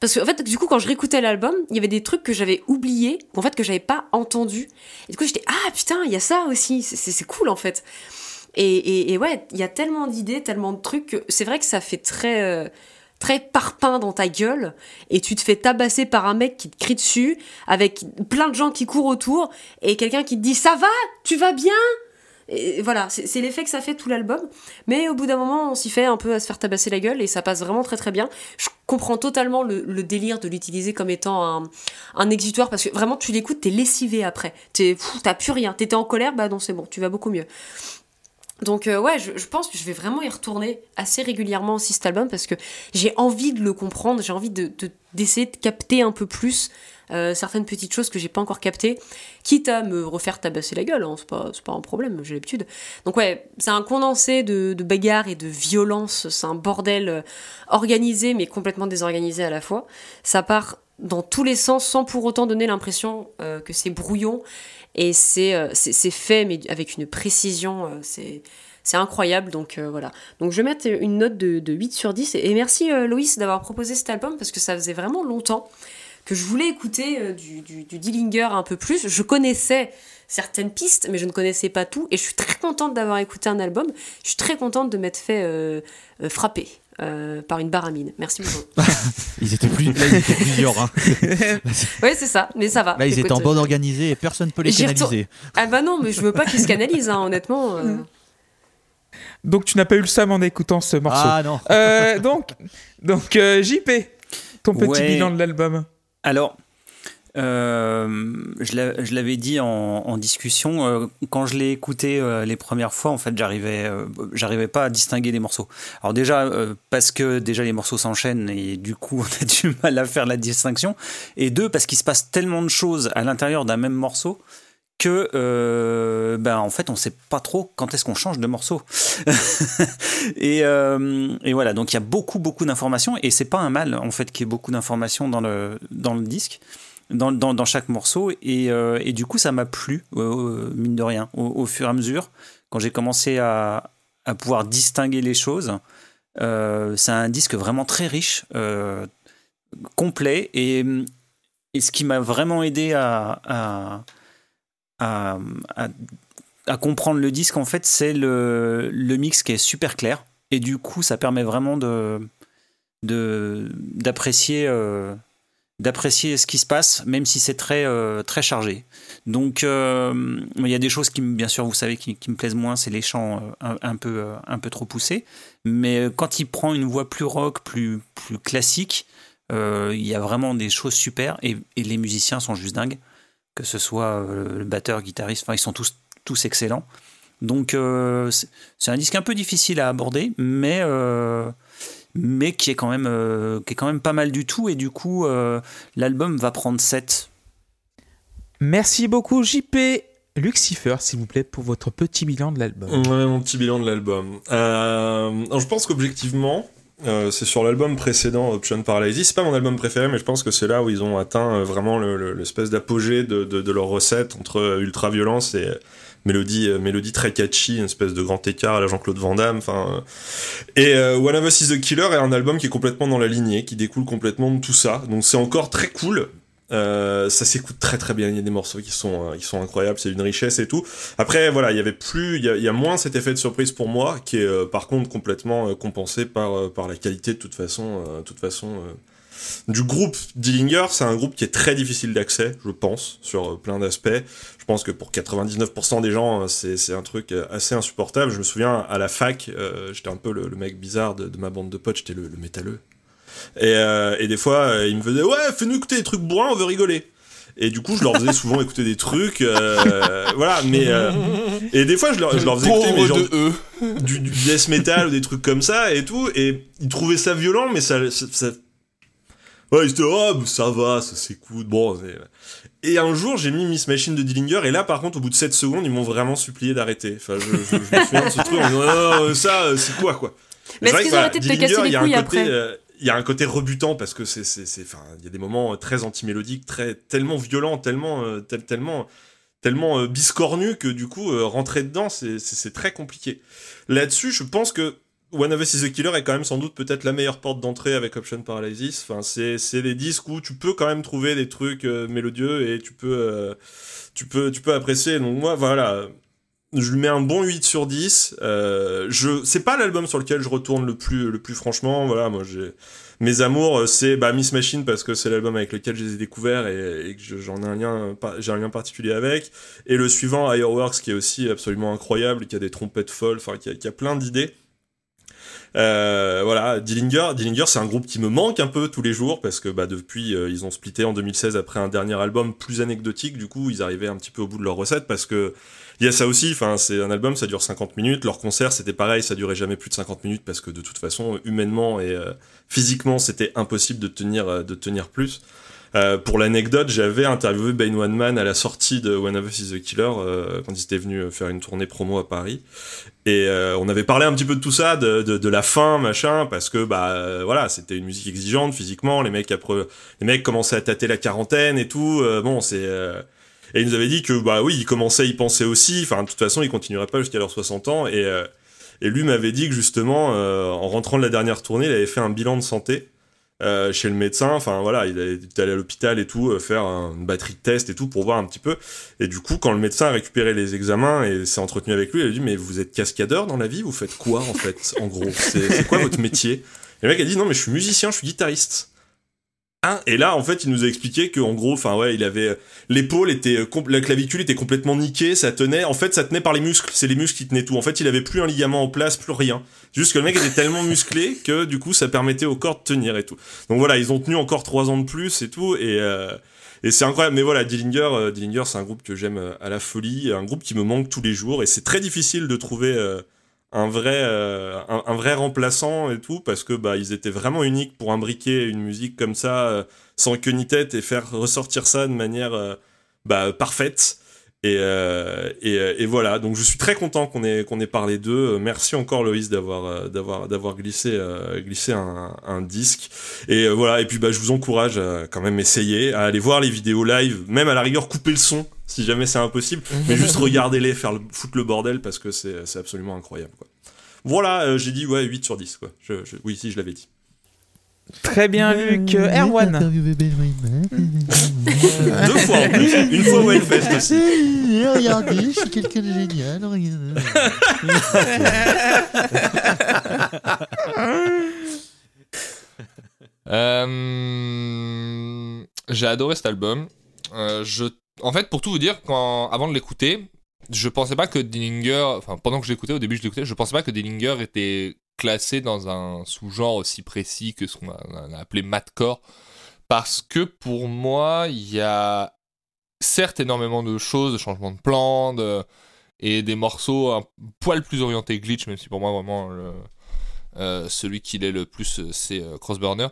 parce que en fait, du coup, quand je réécoutais l'album, il y avait des trucs que j'avais oubliés, en fait, que j'avais pas entendu. Et du coup, j'étais ah putain, il y a ça aussi. C'est- cool en fait. Et, et, ouais, il y a tellement d'idées, tellement de trucs c'est vrai que ça fait très. euh, très parpaing dans ta gueule et tu te fais tabasser par un mec qui te crie dessus avec plein de gens qui courent autour et quelqu'un qui te dit ça va? Tu vas bien? Et voilà c'est l'effet que ça fait tout l'album. Mais au bout d'un moment on s'y fait un peu à se faire tabasser la gueule et ça passe vraiment très très bien. Je comprends totalement le, le délire de l'utiliser comme étant un, un exutoire parce que vraiment tu l'écoutes t'es lessivé après. T'as plus rien. T'étais en colère? Bah non c'est bon tu vas beaucoup mieux donc euh, ouais, je, pense que je vais vraiment y retourner assez régulièrement aussi cet album parce que j'ai envie de le comprendre, j'ai envie de de- d'essayer de, capter un peu plus euh, certaines petites choses que j'ai pas encore captées, quitte à me refaire tabasser la gueule, hein, c'est pas, pas un problème, j'ai l'habitude. Donc ouais, c'est un condensé de, de bagarres et de violence, c'est un bordel euh, organisé mais complètement désorganisé à la fois. Ça part dans tous les sens sans pour autant donner l'impression euh, que c'est brouillon. Et c'est euh, fait mais avec une précision euh, c'est c'est incroyable. Donc euh, voilà. Donc je vais mettre une note de, de 8 sur 10 et, merci Loïs d'avoir proposé cet album parce que ça faisait vraiment longtemps que je voulais écouter du, du, du Dillinger un peu plus. Je connaissais certaines pistes mais je ne connaissais pas tout. Et je suis très contente d'avoir écouté un album. Je suis très contente de m'être fait frapper euh, par une baramine merci beaucoup Ils étaient plus, là, ils étaient plusieurs. hein. oui c'est ça mais ça va Là, ils Écoute, étaient en euh, bonne organisée et personne ne peut les canaliser. ah bah non mais je veux pas qu'ils se canalisent hein, honnêtement euh. Donc tu n'as pas eu le seum en écoutant ce morceau. Ah non. Euh, donc, donc euh, JP, ton petit Ouais. bilan de l'album. Alors, euh, je l'a- je l'avais dit en, discussion, euh, quand je l'ai écouté euh, les premières fois, en fait, j'arrivais, j'arrivais pas à distinguer les morceaux. Alors déjà, parce que déjà les morceaux s'enchaînent et du coup, on a du mal à faire la distinction. Et deux, parce qu'il se passe tellement de choses à l'intérieur d'un même morceau que, ben, en fait, on sait pas trop quand est-ce qu'on change de morceau. et, et voilà, donc il y a beaucoup, beaucoup d'informations et c'est pas un mal, en fait, qu'il y ait beaucoup d'informations dans le, dans le disque dans, chaque morceau et, euh, et du coup ça m'a plu euh, mine de rien au, fur et à mesure. Quand j'ai commencé à, pouvoir distinguer les choses euh, c'est un disque vraiment très riche euh, complet et, ce qui m'a vraiment aidé à, comprendre le disque en fait c'est le, mix qui est super clair et du coup ça permet vraiment de d'apprécier euh, d'apprécier ce qui se passe, même si c'est très, euh, très chargé. Donc, euh, il y a des choses qui, bien sûr, vous savez, qui, me plaisent moins, c'est les chants euh, un, peu, un peu trop poussés. Mais quand il prend une voix plus rock, plus, plus classique, il y a vraiment des choses super et, et les musiciens sont juste dingues. Que ce soit le batteur, guitariste, enfin, ils sont tous, tous excellents. Donc, c'est un disque un peu difficile à aborder, mais. Mais qui est quand même euh, qui est quand même pas mal du tout et du coup euh, l'album va prendre 7 Merci beaucoup JP. Lucifer, s'il vous plaît, pour votre petit bilan de l'album. Ouais, mon petit bilan de l'album. Euh, alors, je pense qu'objectivement, euh, c'est sur l'album précédent, Option Paralysis. C'est pas mon album préféré, mais je pense que c'est là où ils ont atteint euh, vraiment le- le- l'espèce d'apogée de, de, de leur recette entre ultra-violence et mélodie, euh, mélodie très catchy, une espèce de grand écart à la Jean-Claude Van Damme. Enfin, euh. Et euh, One of Us is the Killer est un album qui est complètement dans la lignée, qui découle complètement de tout ça. Donc c'est encore très cool. Ça s'écoute très très bien. Il y a des morceaux qui sont qui sont incroyables. C'est une richesse et tout. Après voilà, il y avait plus, il y a, moins cet effet de surprise pour moi, qui est par contre complètement compensé par par la qualité de toute façon, de toute façon. Du groupe Dillinger, c'est un groupe qui est très difficile d'accès, je pense, sur euh, plein d'aspects. Je pense que pour 99% des gens, euh, c'est un truc euh, assez insupportable. Je me souviens à la fac, euh, j'étais un peu le, le mec bizarre de, de ma bande de potes, j'étais le, le métalleux. Et, euh, et des fois, euh, ils me faisaient Ouais, fais-nous écouter des trucs bourrins, on veut rigoler. Et du coup, je leur faisais souvent écouter des trucs. euh, voilà, mais. euh, et des fois, je leur, je leur faisais écouter mais genre, de du, du death metal ou des trucs comme ça et tout. Et ils trouvaient ça violent, mais ça. ça, ça- Ouais, étaient Oh, ça va, ça s'écoute. Bon, c'est- et un jour, j'ai mis Miss Machine de Dillinger, et là, par contre, au bout de 7 secondes, ils m'ont vraiment supplié d'arrêter. Enfin, je, je, je me souviens de ce truc en disant Non, non, ça, euh, c'est quoi, quoi? Mais est-ce qu'ils ont arrêté de te casser les couilles côté, après euh, il y a un côté rebutant parce que c'est, c'est, c'est, enfin, il y a des moments très antimélodiques, très, tellement violents, tellement, euh, tel- tellement, tellement euh, biscornus que du coup, euh, rentrer dedans, c'est, c'est très compliqué. Là-dessus, je pense que One of Us is the Killer est quand même sans doute peut-être la meilleure porte d'entrée avec Option Paralysis. Enfin, c'est, les disques où tu peux quand même trouver des trucs euh, mélodieux et tu peux, euh, tu peux, tu peux apprécier. Donc moi, voilà. je lui mets un bon 8 sur 10. Euh, je, c'est pas l'album sur lequel je retourne le plus, le plus franchement. Voilà, moi, j'ai, mes amours, c'est bah, Miss Machine parce que c'est l'album avec lequel je les ai découverts et, que je- j'en ai un lien, j'ai un lien particulier avec. Et le suivant, Fireworks, qui est aussi absolument incroyable, qui a des trompettes folles, enfin, qui qui a plein d'idées. Euh, voilà, Dillinger, Dillinger, c'est un groupe qui me manque un peu tous les jours parce que bah, depuis euh, ils ont splitté en 2016 après un dernier album plus anecdotique. Du coup, ils arrivaient un petit peu au bout de leur recette parce que il y a ça aussi. Enfin, c'est un album, ça dure 50 minutes. Leur concert, c'était pareil, ça durait jamais plus de 50 minutes parce que de toute façon, humainement et euh, physiquement, c'était impossible de tenir, de tenir plus. Euh, pour l'anecdote, j'avais interviewé Bane One Man à la sortie de One of Us is the Killer euh, quand ils étaient venus faire une tournée promo à Paris. Et euh, on avait parlé un petit peu de tout ça, de, de, de la fin, machin, parce que bah euh, voilà, c'était une musique exigeante physiquement. Les mecs après, les mecs commençaient à tâter la quarantaine et tout. euh, bon, c'est euh, et ils nous avaient dit que bah oui, ils commençaient à y penser aussi. Enfin, de toute façon, ils continueraient pas jusqu'à leurs 60 ans. Et euh, et lui m'avait dit que justement, euh, en rentrant de la dernière tournée, il avait fait un bilan de santé. Euh, chez le médecin, enfin voilà, il était allé à l'hôpital et tout, euh, faire un- une batterie de test et tout pour voir un petit peu. Et du coup, quand le médecin a récupéré les examens et s'est entretenu avec lui, il a dit Mais vous êtes cascadeur dans la vie? Vous faites quoi en fait En gros, c'est quoi votre métier? Et le mec a dit Non, mais je suis musicien, je suis guitariste. Hein et là, en fait, il nous a expliqué que en gros, enfin ouais, il avait l'épaule était la clavicule était complètement niquée, ça tenait. En fait, ça tenait par les muscles. C'est les muscles qui tenaient tout. En fait, il avait plus un ligament en place, plus rien. Juste que le mec était tellement musclé que du coup, ça permettait au corps de tenir et tout. Donc voilà, ils ont tenu encore trois ans de plus et tout. Et euh, et c'est incroyable. Mais voilà, Dillinger, euh, Dillinger, c'est un groupe que j'aime euh, à la folie, un groupe qui me manque tous les jours. Et c'est très difficile de trouver euh, un vrai, euh, un, vrai remplaçant et tout, parce que bah ils étaient vraiment uniques pour imbriquer une musique comme ça, euh, sans queue ni tête, et faire ressortir ça de manière euh, bah, parfaite. Et, euh, et, euh, et voilà, donc je suis très content qu'on ait, qu'on ait parlé d'eux. Euh, Merci encore Loïs d'avoir, d'avoir, d'avoir glissé, euh, glissé un, un disque. Et euh, voilà, et puis bah, je vous encourage à quand même essayer, à aller voir les vidéos live, même à la rigueur couper le son, si jamais c'est impossible, mais juste regardez-les, faire le, foutre le bordel, parce que c'est, c'est absolument incroyable. Quoi. Voilà, j'ai dit ouais, 8 sur 10. Quoi. Je, je- oui, si, je l'avais dit. Très bien, Luc. Erwan. Deux fois en plus, une fois au Hellfest aussi. Regardez, je suis quelqu'un de génial. regardez. Euh, J'ai adoré cet album. Euh, je... En fait, pour tout vous dire, quand... avant de l'écouter, je pensais pas que Dillinger, enfin pendant que je l'écoutais, au début je l'écoutais, je pensais pas que Dillinger était classé dans un sous-genre aussi précis que ce qu'on a, appelé madcore, parce que pour moi, il y a certes énormément de choses, de changements de plan, de- et des morceaux un poil plus orientés glitch, même si pour moi vraiment euh, celui qui l'est le plus, c'est euh, Crossburner.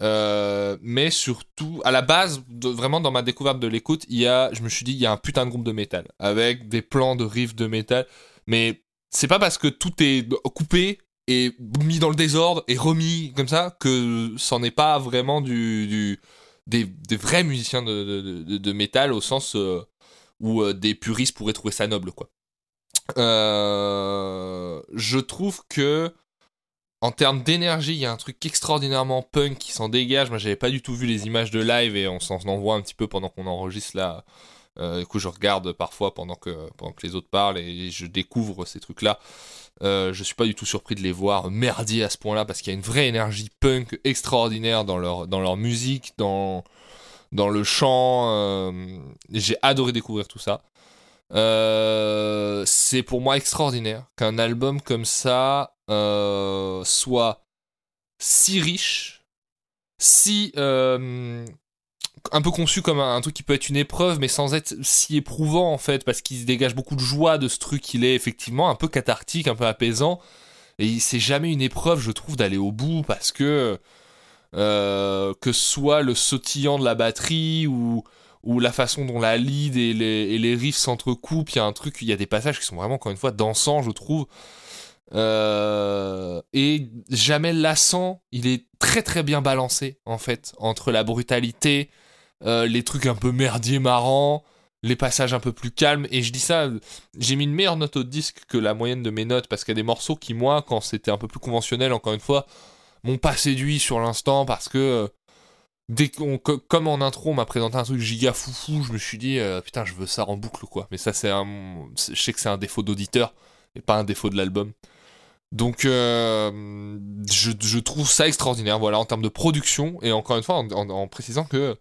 Euh, mais surtout, à la base, vraiment dans ma découverte de l'écoute, il y a, je me suis dit, il y a un putain de groupe de métal avec des plans de riffs de métal. Mais c'est pas parce que tout est coupé et mis dans le désordre et remis comme ça que c'en est pas vraiment du, des, vrais musiciens de, de, métal au sens euh, où euh, des puristes pourraient trouver ça noble, quoi. Euh, je trouve que en termes d'énergie, il y a un truc extraordinairement punk qui s'en dégage. Moi, j'avais pas du tout vu les images de live et on s'en envoie un petit peu pendant qu'on enregistre là. Du coup, je regarde parfois pendant que, pendant que les autres parlent et je découvre ces trucs-là. Euh, je suis pas du tout surpris de les voir merdier à ce point-là parce qu'il y a une vraie énergie punk extraordinaire dans leur, dans leur musique, dans, dans le chant. euh, J'ai adoré découvrir tout ça. Euh, c'est pour moi extraordinaire qu'un album comme ça soit si riche, si un peu conçu comme un, truc qui peut être une épreuve, mais sans être si éprouvant en fait, parce qu'il se dégage beaucoup de joie de ce truc. Il est effectivement un peu cathartique, un peu apaisant, et c'est jamais une épreuve, je trouve, d'aller au bout, parce que euh, que soit le sautillant de la batterie ou ou la façon dont la lead et les, et les riffs s'entrecoupent, il y a un truc, il y a des passages qui sont vraiment, encore une fois, dansants, je trouve. Euh, et jamais lassant, il est très très bien balancé, en fait, entre la brutalité, euh, les trucs un peu merdiers marrants, les passages un peu plus calmes. Et je dis ça, j'ai mis une meilleure note au disque que la moyenne de mes notes, parce qu'il y a des morceaux qui, moi, quand c'était un peu plus conventionnel, encore une fois, m'ont pas séduit sur l'instant, parce que... euh, dès qu'on, co- comme en intro, on m'a présenté un truc giga foufou, je me suis dit, euh, putain, je veux ça en boucle, quoi. Mais ça, c'est un. Je sais que c'est un défaut d'auditeur, et pas un défaut de l'album. Donc, je, je trouve ça extraordinaire, voilà, en termes de production, et encore une fois, en précisant que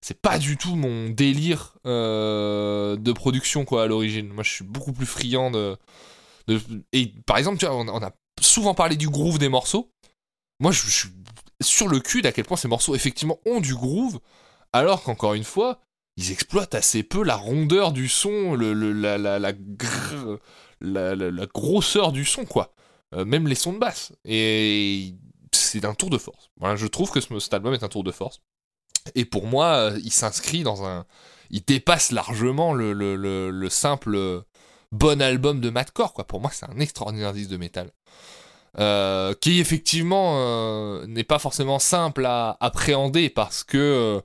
c'est pas du tout mon délire euh, de production, quoi, à l'origine. Moi, je suis beaucoup plus friand de. et par exemple, tu vois, on, a souvent parlé du groove des morceaux. Moi, je, suis sur le cul d'à quel point ces morceaux, effectivement, ont du groove, alors qu'encore une fois, ils exploitent assez peu la rondeur du son, le, la- la- la grosseur du son, quoi. Euh, même les sons de basse. Et c'est un tour de force. Voilà, je trouve que ce, cet album est un tour de force. Et pour moi, euh, il s'inscrit dans un. Il dépasse largement le, le, le- le simple euh, bon album de Madcore, quoi. Pour moi, c'est un extraordinaire disque de métal. Euh, qui effectivement n'est pas forcément simple à appréhender parce que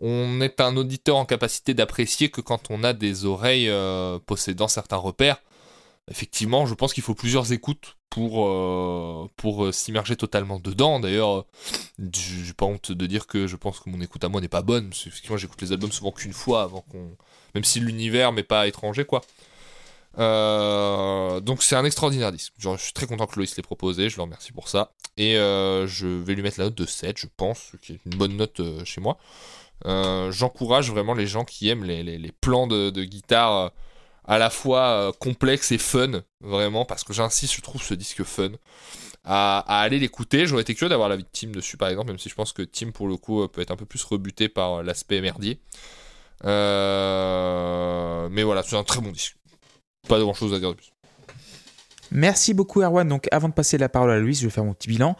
on est un auditeur en capacité d'apprécier que quand on a des oreilles possédant certains repères. Effectivement, je pense qu'il faut plusieurs écoutes pour, euh, euh, s'immerger totalement dedans. D'ailleurs, euh, j'ai pas honte de dire que je pense que mon écoute à moi n'est pas bonne. parce que, Effectivement, j'écoute les albums souvent qu'une fois avant qu'on. Même si l'univers m'est pas étranger, quoi. Donc c'est un extraordinaire disque. Je suis très content que Loïs l'ait proposé, je le remercie pour ça. Et je vais lui mettre la note de 7, je pense, qui est une bonne note chez moi. J'encourage vraiment les gens qui aiment les, plans de, guitare à la fois euh, complexes et fun, vraiment, parce que j'insiste, je trouve ce disque fun. À, aller l'écouter, j'aurais été curieux d'avoir la vie de Tim dessus par exemple, même si je pense que Tim pour le coup euh, peut être un peu plus rebuté par euh, l'aspect merdier. Mais voilà, c'est un très bon disque. Pas grand chose à dire de plus. Merci beaucoup Erwan. Donc avant de passer la parole à Louise, je vais faire mon petit bilan.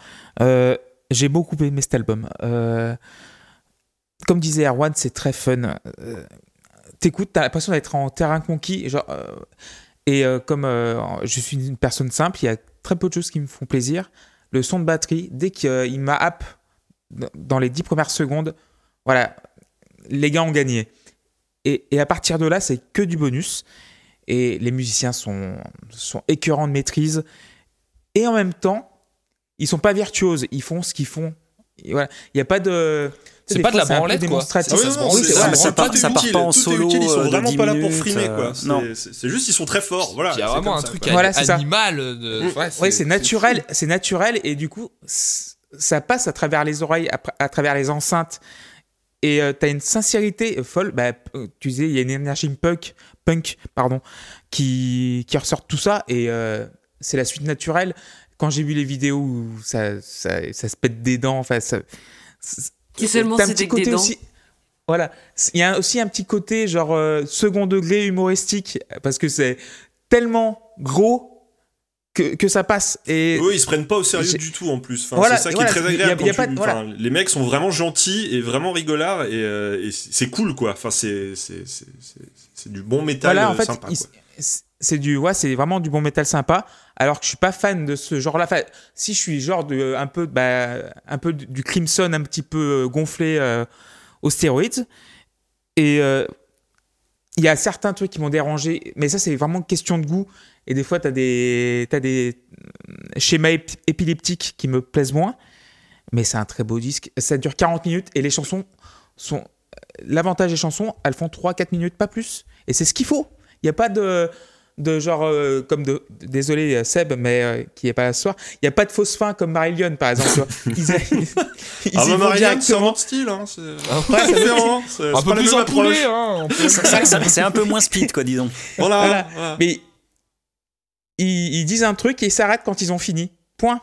J'ai beaucoup aimé cet album. Comme disait Erwan, c'est très fun. T'écoutes, t'as l'impression d'être en terrain conquis. Genre, euh, et euh, comme euh, je suis une personne simple, il y a très peu de choses qui me font plaisir. Le son de batterie, dès qu'il m'a happe dans les 10 premières secondes, voilà, les gars ont gagné. Et, à partir de là, c'est que du bonus. Et les musiciens sont, sont écœurants de maîtrise. Et en même temps, ils sont pas virtuoses. Ils font ce qu'ils font. Il n'y a pas de. C'est pas de la branlette, quoi. Ah oui, ça non, non, ça- ça part- ça part pas en solo, utile, Ils euh, sont de vraiment 10 pas là pour frimer, euh, quoi. C'est- non. C'est juste, ils sont très forts. Voilà. Il y a c'est vraiment un ça, truc animal. De... Mm. Ouais, c'est naturel, c'est naturel et du coup, ça passe à travers les oreilles, à, à travers les enceintes. Et tu t'as une sincérité folle. Bah, euh, tu disais, il y a une énergie punk, punk pardon, qui, qui ressort tout ça et euh, c'est la suite naturelle. Quand j'ai vu les vidéos où ça, ça, ça se pète des dents, enfin, ça, seulement un petit côté aussi. Voilà, il y a aussi un petit côté genre euh, second degré humoristique parce que c'est tellement gros que, que ça passe. Et Eux, ils se prennent pas au sérieux du tout en plus. Enfin, Voilà, c'est ça qui voilà, est très il y a- agréable. il y a quand pas tu- de- voilà. enfin, Les mecs sont vraiment gentils et vraiment rigolards et, euh, et c'est cool quoi. Enfin, c'est du bon métal voilà, en euh, fait, sympa. c'est du, ouais, c'est vraiment du bon métal sympa. Alors que je suis pas fan de ce genre-là. Enfin, si je suis genre de, un peu, bah, un peu du Crimson un petit peu euh, gonflé euh, aux stéroïdes. Et euh, il y a certains trucs qui m'ont dérangé, mais ça c'est vraiment question de goût. Et des fois, tu as des, t'as des euh, schémas ép- épileptiques qui me plaisent moins. Mais c'est un très beau disque. Ça dure 40 minutes et les chansons sont. L'avantage des chansons, elles font 3-4 minutes, pas plus. Et c'est ce qu'il faut. Il n'y a pas de, de genre, euh, comme de. Désolé euh, Seb, mais euh, qui n'est pas là ce soir. Il n'y a pas de fausse fin comme Marillion, par exemple. Ils, ils- ils Ah y bah vont Marianne, c'est un directement. autre style. Hein. C'est Ah différent. C'est Un c'est peu plus même en poulet, approche. hein. C'est un peu moins speed, quoi, disons. Voilà. Voilà. voilà. Mais ils, ils disent un truc et ils s'arrêtent quand ils ont fini. Point.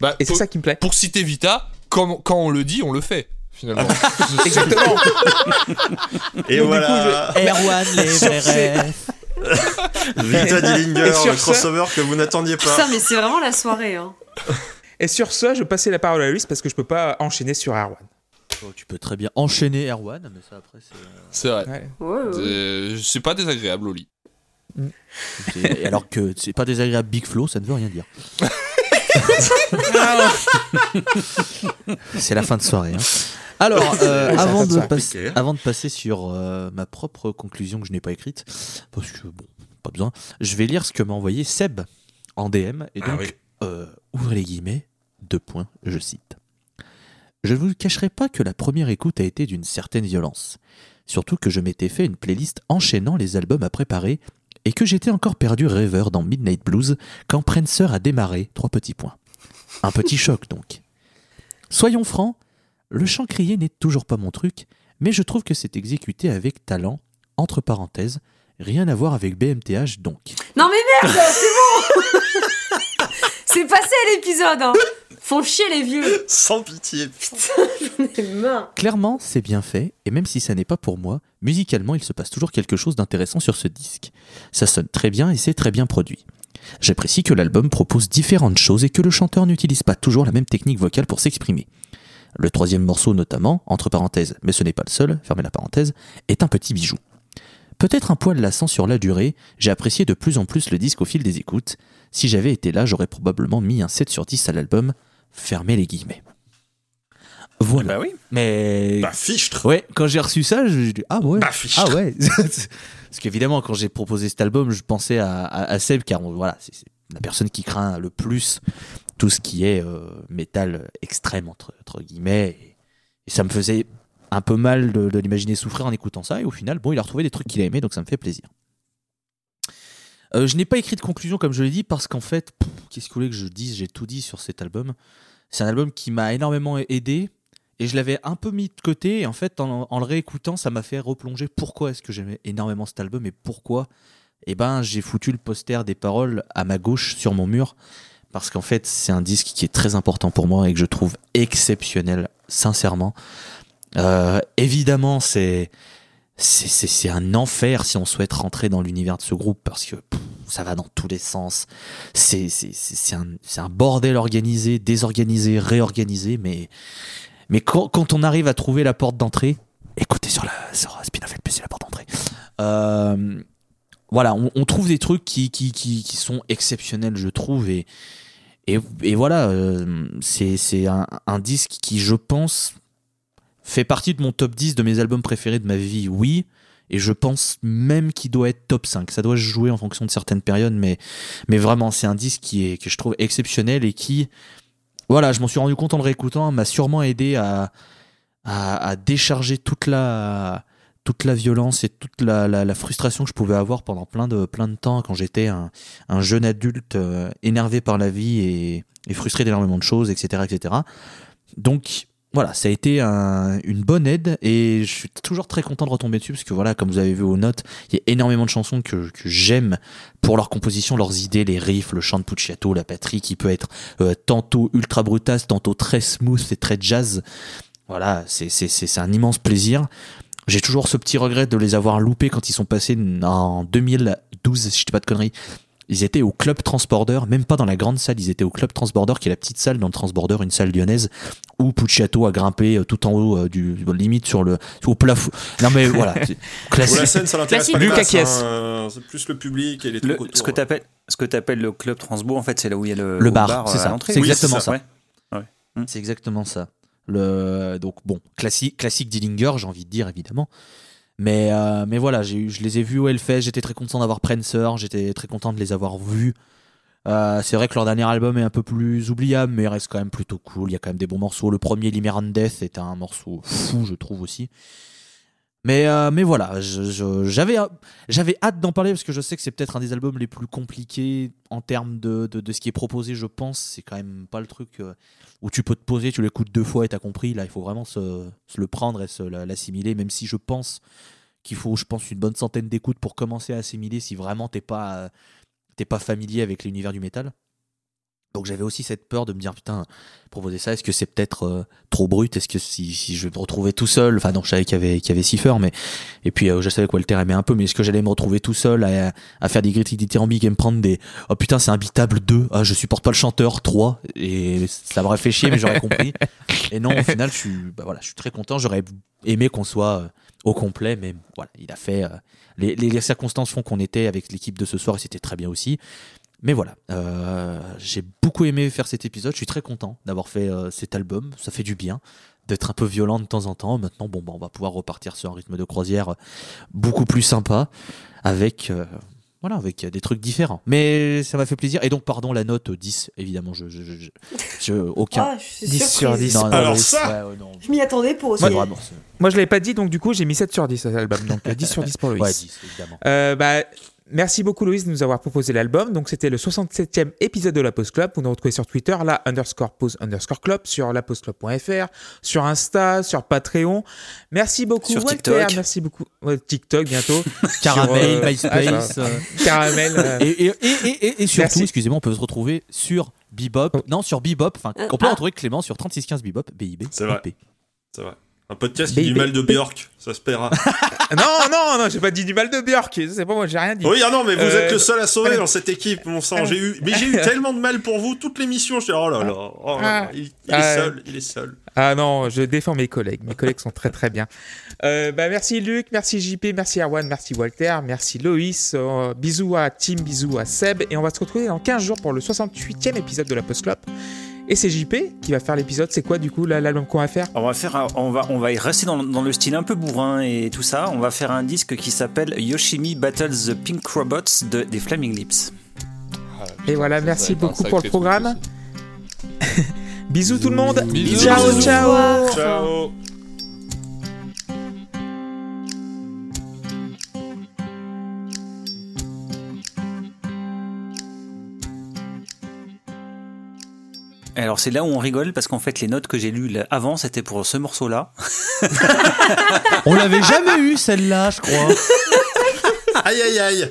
Bah, Et c'est pour, ça qui me plaît. pour citer Vita, comme, quand on le dit, on le fait, finalement. Exactement. Et Donc, voilà. Erwan, les vrais. Vita Dillinger, le crossover que vous n'attendiez pas. Ça, mais c'est vraiment la soirée. Hein. Et sur ce, je vais passer la parole à Luis parce que je peux pas enchaîner sur Erwan. Oh, tu peux très bien enchaîner Erwan, mais ça après c'est. C'est vrai. Ouais. Ouais, ouais. Euh, C'est pas désagréable au lit. alors que c'est pas désagréable Big Flow, ça ne veut rien dire. c'est la fin de soirée. hein. Alors, euh, avant, de Compliqué. avant de passer sur euh, ma propre conclusion que je n'ai pas écrite, parce que bon, pas besoin, je vais lire ce que m'a envoyé Seb en DM. Et Ah donc, oui. euh, ouvrez les guillemets, deux points, je cite. Je ne vous cacherai pas que la première écoute a été d'une certaine violence. Surtout que je m'étais fait une playlist enchaînant les albums à préparer et que j'étais encore perdu rêveur dans Midnight Blues quand Prancer a démarré. Trois petits points. Un petit choc donc. Soyons francs, le chant crié n'est toujours pas mon truc, mais je trouve que c'est exécuté avec talent, entre parenthèses, rien à voir avec BMTH donc. Non mais merde, c'est bon C'est passé l'épisode, hein Font chier les vieux Sans pitié. J'en ai marre Clairement, c'est bien fait, et même si ça n'est pas pour moi, musicalement, il se passe toujours quelque chose d'intéressant sur ce disque. Ça sonne très bien et c'est très bien produit. J'apprécie que l'album propose différentes choses et que le chanteur n'utilise pas toujours la même technique vocale pour s'exprimer. Le troisième morceau notamment, entre parenthèses, mais ce n'est pas le seul, fermez la parenthèse, est un petit bijou. Peut-être un poil lassant sur la durée, j'ai apprécié de plus en plus le disque au fil des écoutes. Si j'avais été là, j'aurais probablement mis un 7 sur 10 à l'album, fermez les guillemets. Voilà. Bah oui. Mais Bah, fichtre. Ouais, quand j'ai reçu ça, je me dis ah ouais. Bah, fichtre. ah ouais. Parce qu'évidemment, quand j'ai proposé cet album, je pensais à, à, à Seb, car on- voilà, c'est c'est la personne qui craint le plus tout ce qui est euh, métal extrême entre, entre guillemets. Et, et ça me faisait un peu mal de, de l'imaginer souffrir en écoutant ça. Et au final, bon, il a retrouvé des trucs qu'il a aimé, donc ça me fait plaisir. Euh, je n'ai pas écrit de conclusion comme je l'ai dit parce qu'en fait, qu'est-ce que vous voulez que je dise? J'ai tout dit sur cet album. C'est un album qui m'a énormément aidé et je l'avais un peu mis de côté. Et en fait, en, en le réécoutant, ça m'a fait replonger pourquoi est-ce que j'aimais énormément cet album et pourquoi eh ben, j'ai foutu le poster des paroles à ma gauche sur mon mur parce qu'en fait, c'est un disque qui est très important pour moi et que je trouve exceptionnel, sincèrement. Euh, évidemment, c'est c'est- c'est c'est un enfer si on souhaite rentrer dans l'univers de ce groupe parce que ça va dans tous les sens. C'est c'est- c'est- c'est un, c'est bordel organisé, désorganisé, réorganisé, mais, quand, on arrive à trouver la porte d'entrée, écoutez sur, la, sur Spin-off LPC la porte d'entrée. Euh, voilà, on, trouve des trucs qui, sont exceptionnels, je trouve, et, voilà, euh, c'est c'est un disque qui, je pense, fait partie de mon top 10 de mes albums préférés de ma vie, oui. Et je pense même qu'il doit être top 5. Ça doit jouer en fonction de certaines périodes, mais, mais vraiment, c'est un disque qui est, que je trouve exceptionnel et qui, voilà, je m'en suis rendu compte en le réécoutant, m'a sûrement aidé à, à, décharger toute la, toute la violence et toute la, frustration que je pouvais avoir pendant plein de, plein de temps quand j'étais un, un jeune adulte euh, énervé par la vie et, et frustré d'énormément de choses, etc., etc. Donc, voilà, ça a été un- une bonne aide et je suis toujours très content de retomber dessus parce que voilà, comme vous avez vu aux notes, il y a énormément de chansons que, que j'aime pour leur composition, leurs idées, les riffs, le chant de Pucciato, la batterie qui peut être euh, tantôt ultra brutasse, tantôt très smooth et très jazz. Voilà, c'est c'est- c'est- c'est un immense plaisir. J'ai toujours ce petit regret de les avoir loupés quand ils sont passés en 2012, si je dis pas de conneries. Ils étaient au Club Transborder, même pas dans la grande salle, ils étaient au Club Transborder, qui est la petite salle dans le Transborder, une salle lyonnaise, où Pucciato a grimpé euh, tout en haut euh, du limite sur le au plafond. Non mais voilà, c'est Pour la classique. scène, ça l'intéresse Classique. pas. Lucas hein, euh, C'est plus le public et les Le- trucs autour. ce que t'appelles ce que t'appelles le club Transbo, en fait, c'est là où il y a le, Le bar, c'est ça. l'entrée. C'est Oui, exactement ça. Ouais. C'est exactement ça. Le, donc bon, classique, classique Dillinger, j'ai envie de dire évidemment. Mais, euh, mais voilà, je les ai vus au Hellfest, j'étais très content d'avoir Prancer, j'étais très content de les avoir vus. Euh, c'est vrai que leur dernier album est un peu plus oubliable, mais il reste quand même plutôt cool. Il y a quand même des bons morceaux. Le premier, Limeran Death, est un morceau fou, je trouve aussi. Mais, euh, mais voilà, je- je- j'avais j'avais hâte d'en parler parce que je sais que c'est peut-être un des albums les plus compliqués en termes de, ce qui est proposé, je pense. C'est quand même pas le truc euh, où tu peux te poser, tu l'écoutes deux fois et t'as compris. Là, il faut vraiment se, le prendre et se la- l'assimiler, même si je pense qu'il faut, je pense, une bonne centaine d'écoutes pour commencer à assimiler si vraiment t'es pas, euh, t'es pas familier avec l'univers du métal. Donc j'avais aussi cette peur de me dire putain proposer ça est-ce que c'est peut-être euh, trop brut? Est-ce que si, si je vais me retrouver tout seul? Enfin non je savais qu'il y avait qu'il y avait Cipher mais et puis euh, je savais que Walter aimait un peu mais est-ce que j'allais me retrouver tout seul à, à faire des critiques dithyrambiques et me prendre des oh putain c'est imbitable 2 ah je supporte pas le chanteur 3 et ça m'aurait fait chier mais j'aurais compris. Et non au final je suis bah voilà je suis très content j'aurais aimé qu'on soit euh, au complet mais voilà il a fait euh, les, les, les circonstances font qu'on était avec l'équipe de ce soir et c'était très bien aussi mais voilà, euh, j'ai beaucoup aimé faire cet épisode. Je suis très content d'avoir fait euh, cet album. Ça fait du bien d'être un peu violent de temps en temps. Maintenant, bon, bah, on va pouvoir repartir sur un rythme de croisière beaucoup plus sympa avec, euh, Voilà, avec des trucs différents. Mais ça m'a fait plaisir. Et donc, pardon, la note euh, 10, évidemment, je, je, je, je- je- aucun. Ah, je suis 10 sur surprise. 10. Non, non, Alors oui, ça ouais, ouais, non. Je m'y attendais pour aussi. Vraiment, Moi, je l'avais pas dit, donc du coup, j'ai mis 7 sur 10 à l'album. Donc euh, 10 sur 10 pour Loïs. Ouais, 10, évidemment. Euh, bah, merci beaucoup Loïs de nous avoir proposé l'album. Donc c'était le 67e épisode de la Pause Club. Vous nous retrouvez sur Twitter, la underscore pause underscore club, sur lapauseclub.fr, sur Insta, sur Patreon. Merci beaucoup Sur Walter, TikTok. merci beaucoup. Ouais, TikTok bientôt. Caramel, Sur, euh, MySpace. ah, euh, Caramel. euh, et, et, et, et, et- et surtout, excusez-moi, on peut se retrouver sur Bebop. Non, sur Bebop. Enfin, on peut ah. retrouver Clément sur 3615 Bebop, BIB. C'est vrai. C'est vrai. Un podcast qui dit mal de Björk, ça se paiera. non, non, non, j'ai pas dit du mal de Björk. C'est pas moi, j'ai rien dit. oui, ah non, mais vous Euh, êtes le seul à sauver dans cette équipe, mon sang. J'ai eu, mais j'ai eu tellement de mal pour vous toute l'émission. J'étais oh là là, oh là là, Ah. il, il Ah. est seul, il est seul. Ah non, je défends mes collègues. Mes collègues sont très très bien. Euh, bah, merci Luc, merci JP, merci Erwan, merci Walter, merci Loïs. euh, bisous à Tim, bisous à Seb. Et on va se retrouver dans 15 jours pour le 68e épisode de la Post Club. Et c'est JP qui va faire l'épisode. C'est quoi du coup là, l'album qu'on va faire? On va faire, on va, on va y rester dans, dans le style un peu bourrin et tout ça. On va faire un disque qui s'appelle Yoshimi Battles the Pink Robots de, des Flaming Lips. Ah, Et voilà, merci beaucoup pour le programme. Bisous tout le monde. Bisous. Ciao, Bisous. ciao. Ciao. Alors c'est là où on rigole parce qu'en fait les notes que j'ai lues avant c'était pour ce morceau-là. On l'avait jamais eu celle-là, je crois. Aïe aïe aïe.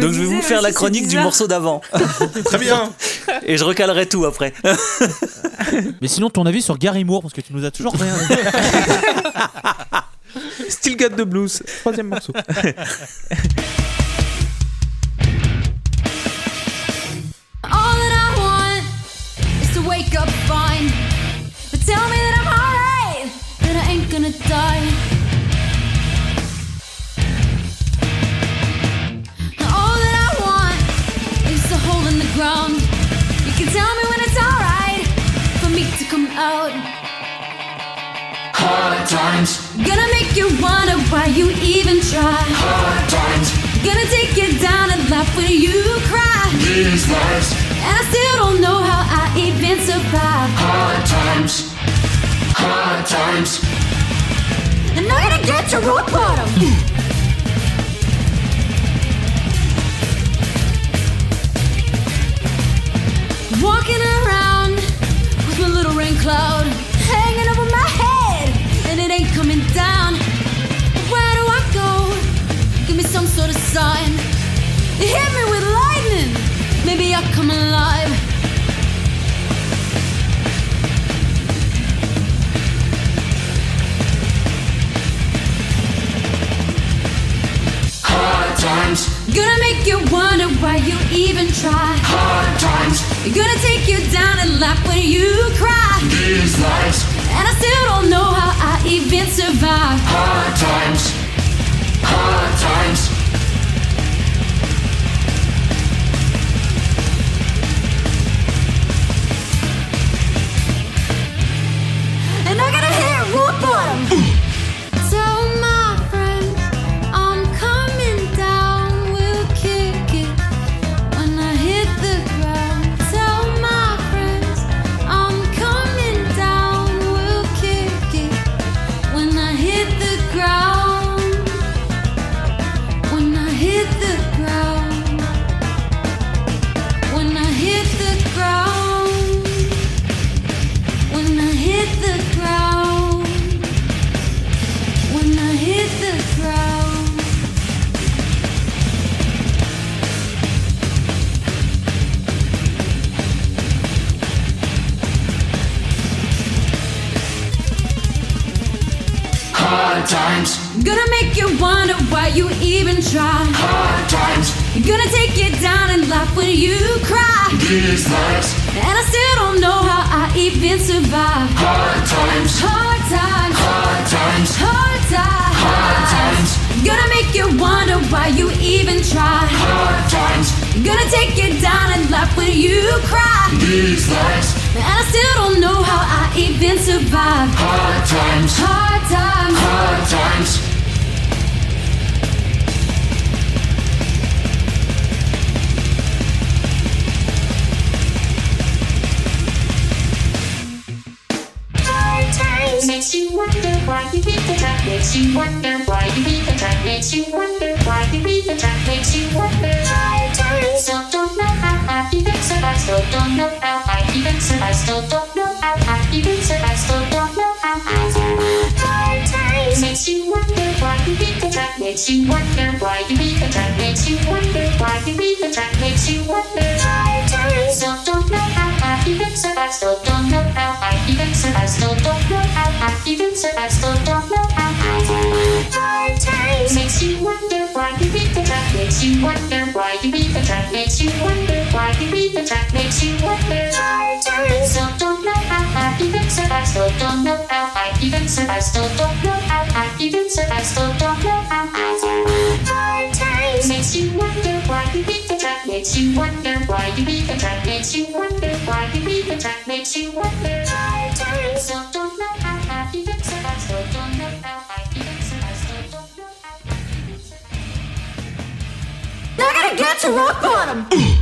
Donc je vais vous faire la chronique du morceau d'avant Très bien. et je recalerai tout après. Mais sinon, ton avis sur Gary Moore, parce que tu nous as toujours rien dit. Still Got the Blues. Troisième morceau. All in. You can tell me when it's alright for me to come out. Hard times, Gonna make you wonder why you even try. hard times, Gonna take you down and laugh when you cry. these lives, And I still don't know how I even survive. hard times, hard times, And I'm gonna get to rock bottom. Walking around with my little rain cloud hanging over my head, and it ain't coming down. Where do I go? Give me some sort of sign. Hit me with lightning, maybe I'll come alive. hard times, Gonna make you wonder why you even try. hard times, Gonna take you down and laugh when you cry. these lives, And I still don't know how I even survive. hard times, hard times, try. hard times, Gonna take you down and laugh when you cry. these lives, And I still don't know how I even survive. hard times, Hard times, hard times, hard times. hard times, Gonna make you wonder why you even try. hard times, Gonna take you down and laugh when you cry. these lives, And I still don't know how I even survive. hard times, Hard times, hard times, makes you wonder why you beat the track makes you wonder why you beat the track makes you wonder hard times still don't know how I even survive still don't know how I even survive still don't know how I even survive still don't know how I makes you wonder why you beat the track makes you wonder why you beat the track makes you wonder why you beat the track makes you wonder still don't know how I even survive still don't know how I even survive still don't know how I even survive still don't know how I survive hard times makes you. wonder why you beat the track makes you wonder why you beat the track makes you wonder why you beat the track makes you wonder hard times still don't know how I even survive still don't know how I even survive still don't know how I even survive still don't know how I survive hard times makes you wonder why you beat the track. Makes you wonder why you beat the track. Makes you wonder why you beat the track. Makes you wonder. I survive still don't know how I even survive still don't to rock bottom.